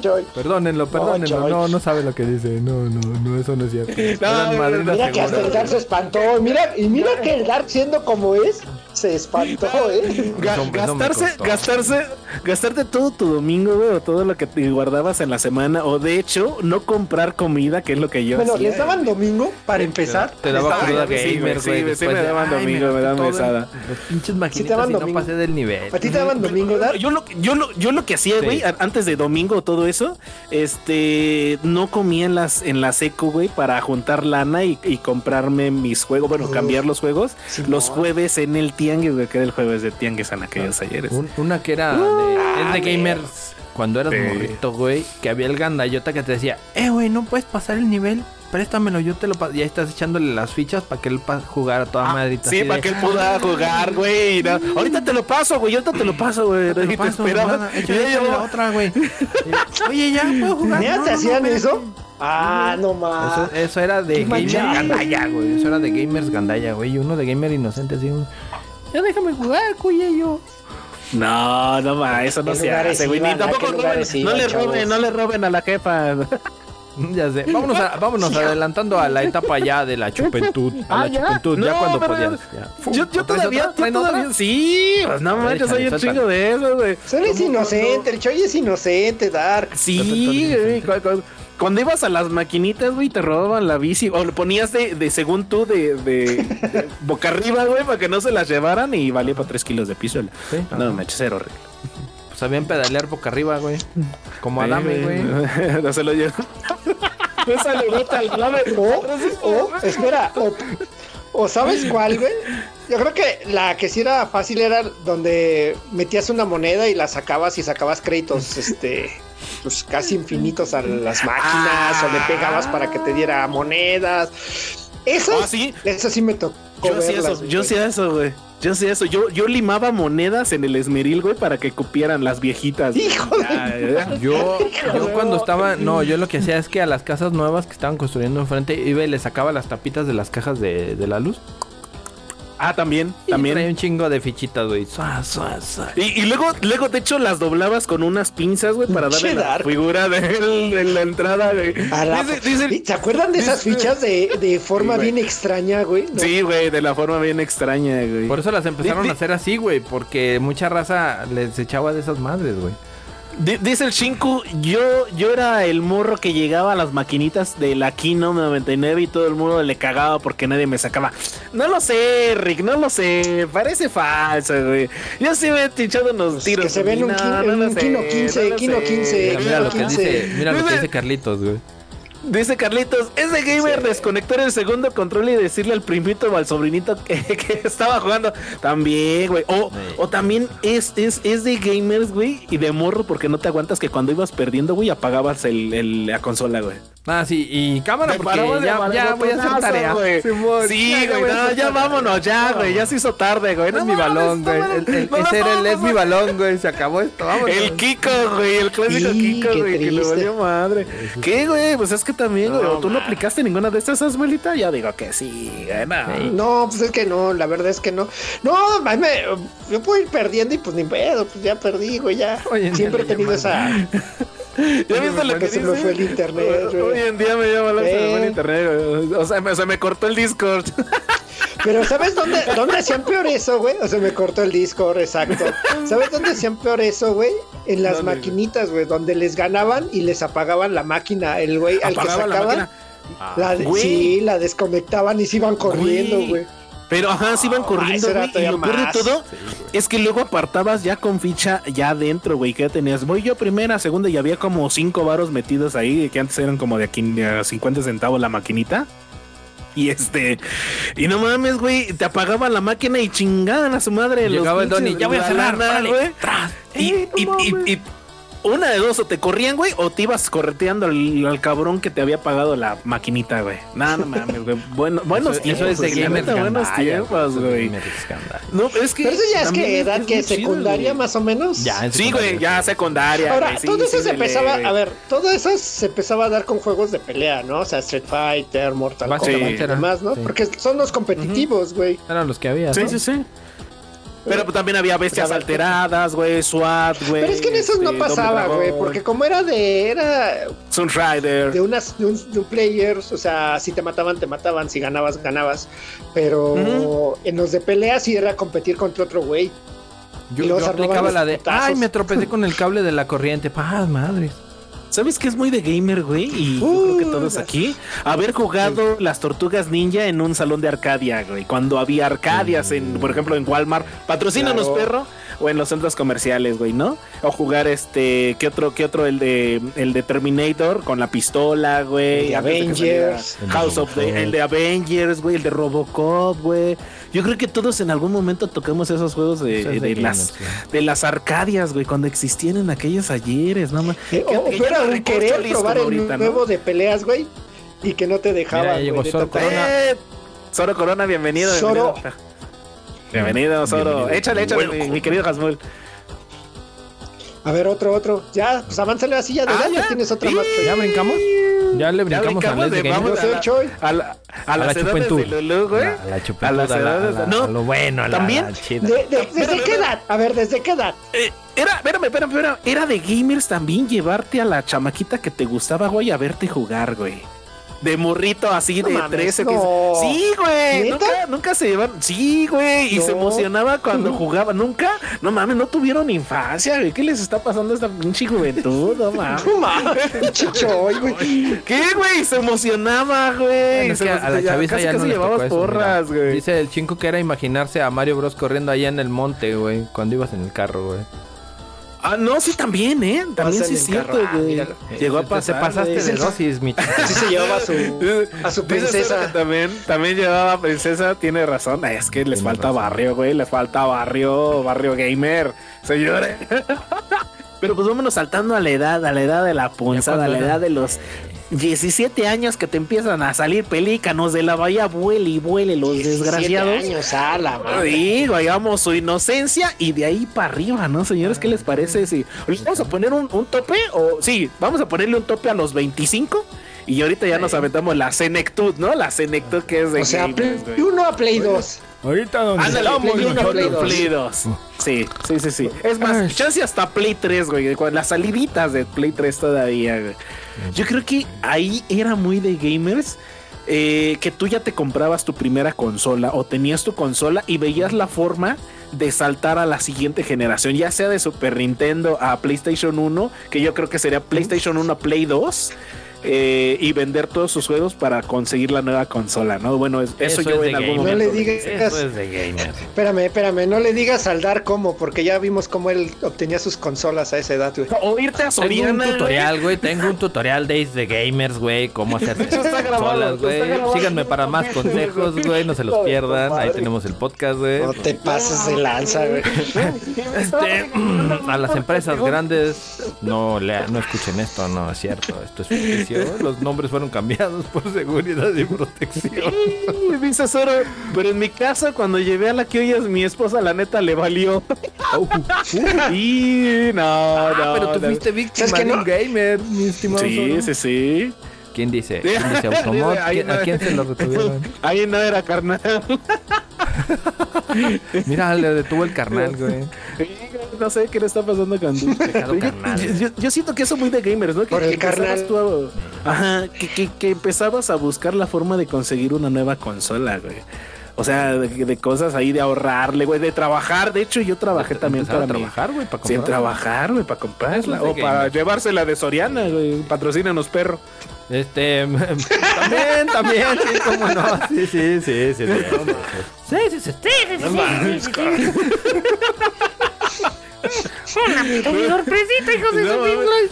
Speaker 3: Choy.
Speaker 1: Perdónenlo, perdónenlo, no, no sabe lo que dice, no, no, no, eso no es cierto.
Speaker 3: Mira que hasta el. Dark se espantó. Mira, y mira que el Dark siendo como es, se espantó, eh.
Speaker 2: Gastarse, gastarse, gastarte todo tu domingo, güey, o todo lo que te guardabas en la semana, o de hecho, no comprar comida, que es lo que yo
Speaker 3: Bueno,
Speaker 2: hacía.
Speaker 3: les daban domingo para empezar.
Speaker 1: Te daba cruda
Speaker 2: sí, güey,
Speaker 1: gamer,
Speaker 2: sí, sí
Speaker 1: después
Speaker 2: me daban
Speaker 1: "Ay,
Speaker 2: domingo, me daban mesada".
Speaker 1: Los pinches maquinitas
Speaker 3: daban
Speaker 1: y no pasé del nivel.
Speaker 3: ¿A ti te daban domingo, Dark?
Speaker 2: Yo lo, yo lo, yo lo que hacía,
Speaker 1: Sí.
Speaker 2: güey, antes de domingo todo eso, este, no comía en las, en la seco, güey, para juntar lana y, y comprarme mis juegos, bueno,
Speaker 3: Uf,
Speaker 2: cambiar los juegos,
Speaker 3: sí,
Speaker 2: los
Speaker 3: no.
Speaker 2: jueves en el tianguis, güey, que era el jueves de tianguis en aquellos ayeres.
Speaker 1: Un- una que era de, es de
Speaker 3: Ah,
Speaker 1: gamers cuando eras
Speaker 2: Sí.
Speaker 1: morrito, güey, que había el gandayota que te decía, eh, güey, no puedes pasar el nivel, préstamelo, yo te lo paso. Y ahí estás echándole las fichas para que él pa jugar a toda madrita.
Speaker 2: Ah, Sí,
Speaker 1: así
Speaker 2: para que él pueda jugar, güey. no. Ahorita te lo paso, güey. Ahorita te lo paso, güey.
Speaker 1: "Te
Speaker 2: Y esperaba.
Speaker 1: la otra, güey. Oye, ya puedo jugar.
Speaker 3: ¿Ya
Speaker 1: No,
Speaker 3: te
Speaker 1: no, no,
Speaker 3: hacían
Speaker 1: espérate".
Speaker 3: eso? Ah, no más.
Speaker 1: Eso, eso era de
Speaker 3: Qué
Speaker 1: gamers
Speaker 3: manchado.
Speaker 1: gandaya, güey. Eso era de gamers gandaya, güey. Y uno de gamer inocente así. un, Ya déjame jugar, yo
Speaker 2: No, no, ma, eso no
Speaker 3: ¿Qué
Speaker 2: se hace, güey. Ni
Speaker 3: iban? ¿A
Speaker 2: tampoco roben,
Speaker 3: lugares
Speaker 2: no
Speaker 3: iban,
Speaker 2: le
Speaker 3: chavos?
Speaker 2: roben, no le roben a la jefa.
Speaker 1: Ya sé. Vámonos, a- vámonos adelantando a la etapa ya de la chupentud. A
Speaker 2: Ah,
Speaker 1: la
Speaker 2: ya.
Speaker 1: chupentud, ya
Speaker 2: No,
Speaker 1: cuando podías. ya.
Speaker 2: Yo, yo
Speaker 1: ¿Traes
Speaker 2: todavía,
Speaker 1: otra?
Speaker 2: yo todavía. Sí, pues no manches, soy un chingo de eso, güey.
Speaker 3: Él es inocente, el Choy es inocente, Dark.
Speaker 2: Sí, güey. Cu- cu- Cuando ibas a las maquinitas, güey, te robaban la bici. O lo ponías de, de según tú, de, de- de boca arriba, güey, para que no se las llevaran y valía para 3 kilos de piso.
Speaker 1: Sí.
Speaker 2: No, manches, era horrible.
Speaker 1: Pues sabían pedalear boca arriba, güey. Como Adame, güey.
Speaker 2: no se lo llevo. Un saludote al Adame.
Speaker 3: O, o, espera, o, o ¿sabes cuál, güey? Yo creo que la que sí era fácil era donde metías una moneda y la sacabas y sacabas créditos, este, pues casi infinitos a las máquinas o le pegabas para que te diera monedas. Eso,
Speaker 2: Ah, sí.
Speaker 3: eso sí me tocó.
Speaker 2: Yo hacía eso,
Speaker 3: güey.
Speaker 2: yo hacía eso, güey. Yo hacía eso. Yo, yo limaba monedas en el esmeril, güey, para que cupieran las viejitas.
Speaker 3: Hijo de-.
Speaker 1: Yo, yo cuando estaba, no, yo lo que hacía es que a las casas nuevas que estaban construyendo enfrente iba y le sacaba las tapitas de las cajas de, de la luz.
Speaker 2: Ah, también, también.
Speaker 1: un chingo de fichitas, güey.
Speaker 2: Y, y luego, luego, de hecho, las doblabas con unas pinzas, güey, para darle la figura de, de la entrada, güey.
Speaker 3: A la- ¿Se acuerdan de esas
Speaker 2: dice-
Speaker 3: fichas de, de forma
Speaker 2: Sí,
Speaker 3: bien extraña, güey? No.
Speaker 2: Sí, güey, de la forma bien extraña, güey.
Speaker 1: Por eso las empezaron a hacer así, güey. Porque mucha raza les echaba de esas madres, güey.
Speaker 2: Di- Dice el Shinku, yo, yo era el morro que llegaba a las maquinitas de la Kino 99 y todo el mundo le cagaba porque nadie me sacaba. No lo sé, Rick, no lo sé. Parece falso, güey. Yo sí me he echado unos
Speaker 3: Pues
Speaker 2: tiros.
Speaker 3: que se ve en un
Speaker 2: No, no
Speaker 3: un Kino 15,
Speaker 2: no
Speaker 3: Kino
Speaker 2: sé.
Speaker 3: 15,
Speaker 1: Mira, mira lo que
Speaker 3: 15.
Speaker 1: dice, mira lo que
Speaker 2: dice
Speaker 1: Carlitos, güey.
Speaker 2: Dice Carlitos, es de gamer desconectar el segundo control y decirle al primito o al sobrinito que, que estaba jugando. También, güey. O,
Speaker 1: Sí.
Speaker 2: o también es, es, es de gamers, güey, y de morro porque no te aguantas que cuando ibas perdiendo, güey, apagabas el, el- la consola, güey.
Speaker 1: Ah, sí, y cámara, porque ya, ya voy a hacer tarea.
Speaker 2: güey.
Speaker 1: Simón,
Speaker 2: Sí, güey, no, ya vámonos, ya, güey, ya se hizo tarde, güey. No
Speaker 1: Es mi balón, güey. ese era el es mi balón, güey. Se acabó esto, vámonos.
Speaker 2: El Kiko, güey, el clásico
Speaker 3: Sí,
Speaker 2: Kiko, güey, que le valió madre. ¿Qué, güey? Pues es que también, güey,
Speaker 1: No,
Speaker 2: ¿tú no aplicaste ninguna de estas, abuelita? Ya digo que sí, güey, no.
Speaker 3: Pues es que no, la verdad es que no. No, a mí me- yo puedo ir perdiendo y pues ni pedo, pues ya perdí, güey, ya.
Speaker 1: Hoy en
Speaker 3: Siempre he tenido esa.
Speaker 2: ¿Ya viste lo que
Speaker 3: se
Speaker 2: dice?
Speaker 3: fue el internet,
Speaker 2: Hoy en día me llama la se me fue el
Speaker 3: Eh.
Speaker 2: internet, güey. O sea, me, se me cortó el Discord.
Speaker 3: Pero ¿sabes dónde, dónde hacían peor eso, güey? O sea, me cortó el Discord, exacto. ¿Sabes dónde hacían peor eso, güey? En las
Speaker 2: ¿Dónde?
Speaker 3: maquinitas, güey, donde les ganaban y les apagaban la máquina, el güey al que
Speaker 2: la
Speaker 3: sacaban. La
Speaker 2: Güey.
Speaker 3: sí, la desconectaban y se iban corriendo,
Speaker 2: Güey. Pero ajá, sí iban
Speaker 3: Ah,
Speaker 2: corriendo, güey. Y lo peor de todo es que luego apartabas ya con ficha ya adentro, güey. Que ya tenías, voy yo primera, segunda y había como cinco varos metidos ahí, que antes eran como de aquí a 50 centavos la maquinita. Y este, y no mames, güey, te apagaban la máquina y chingaban a su madre. los
Speaker 1: Llegaba el Donny, ya voy a cerrar,
Speaker 2: güey.
Speaker 1: tras.
Speaker 2: Y,
Speaker 1: Eh, no
Speaker 2: y- y-
Speaker 1: mames.
Speaker 2: y una de dos, o te corrían, güey, o te ibas correteando al, al cabrón que te había pagado la maquinita, güey. No, no mames, güey. Bueno, buenos
Speaker 1: Eso,
Speaker 2: tiempos.
Speaker 1: eso es de
Speaker 2: güey, neta, buenos tiempos, güey. No, es que.
Speaker 3: Pero eso ya es que edad
Speaker 2: es
Speaker 3: que
Speaker 2: muy chido,
Speaker 3: secundaria más o menos.
Speaker 1: Ya, en
Speaker 2: Sí, güey, ya secundaria.
Speaker 3: Ahora,
Speaker 2: güey, sí,
Speaker 3: todo eso
Speaker 2: sí,
Speaker 3: se empezaba, a ver, todo eso se empezaba a dar con juegos de pelea, ¿no? O sea, Street Fighter, Mortal Kombat
Speaker 1: Básicamente
Speaker 3: y demás, ¿no?
Speaker 1: sí.
Speaker 3: Porque son los competitivos, güey.
Speaker 1: Eran los que había.
Speaker 2: Sí,
Speaker 1: ¿no?
Speaker 2: sí, sí. Pero pues, también había bestias alteradas, güey, SWAT, güey.
Speaker 3: Pero es que en esos no
Speaker 2: este,
Speaker 3: pasaba, güey, porque como era de, era
Speaker 2: Sun Rider.
Speaker 3: de unas, de un, de un player, o sea, si te mataban, te mataban, si ganabas, ganabas. Pero en los de pelea sí era competir contra otro güey.
Speaker 1: Yo, aplicaba la de,
Speaker 3: putazos.
Speaker 1: ay, me tropecé con el cable de la corriente. Paz, madre.
Speaker 2: ¿Sabes qué es muy de gamer, güey? Y yo creo que todos aquí. Haber jugado las tortugas ninja en un salón de Arcadia, güey. Cuando había Arcadias, en, por ejemplo, en Walmart. Patrocínanos,
Speaker 3: Claro.
Speaker 2: perro. O en los centros comerciales, güey, ¿no? O jugar este. ¿Qué otro? ¿Qué otro? El de el de Terminator con la pistola, güey.
Speaker 3: Avengers.
Speaker 2: House of the, el de Avengers, güey. El de Robocop, güey. Yo creo que todos en algún momento tocamos esos juegos de, las de las Arcadias, güey, cuando existían en aquellos ayeres, no más.
Speaker 3: Eh, o, o era un querer probar el nuevo de peleas, güey, y que no te dejaban.
Speaker 1: Mira, ya llegó
Speaker 3: tanto-
Speaker 1: Corona.
Speaker 2: Eh, Zoro Corona, bienvenido.
Speaker 3: Zoro.
Speaker 2: Bienvenido, bienvenido Zoro. Échale, échale, mi, mi querido Hasmul.
Speaker 3: A ver, otro, otro. Ya, pues avánzale así, adelante,
Speaker 2: Ah, ya.
Speaker 3: tienes otra
Speaker 2: Sí.
Speaker 3: más.
Speaker 1: ¿Ya brincamos? Ya le
Speaker 2: Ya
Speaker 1: brincamos a
Speaker 2: de-
Speaker 1: Game.
Speaker 2: vamos a la-
Speaker 3: Choy.
Speaker 2: A la, a,
Speaker 1: A la chupentud.
Speaker 2: de Lulú, güey.
Speaker 1: A la- a la chupentud,
Speaker 2: A
Speaker 1: a la- a
Speaker 2: no,
Speaker 1: a lo bueno, a la,
Speaker 2: también-
Speaker 1: a la chida.
Speaker 3: De- de- ¿Desde qué edad? A ver, ¿desde qué edad?
Speaker 2: Eh, era, espérame, espérame, espérame. Era de gamers también llevarte a la chamaquita que te gustaba, güey, a verte jugar, güey. De morrito así
Speaker 3: No
Speaker 2: de
Speaker 3: mames,
Speaker 2: 13. que-
Speaker 3: no.
Speaker 2: Sí, güey. Nunca, nunca se llevan. Sí, güey. Y se emocionaba cuando jugaba. Nunca. No mames, no tuvieron infancia, güey. ¿Qué les está pasando a esta pinche juventud? No mames.
Speaker 3: No mames, chichoy, güey.
Speaker 2: ¿Qué, güey? Se emocionaba, güey.
Speaker 1: Bueno, es
Speaker 2: Se
Speaker 1: que
Speaker 2: emo-
Speaker 1: a la chaviza
Speaker 2: casi,
Speaker 1: ya no
Speaker 2: casi llevabas
Speaker 1: eso, mira.
Speaker 2: porras, güey.
Speaker 1: Dice el chingo que era imaginarse a Mario Bros corriendo allá en el monte, güey, cuando ibas en el carro, güey.
Speaker 2: Ah, no, sí, también, ¿eh? También sí es cierto,
Speaker 3: ah,
Speaker 2: güey. Llegó a
Speaker 1: Te-
Speaker 2: pasar.
Speaker 1: Te pasaste de dosis, mi chico.
Speaker 3: Sí se llevaba a su, a su princesa.
Speaker 2: También, también llevaba princesa, tiene razón. Es que les
Speaker 1: Tiene
Speaker 2: falta
Speaker 1: razón.
Speaker 2: barrio, güey. Les falta barrio, barrio gamer, señores. Pero pues vámonos saltando a la edad, a la edad de la punzada, a la edad de los 17 años que te empiezan a salir pelícanos de la bahía, vuele y vuele los
Speaker 3: 17
Speaker 2: desgraciados.
Speaker 3: años, a la madre.
Speaker 2: Digo, digamos su inocencia y de ahí para arriba, ¿no, señores? ¿Qué les parece? Si ¿les vamos a poner un, un tope o sí, vamos a ponerle un tope a los 25 y ahorita ya nos aventamos la senectud, ¿no? La senectud que es de
Speaker 3: O sea,
Speaker 2: gamers,
Speaker 3: Play
Speaker 2: güey.
Speaker 3: 1 a Play 2.
Speaker 1: Ahorita donde
Speaker 2: Ándale,
Speaker 1: estamos,
Speaker 2: Play uno,
Speaker 3: nosotros.
Speaker 2: Play
Speaker 3: Play
Speaker 2: Play
Speaker 3: dos.
Speaker 2: 2. Sí, sí, sí, sí. Es más,
Speaker 1: Ay.
Speaker 2: chance hasta Play 3, güey. Con las saliditas de Play 3 todavía, güey. Yo creo que ahí era muy de gamers. eh, que tú ya te comprabas tu primera consola o tenías tu consola y veías la forma de saltar a la siguiente generación, ya sea de Super Nintendo a PlayStation 1, que yo creo que sería PlayStation 1 a Play 2, eh, y vender todos sus juegos para conseguir la nueva consola, ¿no? Bueno, es- eso,
Speaker 1: Eso
Speaker 2: yo
Speaker 1: es
Speaker 2: en algún
Speaker 1: gamer.
Speaker 3: No
Speaker 2: momento.
Speaker 3: le digas.
Speaker 1: Eso es de gamer.
Speaker 3: Espérame, espérame, no le digas al Dar cómo, porque ya vimos cómo él obtenía sus consolas a esa edad, güey.
Speaker 2: O irte a
Speaker 1: Tengo
Speaker 2: Soriana.
Speaker 1: un
Speaker 2: güey.
Speaker 1: tutorial, güey. Tengo un tutorial de Ace de Gamers, güey. Cómo hacer consolas, güey. Síganme para más consejos, güey. No se los pierdan. Ahí tenemos el podcast, güey.
Speaker 3: No te pases de lanza, güey.
Speaker 1: Este, a las empresas grandes no le, no escuchen esto, no es cierto. Esto es Los nombres fueron cambiados por seguridad y protección.
Speaker 2: Sí, Dice Zoro, pero en mi casa cuando llevé a la que hoy es mi esposa, la neta le valió. y no,
Speaker 1: Ah,
Speaker 2: no.
Speaker 1: pero tú
Speaker 2: no.
Speaker 1: fuiste víctima
Speaker 3: ¿Sabes qué
Speaker 1: de
Speaker 3: no?
Speaker 1: un gamer, mi estimado.
Speaker 2: Sí,
Speaker 1: Zoro.
Speaker 2: sí, sí.
Speaker 1: ¿Quién dice? ¿Quién dice ¿A quién se lo retuvieron?
Speaker 2: Ahí no era carnal.
Speaker 1: Mira, le detuvo el carnal, güey.
Speaker 2: No sé qué le está pasando con tu
Speaker 1: Pecado
Speaker 2: yo,
Speaker 1: carnal.
Speaker 2: yo- yo- yo siento que eso muy de gamers, ¿no? Que,
Speaker 3: Por el
Speaker 2: que
Speaker 3: carnal.
Speaker 2: tú a- ajá, que, que- que empezabas a buscar la forma de conseguir una nueva consola, güey. O sea, de, de cosas ahí de ahorrarle, güey, de trabajar. De hecho, yo trabajé también para
Speaker 1: trabajar, güey, para
Speaker 2: Sí, en
Speaker 1: comprar.
Speaker 2: trabajar, güey, para comprarla. O para
Speaker 1: gamer.
Speaker 2: llevársela de Soriana, güey. Patrocínanos, perro.
Speaker 1: Este, también, también, sí, cómo no. Sí, sí, sí, sí. sí,
Speaker 4: Sí, sí, sí, sí, sí, sí, sí, sí. Una sorpresita, hijos de
Speaker 2: No,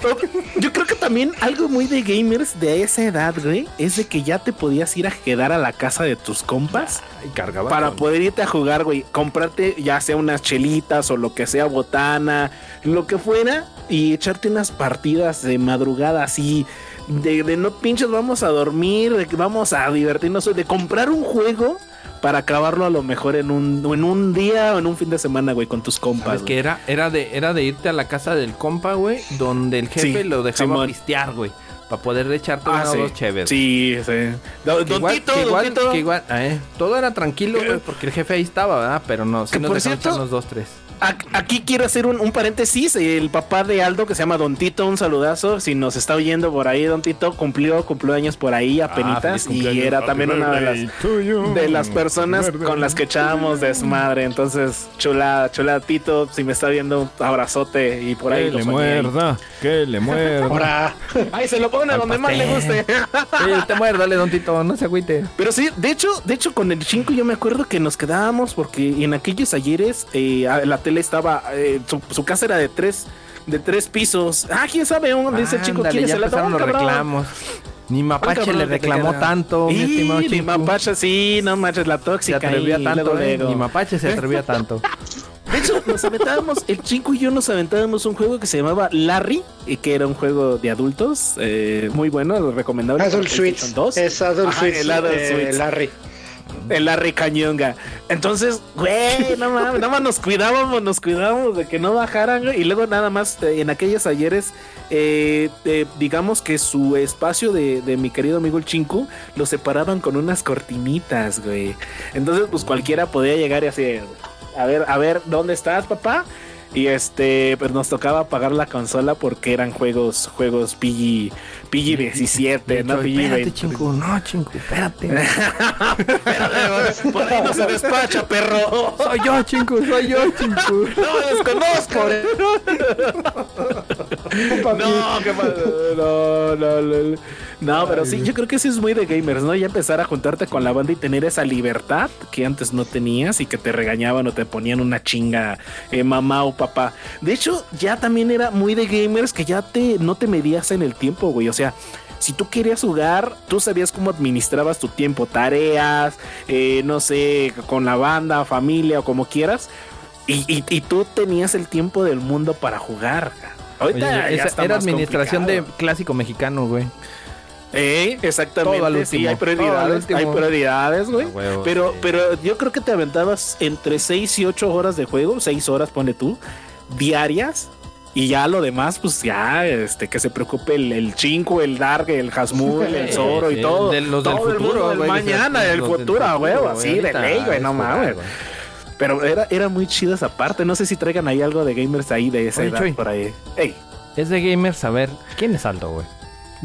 Speaker 4: su.
Speaker 2: Yo creo que también algo muy de gamers de esa edad, güey, es de que ya te podías ir a quedar a la casa de tus compas
Speaker 1: Y cargaba.
Speaker 2: para
Speaker 1: con-
Speaker 2: poder irte a jugar, güey. Comprarte ya sea unas chelitas o lo que sea, botana, lo que fuera, y echarte unas partidas de madrugada así. De, de no pinches, vamos a dormir, de que vamos a divertirnos, de comprar un juego para acabarlo a lo mejor en un, en un día o en un fin de semana, güey, con tus compas.
Speaker 1: ¿Sabes que era, era, de, era de irte a la casa del compa, güey, donde el jefe
Speaker 2: Sí,
Speaker 1: lo dejaba pistear, güey. Para poder echarte
Speaker 2: Ah,
Speaker 1: una
Speaker 2: sí.
Speaker 1: dos chéveres.
Speaker 2: Sí, sí. Don,
Speaker 1: Que
Speaker 2: don
Speaker 1: igual,
Speaker 2: Tito,
Speaker 1: que
Speaker 2: don
Speaker 1: igual,
Speaker 2: Tito.
Speaker 1: que igual, eh, todo era tranquilo, güey, porque el jefe ahí estaba, ¿verdad? Pero no, sí
Speaker 2: Que
Speaker 1: nos
Speaker 2: por
Speaker 1: dejaron
Speaker 2: cierto-
Speaker 1: echarnos dos, tres.
Speaker 2: Aquí quiero hacer un, un paréntesis. El papá de Aldo, que se llama Don Tito, un saludazo. Si nos está oyendo por ahí, Don Tito cumplió, cumplió años por ahí,
Speaker 1: Ah,
Speaker 2: apenitas. y era también una de las, de las personas con las que echábamos desmadre. Entonces, chula, chula Tito, si me está viendo, abrazote y por ahí. lo soñé.
Speaker 1: que le muerda.
Speaker 3: Ahora,
Speaker 2: Ay, se lo pone
Speaker 1: Al
Speaker 2: donde más le guste.
Speaker 1: Sí, te muérdale, don Tito, no se agüite.
Speaker 2: Pero sí, de hecho, de hecho con el 5 yo me acuerdo que nos quedábamos porque en aquellos ayeres eh, a- la tele estaba, eh, su, su casa era de tres, de tres pisos. Ah, quién sabe, un, dice el chico, ¿quién se la
Speaker 1: empezaron los
Speaker 2: cabrón?
Speaker 1: reclamos. Ni Mapache
Speaker 2: cabrón,
Speaker 1: le reclamó tanto, mi
Speaker 2: Y
Speaker 1: estimado
Speaker 2: ni
Speaker 1: Chico.
Speaker 2: Mapache, sí, no manches, la
Speaker 1: Se
Speaker 2: tóxica.
Speaker 1: atrevía
Speaker 2: y
Speaker 1: tanto,
Speaker 2: luego,
Speaker 1: eh. Ni Mapache se atrevía tanto.
Speaker 2: De hecho, nos aventábamos, el 5 y yo nos aventábamos un juego que se llamaba Larry, y que era un juego de adultos, eh, muy bueno, recomendable.
Speaker 3: Adult.
Speaker 2: 2.
Speaker 3: Es Adult
Speaker 2: Ajá,
Speaker 3: Suites.
Speaker 2: En la recañonga. Entonces, güey, no mames, nada más nos cuidábamos, nos cuidábamos de que no bajaran, güey. Y luego nada más eh, en aquellos ayeres, eh, eh, digamos que su espacio de, de mi querido amigo el Chinku lo separaban con unas cortinitas, güey. Entonces, pues cualquiera podía llegar y así, a ver, a ver, ¿dónde estás, papá? Y este, pues nos tocaba apagar la consola porque eran juegos, juegos PG, PG 17, no PG
Speaker 1: Espérate,
Speaker 2: 20.
Speaker 1: chingu, no, chingu, espérate.
Speaker 2: Espérate, por ahí no se despacha, perro.
Speaker 1: soy yo, chingu, soy yo, chingu.
Speaker 2: No me desconozco. No, qué mal. No, no, no. No, pero sí, yo creo que sí es muy de gamers, ¿no? Ya empezar a juntarte con la banda y tener esa libertad que antes no tenías y que te regañaban o te ponían una chinga eh, mamá o papá. De hecho, ya también era muy de gamers que ya te no te medías en el tiempo, güey. O sea, si tú querías jugar, tú sabías cómo administrabas tu tiempo, tareas, eh, no sé, con la banda, familia o como quieras. Y, y- y tú tenías el tiempo del mundo para jugar. Ahorita
Speaker 1: Oye,
Speaker 2: ya
Speaker 1: esa
Speaker 2: está
Speaker 1: era
Speaker 2: más
Speaker 1: administración
Speaker 2: complicado.
Speaker 1: de clásico mexicano, güey.
Speaker 2: Eh, exactamente.
Speaker 1: Todo al
Speaker 2: sí,
Speaker 1: último,
Speaker 2: hay
Speaker 1: todo al
Speaker 2: prioridades.
Speaker 1: último.
Speaker 2: Hay prioridades, güey.
Speaker 1: A huevo,
Speaker 2: Pero,
Speaker 1: sí.
Speaker 2: pero yo creo que te aventabas entre 6 y 8 horas de juego, 6 horas, pone tú, diarias. Y ya lo demás, pues ya, este, que se preocupe el, el Chinco, el Dark, el Hasmul, el Zoro
Speaker 1: Sí,
Speaker 2: y todo.
Speaker 1: de los del
Speaker 2: todo el mundo
Speaker 1: futuro,
Speaker 2: del
Speaker 1: güey,
Speaker 2: mañana, del
Speaker 1: del
Speaker 2: futuro, a
Speaker 1: güey,
Speaker 2: así de ley, güey, no mames.
Speaker 1: güey.
Speaker 2: Pero era, era muy chido esa parte. No sé si traigan ahí algo de gamers ahí de esa
Speaker 1: Oye,
Speaker 2: edad
Speaker 1: Chuy.
Speaker 2: por ahí. Ey.
Speaker 1: Es de gamers saber quién es Aldo, güey.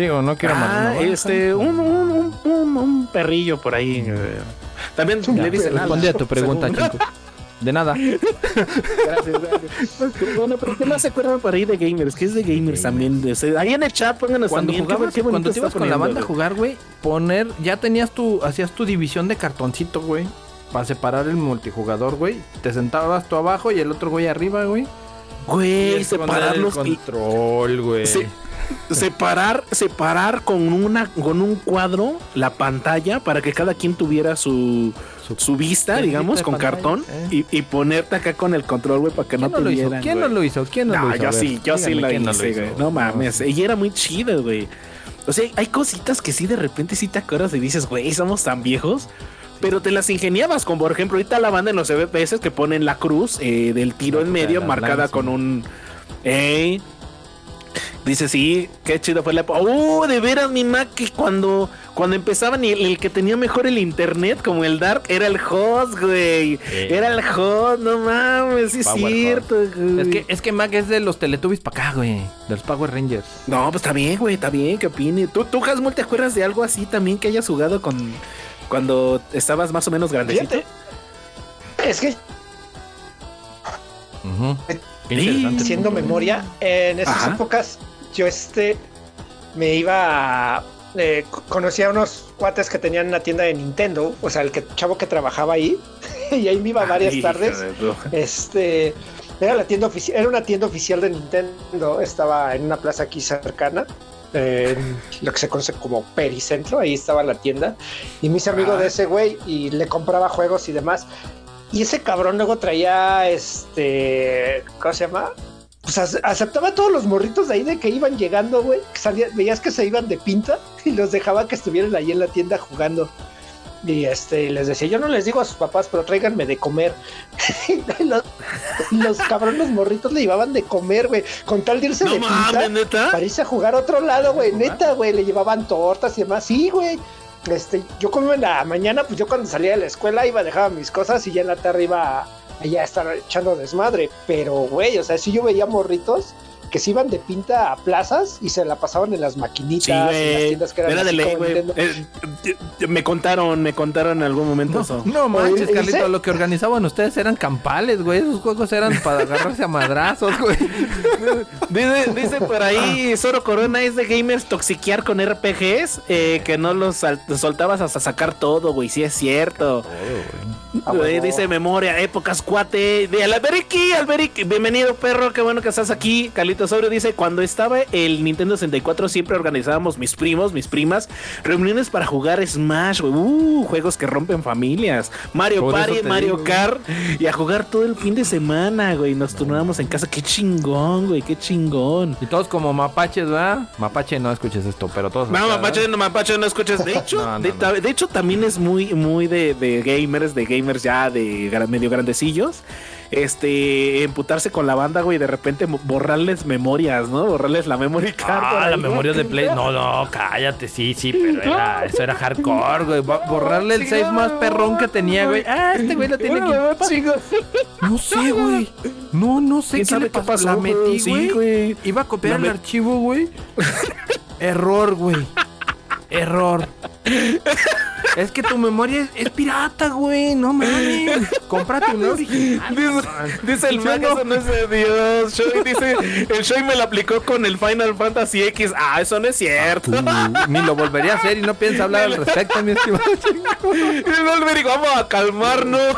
Speaker 1: Digo, no quiero
Speaker 2: Ah,
Speaker 1: más. no,
Speaker 2: este, un, un, un, un- un perrillo por ahí. eh. También le dicen
Speaker 1: Respondí a tu pregunta,
Speaker 2: según-
Speaker 1: chico. De nada.
Speaker 2: Gracias, gracias. Bueno, pero ¿qué más se acuerdan por ahí de gamers? ¿Qué es de gamers también? O sea, ahí en el chat pónganos
Speaker 1: Cuando
Speaker 2: también. qué-
Speaker 1: jugabas,
Speaker 2: qué bonito
Speaker 1: cuando te ibas con la banda a jugar, güey, poner, ya tenías tu, hacías tu división de cartoncito, güey, para separar el multijugador, güey. Te sentabas tú abajo y el otro güey arriba, güey.
Speaker 2: Güey, separar los
Speaker 1: control, güey.
Speaker 2: Se- separar, separar con una, con un cuadro la pantalla para que cada quien tuviera su,
Speaker 1: Su-
Speaker 2: su vista, digamos, con
Speaker 1: pantalla,
Speaker 2: cartón
Speaker 1: eh.
Speaker 2: y, y ponerte acá con el control, güey, para que no
Speaker 1: ¿Quién no
Speaker 2: te
Speaker 1: lo hizo?
Speaker 2: vieran,
Speaker 1: ¿Quién no
Speaker 2: güey.
Speaker 1: lo hizo? ¿Quién no, lo
Speaker 2: No,
Speaker 1: hizo?
Speaker 2: yo sí, yo sí lo hice,
Speaker 1: hizo.
Speaker 2: güey. No mames. Y era muy chido, güey. O sea, hay cositas que sí de repente sí te acuerdas y dices, güey, somos tan viejos. Pero te las ingeniabas, como por ejemplo, ahorita la banda en los FPS que ponen la cruz eh, del tiro
Speaker 1: La
Speaker 2: en medio marcada
Speaker 1: lanza.
Speaker 2: con un. Ey. Dice, sí, qué chido fue la época. Uh, de veras, mi Mac, que cuando, cuando empezaban y el, el que tenía mejor el internet, como el Dark, era el host, güey. Era el host, no mames, sí es cierto, güey.
Speaker 1: Es que, es que Mac es de los Teletubbies para acá, güey. De los Power Rangers.
Speaker 2: No, pues está bien, güey, está bien, que opine. ¿Tú, tú, Hasmul, te acuerdas de algo así también que hayas jugado con cuando estabas más o menos grandecito?
Speaker 3: Fíjate, es que.
Speaker 1: Qué
Speaker 2: Sí,
Speaker 1: interesante.
Speaker 3: haciendo memoria, en esas
Speaker 2: Ajá.
Speaker 3: épocas yo este me iba a, eh, conocí a unos cuates que tenían una tienda de Nintendo, o sea, el que chavo que trabajaba ahí, y ahí me iba varias
Speaker 2: Ay,
Speaker 3: tardes. Este era la tienda oficial, era una tienda oficial de Nintendo, estaba en una plaza aquí cercana. Lo que se conoce como Pericentro, ahí estaba la tienda y me hice amigo
Speaker 2: Ah.
Speaker 3: de ese güey y le compraba juegos y demás. Y ese cabrón luego traía este, ¿cómo se llama? Pues ace- aceptaba a todos los morritos de ahí de que iban llegando, güey. veías que se iban de pinta y los dejaba que estuvieran ahí en la tienda jugando. Y este, les decía, yo no les digo a sus papás, pero tráiganme de comer. Los, los cabrones morritos le llevaban de comer, güey, con tal de irse
Speaker 2: No
Speaker 3: de pinta
Speaker 2: mames, neta.
Speaker 3: para irse a jugar a otro lado, güey, neta, güey, le llevaban tortas y demás, sí, güey. Este, yo como en la mañana, pues yo cuando salía de la escuela iba, dejaba mis cosas y ya en la tarde iba a, allá estar echando desmadre. Pero, güey, o sea, si yo veía morritos que se iban de pinta a plazas y se la pasaban en las maquinitas,
Speaker 2: Sí,
Speaker 3: en las tiendas que eran
Speaker 2: Era de ley. Eh, eh, me contaron, me contaron en algún momento eso.
Speaker 1: No manches, Carlito,
Speaker 3: ¿dice?
Speaker 1: lo que organizaban ustedes eran campales, güey. Esos juegos eran para agarrarse a madrazos, güey.
Speaker 2: Dice, dice por ahí Zoro Corona es de gamers toxiquear con RPGs, eh, que no los soltabas hasta sacar todo, güey. Sí es cierto.
Speaker 3: Ah,
Speaker 2: Güey,
Speaker 3: huevo.
Speaker 2: dice memoria, épocas cuate. De Alberiki, Alberiki, bienvenido perro, qué bueno que estás aquí. Carlitos Mitosaurio dice, cuando estaba el Nintendo 64 siempre organizábamos mis primos, mis primas, reuniones para jugar Smash. Uh, juegos que rompen familias. Mario
Speaker 1: Por
Speaker 2: Party, Mario
Speaker 1: digo,
Speaker 2: Kart y a jugar todo el fin de semana, güey. Nos turnábamos en casa. Qué chingón, güey, qué chingón.
Speaker 1: Y todos como mapaches, ¿verdad? Mapache, no escuches esto, pero todos.
Speaker 2: No,
Speaker 1: acá,
Speaker 2: mapache, no, mapache, no escuches. De hecho,
Speaker 1: No, no,
Speaker 2: de,
Speaker 1: no.
Speaker 2: ta- de hecho, también es muy, muy de, de gamers, de gamers ya de medio grandecillos. Este, emputarse con la banda, güey, y de repente borrarles memorias, ¿no? Borrarles la memory card.
Speaker 1: Ah,
Speaker 2: ahí,
Speaker 1: la
Speaker 2: ¿no?
Speaker 1: memoria de Play. No, no, cállate, sí, sí, pero era, eso era hardcore, güey. Bo- Borrarle el save más perrón que tenía, güey. Ah, este güey lo tiene aquí. No sé, güey. No, no sé
Speaker 2: ¿Quién
Speaker 1: qué
Speaker 2: sabe
Speaker 1: le
Speaker 2: qué
Speaker 1: pasó.
Speaker 2: pasó,
Speaker 1: La metí,
Speaker 2: Sí,
Speaker 1: güey. Iba a copiar el archivo, güey. Error, güey. Error. Es que tu memoria es, es pirata, güey. No mames. Cómprate una original.
Speaker 2: Dice, dice el Mac, eso no es de Dios. Shoy dice, el Shoy me lo aplicó con el Final Fantasy X. Ah, eso no es cierto.
Speaker 1: Ni lo volvería a hacer y no piensa hablar al respecto, mi estimado.
Speaker 2: Y Wolverine dijo, vamos a calmarnos.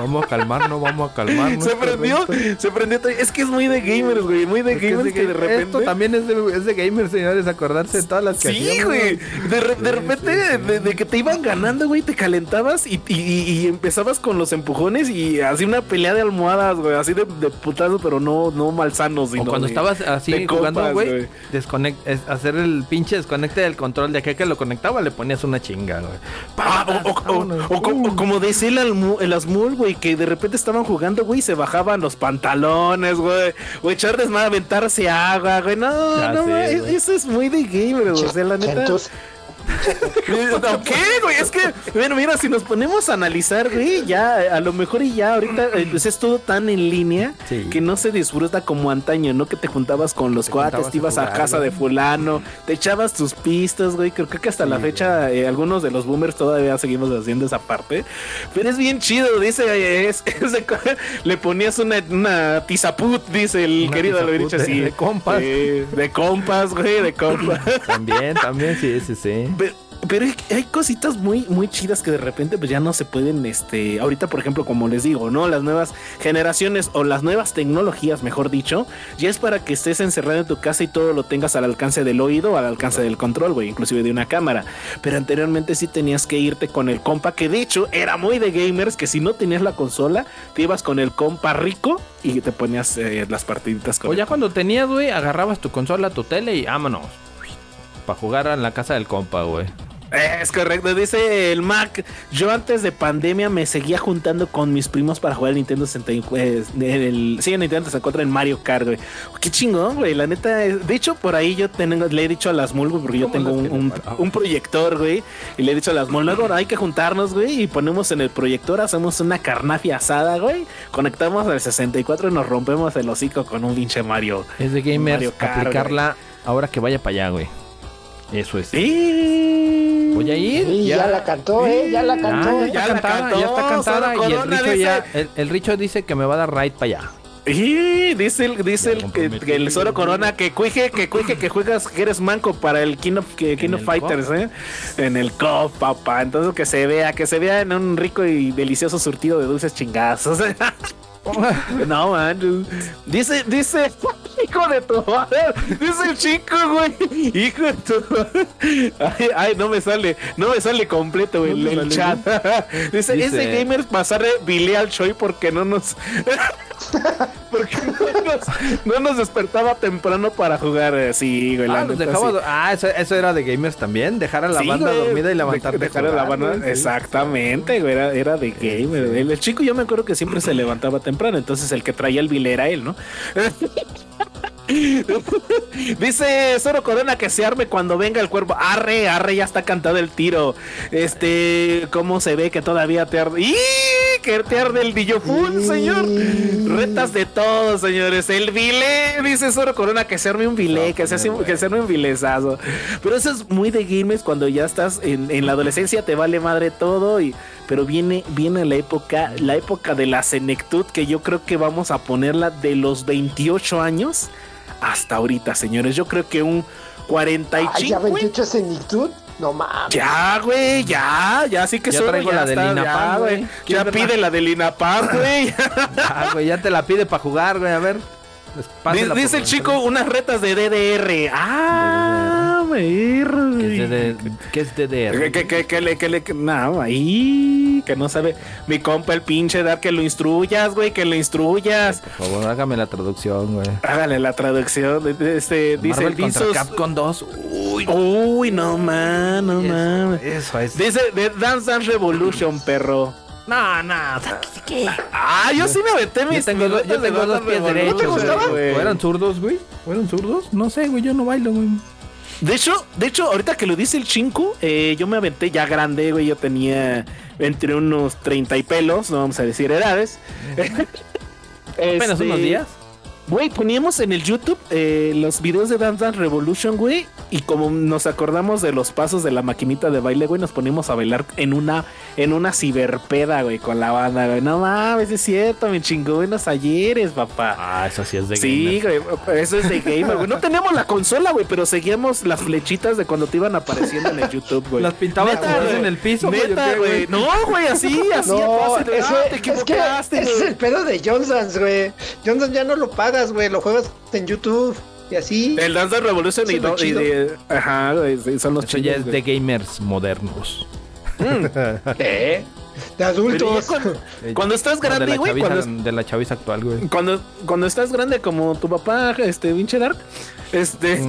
Speaker 1: Vamos a calmarnos, vamos a calmarnos.
Speaker 2: Se prendió, se prendió. Es que es muy de gamers, güey. Muy de
Speaker 1: Es que es
Speaker 2: gamers
Speaker 1: de
Speaker 2: que de repente.
Speaker 1: Esto también es de, es de gamers, señores, acordarse de todas las que
Speaker 2: Sí,
Speaker 1: hacíamos.
Speaker 2: güey. De, re- de repente, de, de que te iban ganando, güey, te calentabas y, y- empezabas con los empujones y así una pelea de almohadas, güey, así de, de putazo, pero no, no malsanos.
Speaker 1: O cuando
Speaker 2: de-
Speaker 1: estabas así jugando,
Speaker 2: compas,
Speaker 1: güey, desconect- hacer el pinche desconecte del control de aquel que lo conectaba, le ponías una chinga, güey.
Speaker 2: Ah, o, o- o-
Speaker 1: Vámonos.
Speaker 2: o como- o como decía el, almu- el Asmul, güey, que de repente estaban jugando, güey, y se bajaban los pantalones, güey. O echar desmadre, aventarse agua, güey. No,
Speaker 1: Ya
Speaker 2: no,
Speaker 1: sé,
Speaker 2: güey,
Speaker 1: güey.
Speaker 2: eso es muy de gamer, güey. O sea, la neta.
Speaker 3: Entonces,
Speaker 2: ¿No qué, güey? Es que, bueno, mira, si nos ponemos a analizar, güey, ya, a lo mejor y ya ahorita eh, pues es todo tan en línea
Speaker 1: Sí.
Speaker 2: que no se disfruta como antaño, ¿no? Que te juntabas con los
Speaker 1: Te
Speaker 2: cuates, te ibas a,
Speaker 1: jugar,
Speaker 2: casa
Speaker 1: güey.
Speaker 2: de fulano, te echabas tus pistas, güey. Creo, creo que hasta la fecha eh, algunos de los boomers todavía seguimos haciendo esa parte. Pero es bien chido, dice, es, le ponías una, una tizaput, dice el
Speaker 1: Una
Speaker 2: querido Alberich,
Speaker 1: de-
Speaker 2: así.
Speaker 1: de compas.
Speaker 2: Eh, de compas, güey, de compas.
Speaker 1: También, también, sí, sí, sí.
Speaker 2: Pero, pero hay, cositas muy, muy chidas que de repente pues ya no se pueden, este, ahorita por ejemplo, como les digo, ¿no? Las nuevas generaciones o las nuevas tecnologías, mejor dicho, ya es para que estés encerrado en tu casa y todo lo tengas al alcance del oído, al alcance del control, güey, inclusive de una cámara. Pero anteriormente sí tenías que irte con el compa, que de hecho era muy de gamers, que si no tenías la consola, te ibas con el compa rico y te ponías eh, las partiditas con
Speaker 1: O ya cuando tenías, güey, agarrabas tu consola, tu tele y vámonos. Para jugar en la casa del compa, güey.
Speaker 2: Es correcto, dice el Mac. Yo antes de pandemia me seguía juntando con mis primos para jugar el Nintendo 64. eh, el, sí, el Nintendo 64 en Mario Kart, güey. Qué chingón, güey. La neta, es- de hecho, por ahí yo tengo, le he dicho a las Mul, güey, porque yo
Speaker 1: ¿Cómo
Speaker 2: tengo un, proyector, güey. Y le he dicho a las Mul, luego hay que juntarnos, güey, y ponemos en el proyector, hacemos una carnafia asada, güey. Conectamos al 64 y nos rompemos el hocico con un pinche Mario.
Speaker 1: Es de gamers
Speaker 2: Mario Kart,
Speaker 1: aplicarla ahora que vaya para allá, güey. Eso es.
Speaker 2: Sí.
Speaker 1: Voy a ir.
Speaker 3: ya la cantó, ¿eh? Ya la
Speaker 1: Ah,
Speaker 3: cantó.
Speaker 1: ya,
Speaker 2: ya
Speaker 1: está
Speaker 2: la
Speaker 1: cantada,
Speaker 2: cantó,
Speaker 1: ya está cantada. Y el Richo ya.
Speaker 2: dice-
Speaker 1: El, el Richo dice que me va a dar ride para allá.
Speaker 2: Y dice el, dice
Speaker 1: Ya
Speaker 2: el, que, el Zoro Corona que cuije, que cuije, que juegas, que eres manco para el King of, que, King
Speaker 1: ¿En
Speaker 2: of
Speaker 1: el
Speaker 2: Fighters, ¿eh? En el COF, papá. Entonces que se vea, que se vea en un rico y delicioso surtido de dulces chingazos. no, man. Dice, dice, hijo de tu madre. Dice el chico, güey. Hijo de tu madre. Ay, ay, no me sale, no me sale completo güey,
Speaker 1: No
Speaker 2: el, el
Speaker 1: sale,
Speaker 2: chat. dice, es
Speaker 1: Dice-
Speaker 2: gamers pasarle bilé al Choi porque no nos. Porque no nos, no nos despertaba temprano para jugar. eh, Sí, güey. la
Speaker 1: Ah, los
Speaker 2: neta,
Speaker 1: dejaba
Speaker 2: sí.
Speaker 1: ah eso, eso era de gamers también. Dejar a la
Speaker 2: Sí,
Speaker 1: banda
Speaker 2: güey,
Speaker 1: dormida y levantarte.
Speaker 2: dejar a la banda.
Speaker 1: sí.
Speaker 2: Exactamente, güey. Era, era de gamer. El, el chico, yo me acuerdo que siempre se levantaba temprano. Entonces el que traía el bill era él, ¿no? Dice Zoro Corona que se arme cuando venga el cuervo. Arre, arre, ya está cantado el tiro. Este, ¿cómo se ve que todavía te arde? ¡Y! Que te arde el Dillofun, señor. Retas de todos, señores. El bilé, dice Zoro Corona, que se arme un bilé, que se, hace un- que se arme un bilezazo. Pero eso es muy de gamers cuando ya estás en, en la adolescencia, te vale madre todo. Y, pero viene, viene la época, la época de la senectud, que yo creo que vamos a ponerla de los 28 años hasta ahorita, señores. Yo creo que un 45.
Speaker 3: Ay, ya 28 senectud. No mames.
Speaker 2: Ya, güey, ya, ya sí que
Speaker 1: Ya
Speaker 2: solo
Speaker 1: traigo
Speaker 2: ya
Speaker 1: la del
Speaker 2: ya,
Speaker 1: güey.
Speaker 2: Ya pide la del INAPAM, güey.
Speaker 1: Ah, güey, ya te la pide para jugar, güey. A ver.
Speaker 2: Dice el chico unas retas de DDR. Ah, ver.
Speaker 1: ¿Qué es, DD ¿Qué es DDR?
Speaker 2: Que, que, que, que le, que le, no, ahí, que no sabe. Mi compa, el pinche Dar, que lo instruyas, güey, que lo instruyas.
Speaker 1: Por favor, hágame la traducción, güey.
Speaker 2: Hágale la traducción. Este, dice
Speaker 1: contra
Speaker 2: Dizos-
Speaker 1: Capcom 2. Uy,
Speaker 2: Uy, no man, no man.
Speaker 1: eso es.
Speaker 2: Dice de Dance Dance Revolution, perro.
Speaker 1: No, no. ¿Qué?
Speaker 2: Ah, yo sí me aventé
Speaker 1: Yo
Speaker 2: mis
Speaker 1: tengo,
Speaker 2: mis
Speaker 1: yo
Speaker 2: retas de
Speaker 1: tengo dos pies derechos.
Speaker 3: gustaba?
Speaker 1: güey. ¿O eran zurdos, güey? ¿O eran zurdos? No sé, güey. Yo no bailo, güey.
Speaker 2: De hecho, de hecho, ahorita que lo dice el chinco, eh, yo me aventé ya grande, güey. Yo tenía entre unos 30 y pelos, no vamos a decir edades.
Speaker 1: Apenas
Speaker 2: Este,
Speaker 1: unos días.
Speaker 2: Güey, poníamos en el YouTube eh, los videos de Dance Dance Revolution, güey. Y como nos acordamos de los pasos de la maquinita de baile, güey, nos poníamos a bailar en una, en una ciberpeda, güey, con la banda, güey. No mames, es cierto, me chingó buenos ayeres, papá.
Speaker 1: Ah, eso sí es de
Speaker 2: Sí,
Speaker 1: gamer.
Speaker 2: güey, eso es de gamer, güey. No teníamos la consola, güey, pero seguíamos las flechitas de cuando te iban apareciendo en el YouTube, güey.
Speaker 1: Las pintabas
Speaker 2: Neta, güey.
Speaker 1: en el piso, güey. ¿o
Speaker 2: Neta, güey. No, güey, así, así.
Speaker 3: No, ese,
Speaker 2: ah, te
Speaker 3: es que
Speaker 2: equivocaste,
Speaker 3: ese es
Speaker 2: güey.
Speaker 3: el pedo de Johnson's, güey. Johnson ya no lo güey. Lo juegas en YouTube y así.
Speaker 2: El Dance Dance Revolution y, no- y. Ajá, son los
Speaker 1: Eso ya
Speaker 2: chidos,
Speaker 1: es
Speaker 2: güey.
Speaker 1: de gamers modernos.
Speaker 3: ¿Eh? De adultos.
Speaker 2: cuando, cuando estás
Speaker 1: de
Speaker 2: grande, güey,
Speaker 1: chaviza-
Speaker 2: cuando,
Speaker 1: de la chaviza actual, güey.
Speaker 2: cuando, cuando estás grande como tu papá, este, pinche Dark, este...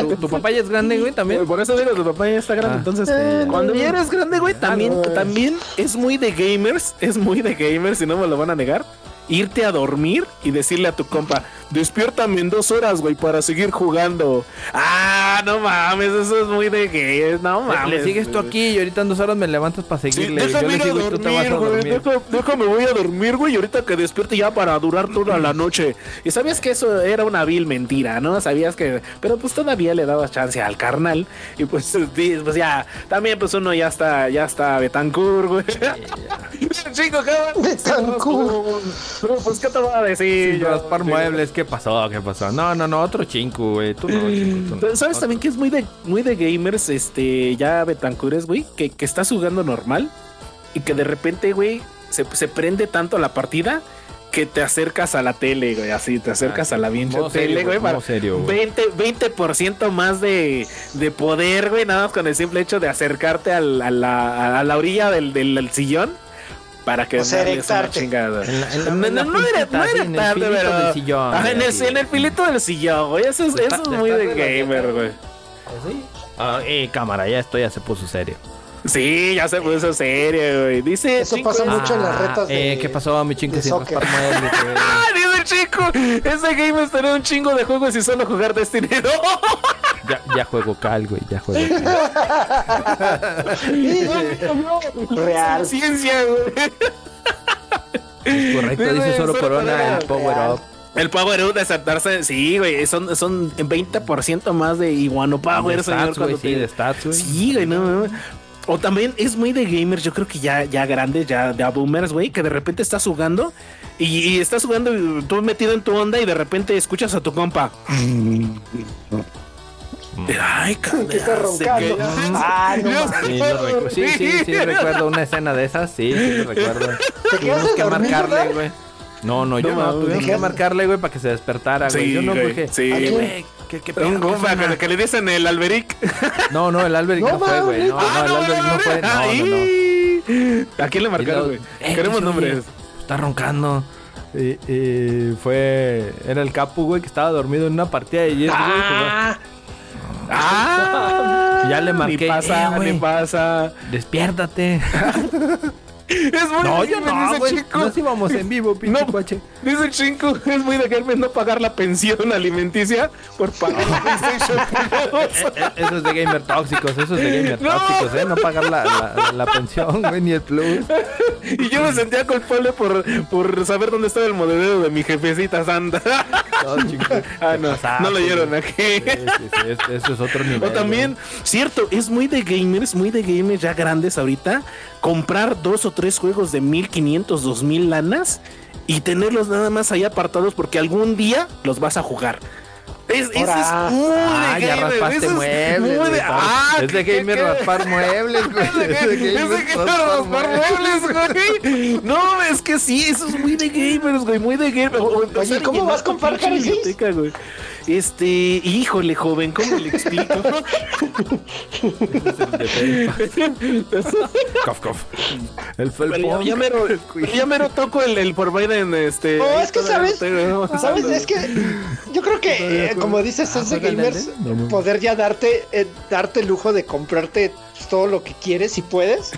Speaker 1: ¿Tu, tu papá ya es grande, güey, también.
Speaker 2: Por eso digo, tu papá ya está grande,
Speaker 1: Ah.
Speaker 2: entonces
Speaker 3: Eh,
Speaker 2: cuando ya eres grande, güey, también,
Speaker 3: no.
Speaker 2: también es muy de gamers, es muy de gamers y no me lo van a negar. Irte a dormir y decirle a tu compa, despiértame en dos horas, güey, para seguir jugando. Ah, no mames, eso es muy de gamers, no mames.
Speaker 1: Le sigues tú aquí y ahorita en dos horas me levantas para
Speaker 2: Sí,
Speaker 1: seguirle. Yo
Speaker 2: déjame
Speaker 1: le
Speaker 2: ir a
Speaker 1: y tú te vas a
Speaker 2: dormir, güey.
Speaker 1: dormir.
Speaker 2: deja- Déjame, voy a dormir, güey. Y ahorita que despierte ya para durar toda la noche. Y sabías que eso era una vil mentira, ¿no? Sabías que. Pero pues todavía le dabas chance al carnal. Y pues, pues ya. También, pues uno ya está, ya está Betancourt, güey. Chico, cabrón.
Speaker 3: Betancourt.
Speaker 2: Pues, ¿qué te voy a decir?
Speaker 1: Sin
Speaker 2: yo?
Speaker 1: raspar muebles, ¿qué pasó? ¿Qué pasó? No, no, no, otro chinco, güey. Tú no, tú no.
Speaker 2: ¿Sabes también que es muy de, muy de gamers, este, ya Betancures, güey? Que, que estás jugando normal y que de repente, güey, se, se prende tanto la partida que te acercas a la tele, güey, así, te acercas
Speaker 1: Ah,
Speaker 2: a la
Speaker 1: serio,
Speaker 2: tele, güey, para
Speaker 1: serio, güey.
Speaker 2: 20, 20% más de, de poder, güey, nada más con el simple hecho de acercarte al- a, la, a la orilla del, del- del sillón para que
Speaker 3: O sea,
Speaker 2: una chingada.
Speaker 1: En la- en la-
Speaker 2: No,
Speaker 1: en la
Speaker 2: no, no era,
Speaker 1: puntita,
Speaker 2: no
Speaker 1: así,
Speaker 2: era
Speaker 1: en el
Speaker 2: tarde,
Speaker 1: filito
Speaker 2: pero-
Speaker 1: del sillón,
Speaker 2: Ajá, en, el, en el filito del sillón, güey. Eso es, eso es muy de gamer, güey.
Speaker 1: Ah, eh, cámara, ya esto ya se puso serio.
Speaker 2: Sí, ya se puso serio, güey. Dice.
Speaker 3: Eso
Speaker 2: Chico-
Speaker 3: pasa mucho en las
Speaker 1: Ah,
Speaker 3: retas de.
Speaker 1: eh, ¿Qué pasó, mi chingo
Speaker 3: de
Speaker 1: sin
Speaker 3: soccer.
Speaker 1: raspar muebles, güey?
Speaker 2: ¡Ah! Dice el chico. Ese game es tener un chingo de juegos y solo jugar Destiny 2.
Speaker 1: Ya, ya juego cal, güey, ya juego cal.
Speaker 3: Real.
Speaker 2: Ciencia, güey.
Speaker 1: Correcto, dice Soro
Speaker 2: Soro
Speaker 1: Corona, el Power Up.
Speaker 2: El Power Up de saltarse. Sí, güey. Son, son 20% más de Iguano Power,
Speaker 1: De
Speaker 2: señor.
Speaker 1: stats, güey,
Speaker 2: cuando
Speaker 1: sí,
Speaker 2: te-
Speaker 1: de stats, güey.
Speaker 2: Sí, güey, no, no. O también es muy de gamers, yo creo que ya, ya grandes, ya de boomers, güey, que de repente estás jugando y, y estás jugando tú metido en tu onda y de repente escuchas a tu compa. Ay, cabrón.
Speaker 3: Está roncando. Ah, no.
Speaker 1: Sí, recu- sí, sí, sí, recuerdo una escena de esas, sí, sí, lo recuerdo.
Speaker 3: ¿Te
Speaker 1: Tuvimos que marcarle, güey. No, no, yo
Speaker 2: No
Speaker 1: tuvimos que marcarle, güey, para que se despertara, güey.
Speaker 2: Sí,
Speaker 1: yo no, porque...
Speaker 2: sí.
Speaker 1: Oye,
Speaker 3: ¿A
Speaker 1: güey, ¿qué, qué pedo?
Speaker 2: Un que, que le dicen el Alberic.
Speaker 1: No, no, el Albert
Speaker 3: No
Speaker 1: no, fue, güey. No,
Speaker 2: Ah,
Speaker 1: no, el Albert no fue. No, no, no.
Speaker 2: Ay. ¿A quién le marcaron, güey?
Speaker 1: eh,
Speaker 2: Queremos
Speaker 1: oye,
Speaker 2: nombres.
Speaker 1: Está roncando. Y, y fue. Era el Capu, güey, que estaba dormido en una partida de Yes, güey.
Speaker 3: Ah,
Speaker 2: Ah,
Speaker 1: Ya le marqué,
Speaker 2: Ni pasa,
Speaker 1: eh,
Speaker 2: ni pasa.
Speaker 1: Despiértate.
Speaker 2: Es muy
Speaker 1: No, yo no,
Speaker 2: dice chico.
Speaker 1: Nos íbamos en vivo, pinche
Speaker 2: No.
Speaker 1: coche.
Speaker 2: Dice el chingo, es muy de gamer no pagar la pensión alimenticia por pagar PlayStation Plus.
Speaker 1: Eh, Eso es de gamer tóxicos, eso es de gamer
Speaker 2: No.
Speaker 1: tóxicos, ¿eh? No pagar la, la, la pensión, güey, ni el plus.
Speaker 2: Y yo me sentía culpable por, por saber dónde estaba el modelo de mi jefecita santa.
Speaker 1: No, chico.
Speaker 2: Ah, no,
Speaker 1: pasaste,
Speaker 2: no lo oyeron
Speaker 1: güey.
Speaker 2: aquí.
Speaker 1: Sí, sí, sí, es- eso es otro nivel.
Speaker 2: O también, cierto, es muy de gamers, muy de gamers ya grandes ahorita, comprar dos o tres juegos de 1500, 2000 lanas y tenerlos nada más ahí apartados porque algún día los vas a jugar. Es, ese es
Speaker 3: Ahora.
Speaker 2: muy
Speaker 1: Ah,
Speaker 2: de
Speaker 1: ya
Speaker 2: gamer,
Speaker 1: raspaste
Speaker 2: es
Speaker 1: muebles.
Speaker 2: muy de- ah,
Speaker 1: es de
Speaker 2: ¿qué-
Speaker 1: gamer
Speaker 2: qué-
Speaker 1: raspar muebles, güey.
Speaker 2: Es de
Speaker 1: Es de
Speaker 2: que- es
Speaker 1: gamer
Speaker 2: que raspar muebles, güey. No, es que sí, eso es muy de gamers, güey, muy de gamers.
Speaker 3: Oye, ¿cómo vas con Far Cry 6?
Speaker 2: Este, híjole, joven, ¿cómo le explico?
Speaker 1: Cof, cof. El
Speaker 2: Pero ya,
Speaker 1: felpón.
Speaker 2: ya mero, ya mero toco el, el Forbidden, este.
Speaker 3: No, es que
Speaker 2: todavía
Speaker 3: sabes, sabes, es que yo creo que eh, como dices,
Speaker 1: juega
Speaker 3: gamers
Speaker 1: no.
Speaker 3: poder ya darte eh, darte el lujo de comprarte todo lo que quieres si puedes,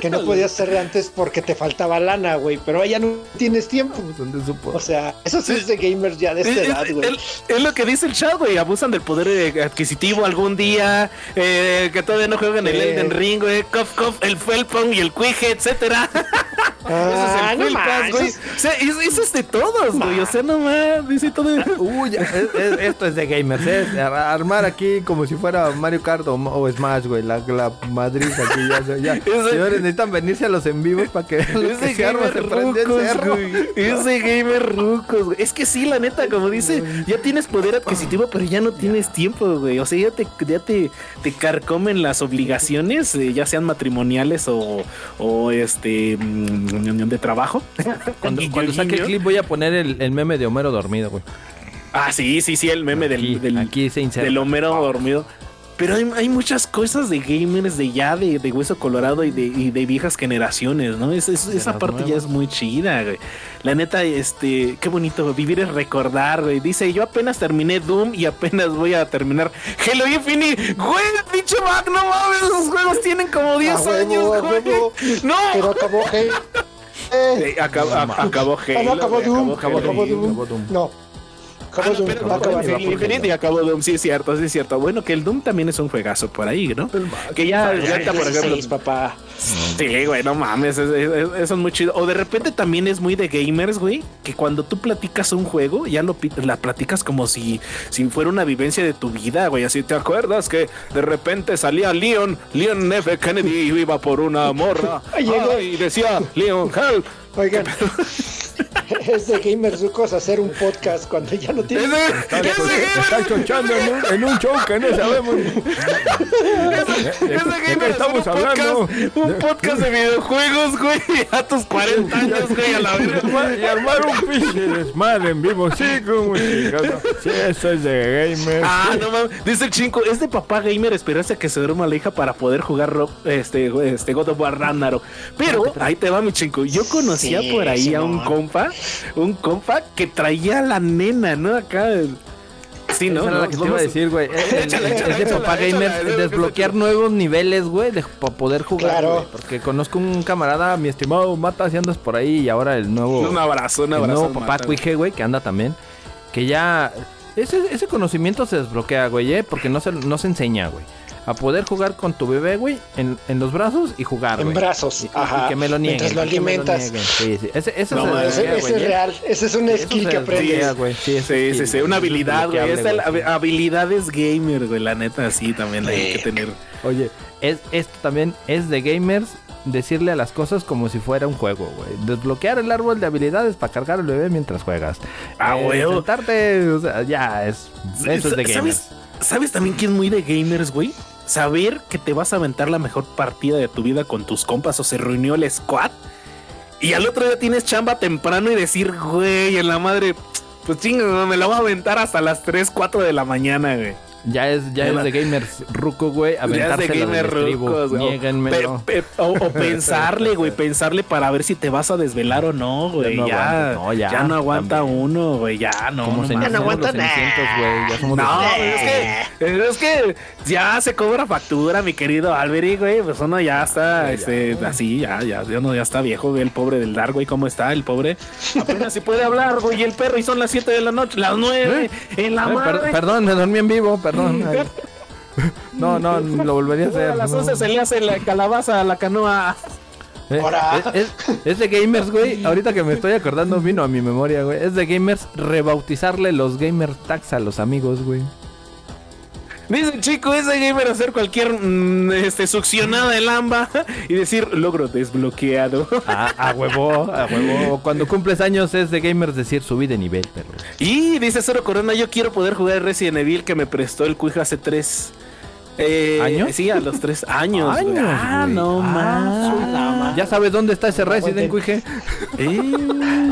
Speaker 3: que no podías hacer antes porque te faltaba lana, güey, pero ya no tienes tiempo.
Speaker 1: ¿Dónde supo?
Speaker 3: O sea, eso sí es de gamers ya de
Speaker 2: Es,
Speaker 3: esta
Speaker 2: es-
Speaker 3: edad, güey.
Speaker 2: es lo que dice el chat, güey. Abusan del poder eh, adquisitivo algún día. eh, que todavía no juegan el. Elden Ring, güey. Cof, cof, el Felpong y el Quiche, etcétera.
Speaker 3: Ah,
Speaker 2: Ese es el
Speaker 3: no
Speaker 2: Pass, güey.
Speaker 3: eso
Speaker 2: O sea, es- eso es de todos, güey. O sea, nomás dice todo.
Speaker 1: Uy, ya, es- es- esto es de gamers, ¿eh? Ar- Armar aquí como si fuera Mario Kart o, o Smash, güey. La, la Madrid aquí ya. ya.
Speaker 2: Ese-
Speaker 1: Señores, necesitan venirse a los en vivos para que
Speaker 2: Ese
Speaker 1: se arma, se
Speaker 2: gamer
Speaker 1: prende el
Speaker 2: rucos,
Speaker 1: cerro.
Speaker 2: güey. Ese gamer rucos, güey. Es que sí, la neta, como dice, ya tienes poder adquisitivo, pero ya no tienes tiempo, güey. O sea, ya te, ya te, te carcomen las obligaciones, eh, ya sean matrimoniales o, o este mm, de trabajo.
Speaker 1: Cuando,
Speaker 2: Guiño,
Speaker 1: cuando saque el clip voy a poner el, el meme de Homero dormido, güey.
Speaker 2: Ah, sí, sí, sí, el meme
Speaker 1: Aquí,
Speaker 2: del, del,
Speaker 1: aquí se inserta.
Speaker 2: del Homero dormido. Pero hay, hay muchas cosas de gamers de ya, de, de hueso colorado y de, y de viejas generaciones, ¿no? Es- es- esa parte ya es muy chida, güey. La neta, este, qué bonito, vivir es recordar, güey. Dice, yo apenas terminé Doom y apenas voy a terminar Halo Infinite. Güey, pinche Mac, no mames, esos juegos tienen como 10
Speaker 3: A huevo,
Speaker 2: años,
Speaker 3: a
Speaker 2: güey.
Speaker 3: huevo.
Speaker 2: No.
Speaker 3: Pero acabó Halo. Eh,
Speaker 2: acabó, a- acabó
Speaker 3: no,
Speaker 2: Halo.
Speaker 3: acabó Doom.
Speaker 2: acabó
Speaker 3: Acabó
Speaker 2: Halo.
Speaker 3: Doom.
Speaker 1: acabó Doom.
Speaker 3: No.
Speaker 2: Ah,
Speaker 3: Acabó
Speaker 2: no,
Speaker 3: Doom.
Speaker 2: pero
Speaker 3: Va a acabar
Speaker 2: Halo
Speaker 3: Halo.
Speaker 2: Infinite y acabó Doom, sí es cierto, sí es cierto. Bueno, que el Doom también es un juegazo por ahí, ¿no? Que ya, ya está, por ejemplo,
Speaker 3: 16, papá.
Speaker 2: Sí, güey, no mames, es- es- es- eso es muy chido. O de repente también es muy de gamers, güey, que cuando tú platicas un juego, ya lo la platicas como si, si fuera una vivencia de tu vida, güey. Así te acuerdas que de repente salía Leon, Leon F. Kennedy y iba por una morra.
Speaker 3: Ay,
Speaker 2: y decía, Leon, help.
Speaker 3: Oigan, es de gamers rucos hacer un podcast cuando ya no
Speaker 2: gamer-
Speaker 1: Está chochando en un, en un show que no sabemos.
Speaker 2: ese
Speaker 1: ¿De
Speaker 2: gamer
Speaker 1: estamos hablando?
Speaker 2: podcast- un podcast de videojuegos, güey, a tus 40 años, güey, a la verga.
Speaker 1: Y armar un pinche desmadre en vivo. Sí, como chingado. Sí, eso es de gamers.
Speaker 2: Ah, no mames. Dice el chingo, es de papá gamer esperarse a que se duerma la hija para poder jugar este, este God of War Ragnarok. Pero ahí te va mi chingo. Yo conocía
Speaker 3: Sí,
Speaker 2: por ahí a un
Speaker 3: Simón.
Speaker 2: Compa, un compa que traía a la nena, ¿no? Acá. Sí, ¿no?
Speaker 1: Esa era
Speaker 2: No,
Speaker 1: la que te iba a decir, güey. Es, es-
Speaker 2: Échala,
Speaker 1: es de papá gamer desbloquear nuevos niveles, güey, para poder jugar.
Speaker 3: Claro.
Speaker 1: Porque conozco un camarada, mi estimado Mata, si andas por ahí y ahora el nuevo.
Speaker 2: Un abrazo, un
Speaker 1: el
Speaker 2: abrazo.
Speaker 1: nuevo papá. Cuije, güey, que anda también. Que ya. Ese, ese conocimiento se desbloquea, güey, ¿eh? Porque no se, no se enseña, güey. A poder jugar con tu bebé, güey, en, en los brazos y jugar,
Speaker 3: En
Speaker 1: güey.
Speaker 3: brazos,
Speaker 1: Y- y
Speaker 3: ajá.
Speaker 1: que me lo nieguen.
Speaker 3: Mientras lo
Speaker 1: y que me lo
Speaker 3: alimentas.
Speaker 1: Sí, sí. Ese, ese
Speaker 2: No, mames,
Speaker 3: Ese, ese
Speaker 1: güey,
Speaker 3: es
Speaker 1: ¿eh?
Speaker 3: real. Ese es un skill que aprendes.
Speaker 1: güey. Sí,
Speaker 2: Sí, sí, sí,
Speaker 1: güey.
Speaker 2: una
Speaker 1: es
Speaker 2: habilidad, güey.
Speaker 1: güey.
Speaker 2: habilidades gamer, güey. La neta, sí, también hay que tener.
Speaker 1: Oye, es, esto también es de gamers decirle a las cosas como si fuera un juego, güey. Desbloquear el árbol de habilidades para cargar al bebé mientras juegas.
Speaker 2: Ah,
Speaker 1: Eh,
Speaker 2: huevo.
Speaker 1: Sentarte, o sea, ya es. Eso es de gamers.
Speaker 2: ¿Sabes, ¿Sabes también quién es muy de gamers, güey? Saber que te vas a aventar la mejor partida de tu vida con tus compas o se reunió el squad y al otro día tienes chamba temprano y decir, güey, en la madre, pues chinga, me la voy a aventar hasta las 3, 4 de la mañana, güey.
Speaker 1: Ya es, ya
Speaker 2: Ya
Speaker 1: es de gamers ruco, güey.
Speaker 2: Ya es de
Speaker 1: Aventársela
Speaker 2: gamer
Speaker 1: del estribo.
Speaker 2: rucos. Pe- pe- o, o pensarle, güey, pensarle para ver si te vas a desvelar o no, güey.
Speaker 1: Ya no
Speaker 2: Ya,
Speaker 1: no, ya,
Speaker 2: ya no aguanta
Speaker 1: también.
Speaker 2: uno, güey. Ya no.
Speaker 1: Como
Speaker 2: no
Speaker 1: se
Speaker 2: mames.
Speaker 3: no aguanta.
Speaker 1: Ya somos
Speaker 2: No, es que, es que ya se cobra factura, mi querido Alberi, güey. Pues uno ya está, este, así, ya, ya, ya, no, ya está viejo, güey, el pobre del Dark, güey, ¿cómo está? El pobre apenas si puede hablar, güey, y el perro, y son las 7 de la noche, las 9, en la
Speaker 1: Eh, per-
Speaker 2: madre.
Speaker 1: perdón, me dormí en vivo, perdón. Ay. No, no, lo volvería a hacer.
Speaker 2: a las
Speaker 1: no.
Speaker 2: 11 se le hace la calabaza a la canoa.
Speaker 1: Eh,
Speaker 3: Ahora.
Speaker 1: Es, es- es de gamers, güey. Ahorita que me estoy acordando, vino a mi memoria, güey. Es de gamers rebautizarle los gamer tags a los amigos, güey.
Speaker 2: Dice chico, ese gamer hacer cualquier mm, este, succionada de lamba y decir logro desbloqueado.
Speaker 1: A, a huevo, a huevo. Cuando cumples años es de gamers decir subí de nivel, perro.
Speaker 2: Y dice Cero Corona, yo quiero poder jugar Resident Evil que me prestó el Cuija hace tres eh,
Speaker 1: ¿Años?
Speaker 2: Sí, a los tres años. güey.
Speaker 1: Años,
Speaker 2: ah,
Speaker 1: güey.
Speaker 2: no
Speaker 1: Ah,
Speaker 2: más.
Speaker 1: ¿Ya sabes dónde está ese Resident,
Speaker 3: aguante.
Speaker 1: Cuije?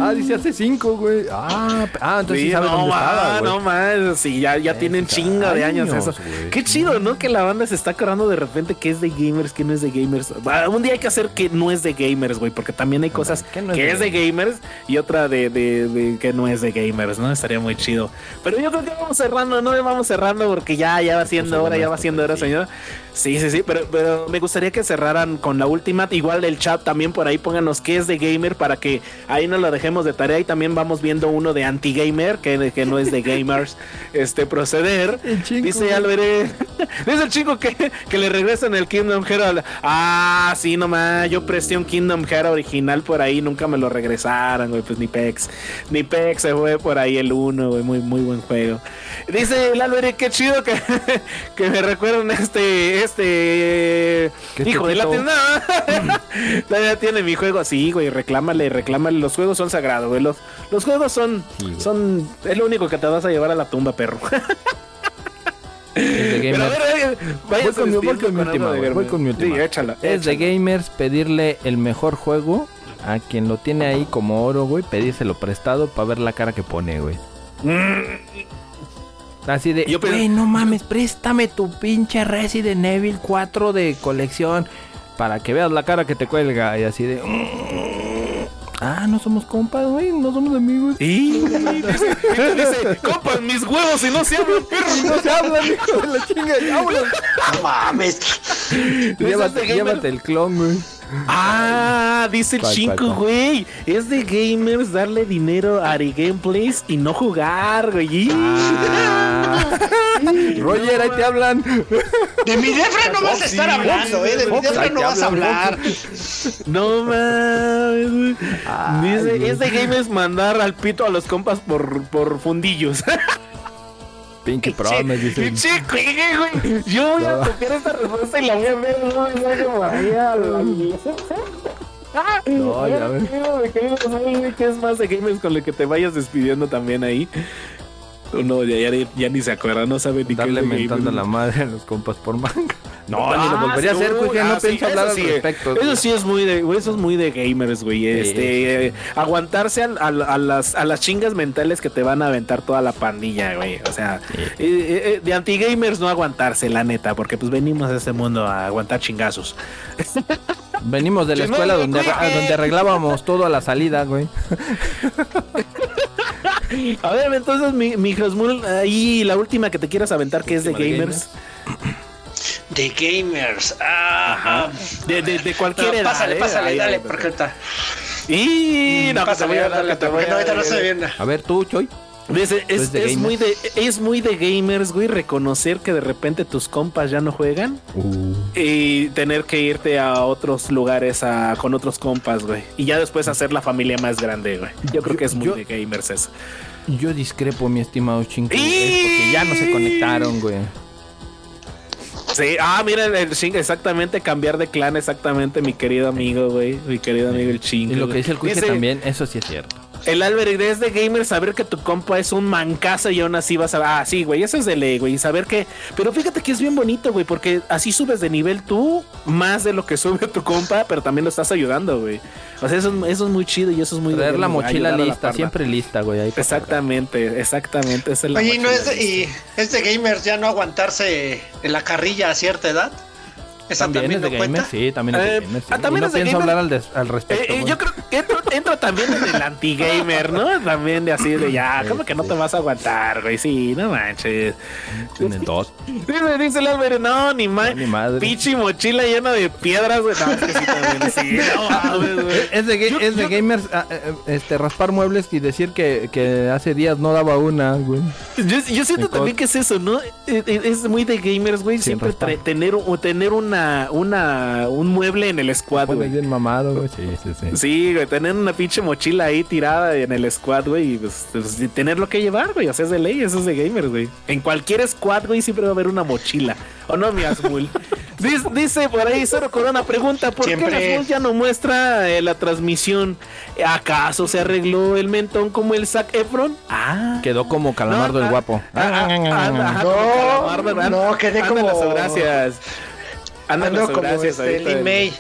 Speaker 1: Ah, dice hace cinco, güey. Ah, ah, entonces sí, sabes
Speaker 2: no
Speaker 1: dónde estaba,
Speaker 2: más,
Speaker 1: güey.
Speaker 2: no más. Sí, ya, ya tienen chinga de años, eso.
Speaker 1: güey.
Speaker 2: Qué chido, ¿no? Que la banda se está acordando de repente que es de gamers, que no es de gamers. Un día hay que hacer que no es de gamers, güey, porque también hay cosas
Speaker 1: que no es de
Speaker 2: de gamers y otra de, de- de que no es de gamers, ¿no? Estaría muy chido. Pero yo creo que vamos cerrando, no vamos cerrando porque ya, ya va siendo
Speaker 1: Pues
Speaker 2: hora, ya va siendo hora,
Speaker 1: pues, sí.
Speaker 2: Sí, sí, sí, pero, pero me gustaría que cerraran con la última. Igual el chat también por ahí pónganos qué es de gamer para que ahí no lo dejemos de tarea. Y también vamos viendo uno de anti-gamer, que, que no es de gamers, este proceder.
Speaker 1: Chingo,
Speaker 2: Dice. Álvarez, dice el chico que, que le regresan el Kingdom Heart. Ah, sí, nomás, yo presté un Kingdom Heart original por ahí, nunca me lo regresaron, güey, pues ni Pex. Ni Pex se fue por ahí el uno, güey, muy, muy buen juego. Dice el Álvarez, qué chido que, que me recuerdan este, este,
Speaker 1: ¿Qué
Speaker 2: hijo de la tienda. Todavía tiene mi juego así, güey, reclámale, reclámale. Los juegos son sagrados, güey. Los, los juegos son,
Speaker 1: Sí,
Speaker 2: son, es lo único que te vas a llevar a la tumba, perro.
Speaker 1: Es de gamers. Voy con, mi, voy con mi última, voy con mi última.
Speaker 2: Sí, échala.
Speaker 1: es de gamers pedirle el mejor juego a quien lo tiene ahí como oro, güey, pedírselo prestado para ver la cara que pone, güey. Así de,
Speaker 2: Yo
Speaker 1: güey, no mames, préstame tu pinche Resident Evil 4 de colección para que veas la cara que te cuelga. Y así de, ah, no somos compas, güey, no somos amigos.
Speaker 2: Y dice, dice, compas, mis huevos y no se hablan, perro.
Speaker 1: No se hablan, hijo de la chinga, ya hablan.
Speaker 3: No mames.
Speaker 1: Llévate, llévate el clon, güey.
Speaker 2: Ah, dice el
Speaker 1: ¿Cuál, cuál,
Speaker 2: 5,
Speaker 1: cuál?
Speaker 2: güey. Es de gamers darle dinero a Ari Gameplays y no jugar, güey.
Speaker 1: Ah. Roger, ahí te hablan.
Speaker 3: De mi defra no vas a estar hablando, eh. De mi defra no vas a hablar.
Speaker 2: No mames. Dice, es de gamers mandar al pito a los compas por, por fundillos.
Speaker 1: Pinche promes, dice.
Speaker 2: Pinche güey, güey. Yo voy a copiar esta respuesta y la voy a ver en un mensaje Ah,
Speaker 1: No, ya ves.
Speaker 2: me que es más de gamers con el que te vayas despidiendo también ahí. No, ya, ya, ya ni se acuerda, no sabe ni
Speaker 1: Darle
Speaker 2: qué
Speaker 1: mentando a la madre a los compas por manga. No,
Speaker 2: Ah,
Speaker 1: ni lo volvería a hacer,
Speaker 2: sí,
Speaker 1: güey. No
Speaker 2: ah, sí,
Speaker 1: pienso hablar
Speaker 2: eso
Speaker 1: al
Speaker 2: sí,
Speaker 1: respecto.
Speaker 2: Eso sí es muy de, eso es muy de gamers, güey. Este, eh, aguantarse al- al- a, las, a las chingas mentales que te van a aventar toda la pandilla, güey. O sea, eh, eh, de anti-gamers no aguantarse, la neta, porque pues venimos a este mundo a aguantar chingazos.
Speaker 1: Venimos de la
Speaker 2: no
Speaker 1: escuela donde, donde arreglábamos todo a la salida, güey.
Speaker 2: A ver, entonces, mi, mi Josmul, ahí la última que te quieras aventar, que es de gamers.
Speaker 3: De gamers. Ah,
Speaker 2: De, de, de cualquier
Speaker 3: no,
Speaker 2: edad.
Speaker 3: pásale,
Speaker 2: eh,
Speaker 3: pásale,
Speaker 2: ahí,
Speaker 3: dale,
Speaker 2: ahí,
Speaker 3: porque ahorita.
Speaker 2: Y no, te voy
Speaker 3: Pásale,
Speaker 2: a dar,
Speaker 3: no, ahorita no se viene.
Speaker 1: A ver, tú, Choy.
Speaker 2: Es,
Speaker 1: ¿Es de
Speaker 2: es
Speaker 1: gamers?
Speaker 2: muy de, es muy de gamers, güey, reconocer que de repente tus compas ya no juegan y tener que irte a otros lugares a, con otros compas, güey. Y ya después hacer la familia más grande, güey. Yo creo que es muy
Speaker 1: Yo-
Speaker 2: de gamers eso.
Speaker 1: Yo discrepo, mi estimado Chinky. Porque ya no se conectaron, güey.
Speaker 2: Sí, ah, mira, el ching, exactamente, cambiar de clan, exactamente, mi querido amigo, güey. Mi querido amigo el ching.
Speaker 1: Y lo que dice el
Speaker 2: Dice,
Speaker 1: también, eso sí es cierto.
Speaker 2: El Albert es de gamer saber que tu compa es un mancazo y aún así vas a. Ah, sí, güey, eso es de ley, güey. Saber que. Pero fíjate que es bien bonito, güey, porque así subes de nivel tú más de lo que sube tu compa, pero también lo estás ayudando, güey. O sea, eso, es- eso es muy chido y eso es muy.
Speaker 1: Traer la mochila
Speaker 2: la
Speaker 1: lista, siempre lista, güey. ahí
Speaker 2: Exactamente, exactamente. Esa es la
Speaker 3: Oye, ¿y no
Speaker 2: mochila
Speaker 3: es de, y es de gamers ya no aguantarse en la carrilla a cierta edad? ¿Esa
Speaker 1: También,
Speaker 3: también,
Speaker 1: es de
Speaker 3: no
Speaker 1: gamers,
Speaker 3: cuenta?
Speaker 1: sí, también es de
Speaker 2: Eh,
Speaker 1: gamers. sí.
Speaker 2: ah, también
Speaker 1: Y no
Speaker 2: es
Speaker 1: pienso
Speaker 2: gamer.
Speaker 1: hablar al, des- al respecto.
Speaker 2: Eh, eh,
Speaker 1: güey.
Speaker 2: yo creo que entro, entro también en el anti-gamer, ¿no? También de así de ya, ¿cómo que no te vas a aguantar, güey? Sí, no manches.
Speaker 1: Tienen dos.
Speaker 2: Dice, dice el Álvaro, no, ni, ma
Speaker 1: No, ni madre.
Speaker 2: Pinche mochila llena de piedras, güey. No, es que sí, también, sí, no mames, güey.
Speaker 1: Es de,
Speaker 2: Yo-
Speaker 1: es de
Speaker 2: yo-
Speaker 1: gamers ah, eh, este, raspar muebles y decir que, que hace días no daba una, güey.
Speaker 2: Yo, yo siento también que es eso, ¿no? Eh, eh, Es muy de gamers, güey. Siempre tener, tener una, una, un mueble en el squad, güey.
Speaker 1: bien mamado, güey. Sí, sí, sí.
Speaker 2: Sí, güey, tener una pinche mochila ahí tirada en el squad, güey, y pues, pues, y tenerlo que llevar, güey. O sea, es de ley, eso es de gamers, güey. En cualquier squad, güey, siempre va a haber una mochila. ¿O no, mi Azmul? dice, dice por ahí Cero Corona, pregunta, ¿por
Speaker 3: Siempre.
Speaker 2: qué Azmul ya no muestra eh, la transmisión? ¿Acaso se arregló el mentón como el Zac Efron? Ah.
Speaker 1: Quedó como calamardo
Speaker 2: No,
Speaker 1: el guapo.
Speaker 2: ah, ah, ah,
Speaker 3: No, no, quedé
Speaker 2: Anda
Speaker 3: como-
Speaker 2: las gracias. Anda
Speaker 3: Ando
Speaker 2: las
Speaker 3: como Lin
Speaker 2: en-
Speaker 3: May.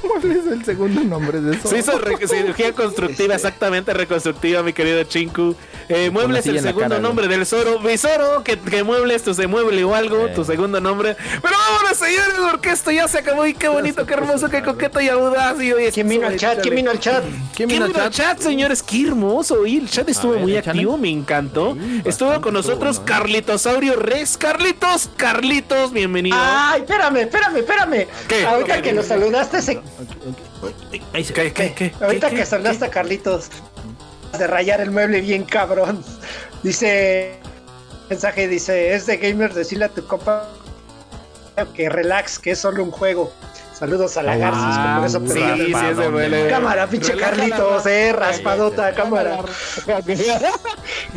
Speaker 1: ¿Cuál es el segundo nombre de eso?
Speaker 2: Se hizo cirugía constructiva, exactamente reconstructiva, mi querido Chinku. Eh, muebles, el segundo
Speaker 1: cara,
Speaker 2: nombre del Zoro. Mi Zoro, que, que muebles tu se mueble o algo,
Speaker 1: Eh.
Speaker 2: tu segundo nombre. Pero vámonos, señores, porque esto ya se acabó y qué bonito, qué hermoso, qué coqueto y audaz. Y hoy
Speaker 3: ¿Quién vino al chat? ¿Quién vino al chat?
Speaker 2: ¿Quién vino al chat, señores? Qué hermoso. Y el chat estuvo
Speaker 1: ver,
Speaker 2: muy activo, me encantó.
Speaker 1: Sí,
Speaker 2: estuvo con nosotros
Speaker 1: estuvo, ¿no?
Speaker 2: Carlitosaurio Rex. Carlitos, Carlitos, bienvenido.
Speaker 3: Ay, espérame, espérame, espérame.
Speaker 2: ¿Qué?
Speaker 3: Ahorita
Speaker 2: ¿Qué?
Speaker 3: que lo saludaste, se-
Speaker 1: Ahí se-
Speaker 2: ¿Qué, qué, qué?
Speaker 3: ahorita
Speaker 2: ¿Qué,
Speaker 3: que a Carlitos de rayar el mueble bien cabrón. Dice mensaje dice, es de gamer decirle a tu compa que relax, que es solo un juego. Saludos a la Garcis,
Speaker 2: Ah,
Speaker 3: por eso
Speaker 2: sí, sí,
Speaker 3: pan.
Speaker 2: ese huele.
Speaker 3: Cámara, pinche Carlitos, eh, raspadota, cámara.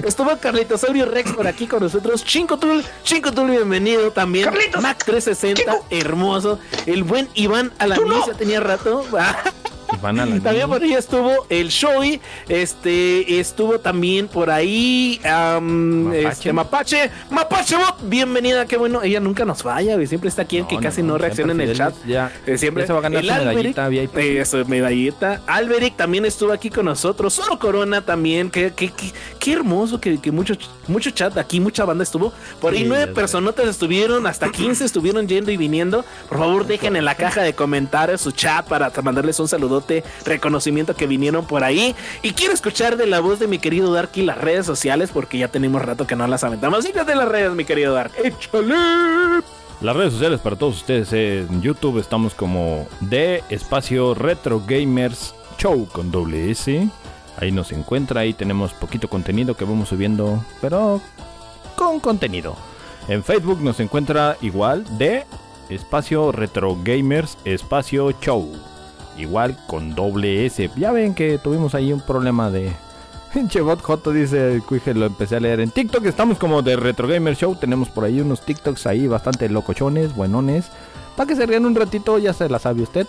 Speaker 2: Estuvo Carlitosaurio Rex por aquí con nosotros. Chincotul, Chincotul, bienvenido también.
Speaker 3: Carlitos,
Speaker 2: Mac 360,
Speaker 3: Chinco.
Speaker 2: hermoso. El buen Iván Alanis,
Speaker 3: no.
Speaker 2: ya tenía rato.
Speaker 1: Van a la
Speaker 2: También por ahí estuvo el Shoei, este estuvo también por ahí am,
Speaker 1: Mapache.
Speaker 2: este, Mapache, Mapache Bot, bienvenida, qué bueno, ella nunca nos falla, güey, siempre está aquí, en que casi no, reacciona en el chat.
Speaker 1: Ya,
Speaker 2: Eh, siempre
Speaker 1: ya se va a ganar
Speaker 2: el
Speaker 1: su
Speaker 2: Alberic,
Speaker 1: medallita VIP.
Speaker 2: eh, Eso, medallita. Alberic también estuvo aquí con nosotros. Solo Corona también. Qué, qué, qué, qué hermoso que, que mucho, mucho chat aquí, mucha banda estuvo. Por ahí
Speaker 1: Sí,
Speaker 2: nueve personotas estuvieron, hasta 15 estuvieron yendo y viniendo. Por favor, dejen en la caja de comentarios su chat para mandarles un saludote, reconocimiento que vinieron por ahí. Y quiero escuchar de la voz de mi querido Darky las redes sociales, porque ya tenemos rato que no las aventamos. Síguete en las redes, mi querido Dark. ¡Échale!
Speaker 1: Las redes sociales para todos ustedes en YouTube estamos como de espacio Retro Gamers Show con doble S. Ahí nos encuentra, ahí tenemos poquito contenido que vamos subiendo, pero con contenido. En Facebook nos encuentra igual de espacio Retro Gamers espacio Show. Igual con doble S. Ya ven que tuvimos ahí un problema de Pinche bot Joto dice Cuije, lo empecé a leer en TikTok. Estamos como de Retro Gamer Show. Tenemos por ahí unos TikToks ahí bastante locochones, buenones. Para que se rían un ratito, ya se la sabe usted.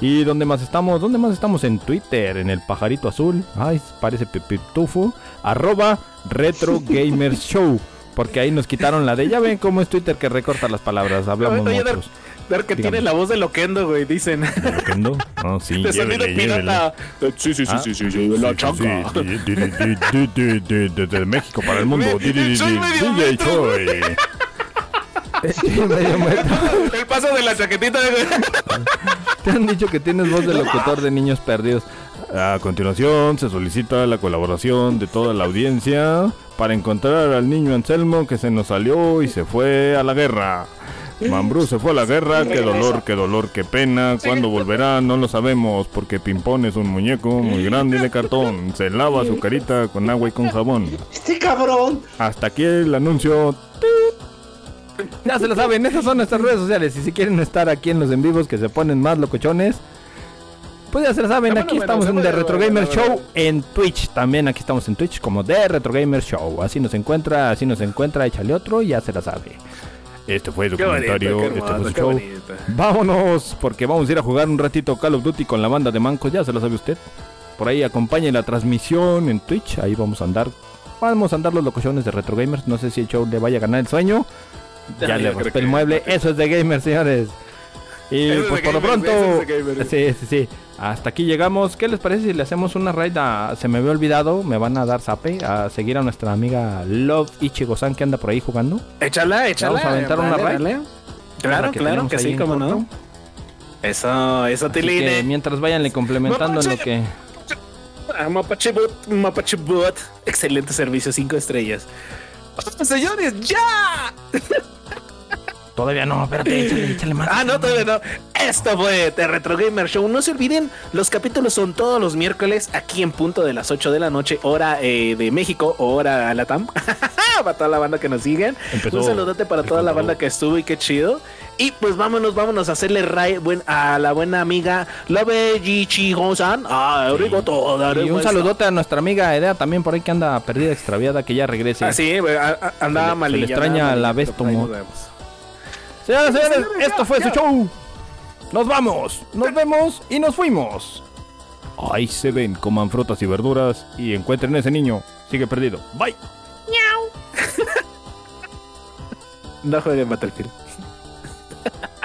Speaker 1: ¿Y dónde más estamos? ¿Dónde más estamos? En Twitter, en el pajarito azul. Ay, parece pipitufo. Arroba Retro Gamer Show. Porque ahí nos quitaron la de. Ya ven cómo es Twitter que recorta las palabras. Hablamos
Speaker 2: Oye, Dar-
Speaker 1: muchos.
Speaker 2: Dar que
Speaker 1: Dígame.
Speaker 2: tiene la voz de Loquendo, güey, dicen.
Speaker 1: ¿De Loquendo? No, sí,
Speaker 2: De sonido pirata. Sí, sí, sí,
Speaker 1: Ah.
Speaker 2: sí, sí, sí, la
Speaker 1: Sí,
Speaker 2: chanca.
Speaker 1: sí, de- de- de- de- de- de- de México para el mundo. DJ
Speaker 2: metro.
Speaker 1: Choi. Medio metro.
Speaker 2: El paso de la chaquetita de...
Speaker 1: Te han dicho que tienes voz de locutor de niños perdidos. A continuación se solicita la colaboración de toda la audiencia para encontrar al niño Anselmo que se nos salió y se fue a la guerra. Mambrú se fue a la guerra, qué dolor, qué dolor, qué pena. ¿Cuándo volverá? No lo sabemos, porque Pimpón es un muñeco muy grande de cartón. Se lava su carita con agua y con jabón.
Speaker 3: Este cabrón.
Speaker 1: Hasta aquí el anuncio. Ya se lo saben, esas son nuestras redes sociales. Y si quieren estar aquí en los en vivos que se ponen más locochones, pues ya se lo saben. Aquí estamos en The Retro Gamer Show en Twitch. También aquí estamos en Twitch como The Retro Gamer Show. Así nos encuentra, así nos encuentra. Échale otro y ya se la sabe. Este fue
Speaker 2: bonito,
Speaker 1: comentario.
Speaker 2: qué
Speaker 1: este fue su show.
Speaker 2: bonito.
Speaker 1: Vámonos, porque vamos a ir a jugar un ratito Call of Duty con la banda de mancos, ya se lo sabe usted. Por ahí acompañe la transmisión en Twitch, ahí vamos a andar. Vamos a andar los locochones de Retro Gamers, no sé si el show le vaya a ganar el sueño. Ya,
Speaker 2: Ya,
Speaker 1: le rompé el
Speaker 2: que-
Speaker 1: mueble, eso es de gamers, señores. Y
Speaker 2: Eso
Speaker 1: pues por lo pronto,
Speaker 2: es
Speaker 1: sí, sí, sí. Hasta aquí llegamos. ¿Qué les parece si le hacemos una raid a... Se me había olvidado, me van a dar zape a seguir a nuestra amiga Love Ichigo-san que anda por ahí jugando.
Speaker 2: Échala, échala.
Speaker 1: Vamos a aventar una raid.
Speaker 2: Claro,
Speaker 1: que
Speaker 2: claro que sí,
Speaker 1: corto.
Speaker 2: no. Eso, eso,
Speaker 1: Así que mientras vayanle complementando en lo que...
Speaker 2: Ah, Mapache Bot, Mapache Bot. Excelente servicio, cinco estrellas. Señores, ya.
Speaker 1: Todavía no, espérate, échale, échale más.
Speaker 2: Ah, no, todavía no. Esto fue The Retro Gamer Show. No se olviden, los capítulos son todos los miércoles aquí en punto de las 8 de la noche, hora eh, de México hora Latam. para toda la banda que nos siguen.
Speaker 1: Empezó
Speaker 2: Un saludote para toda la banda que estuvo y qué chido. Y pues vámonos, vámonos a hacerle ray buen- a la buena amiga Love Jichi-Gon-san. Ah, arigato,
Speaker 1: Y un saludote a nuestra amiga Edea también por ahí que anda perdida, extraviada, que ya regrese.
Speaker 2: Ah, sí, andaba
Speaker 1: le- se le
Speaker 2: malilla.
Speaker 1: extraña la
Speaker 2: malilla,
Speaker 1: Señoras y señores, esto fue su show. Nos vamos, nos vemos y nos fuimos. Ahí se ven, coman frutas y verduras y encuentren ese niño. Sigue perdido. Bye.
Speaker 2: No jueguen Battlefield.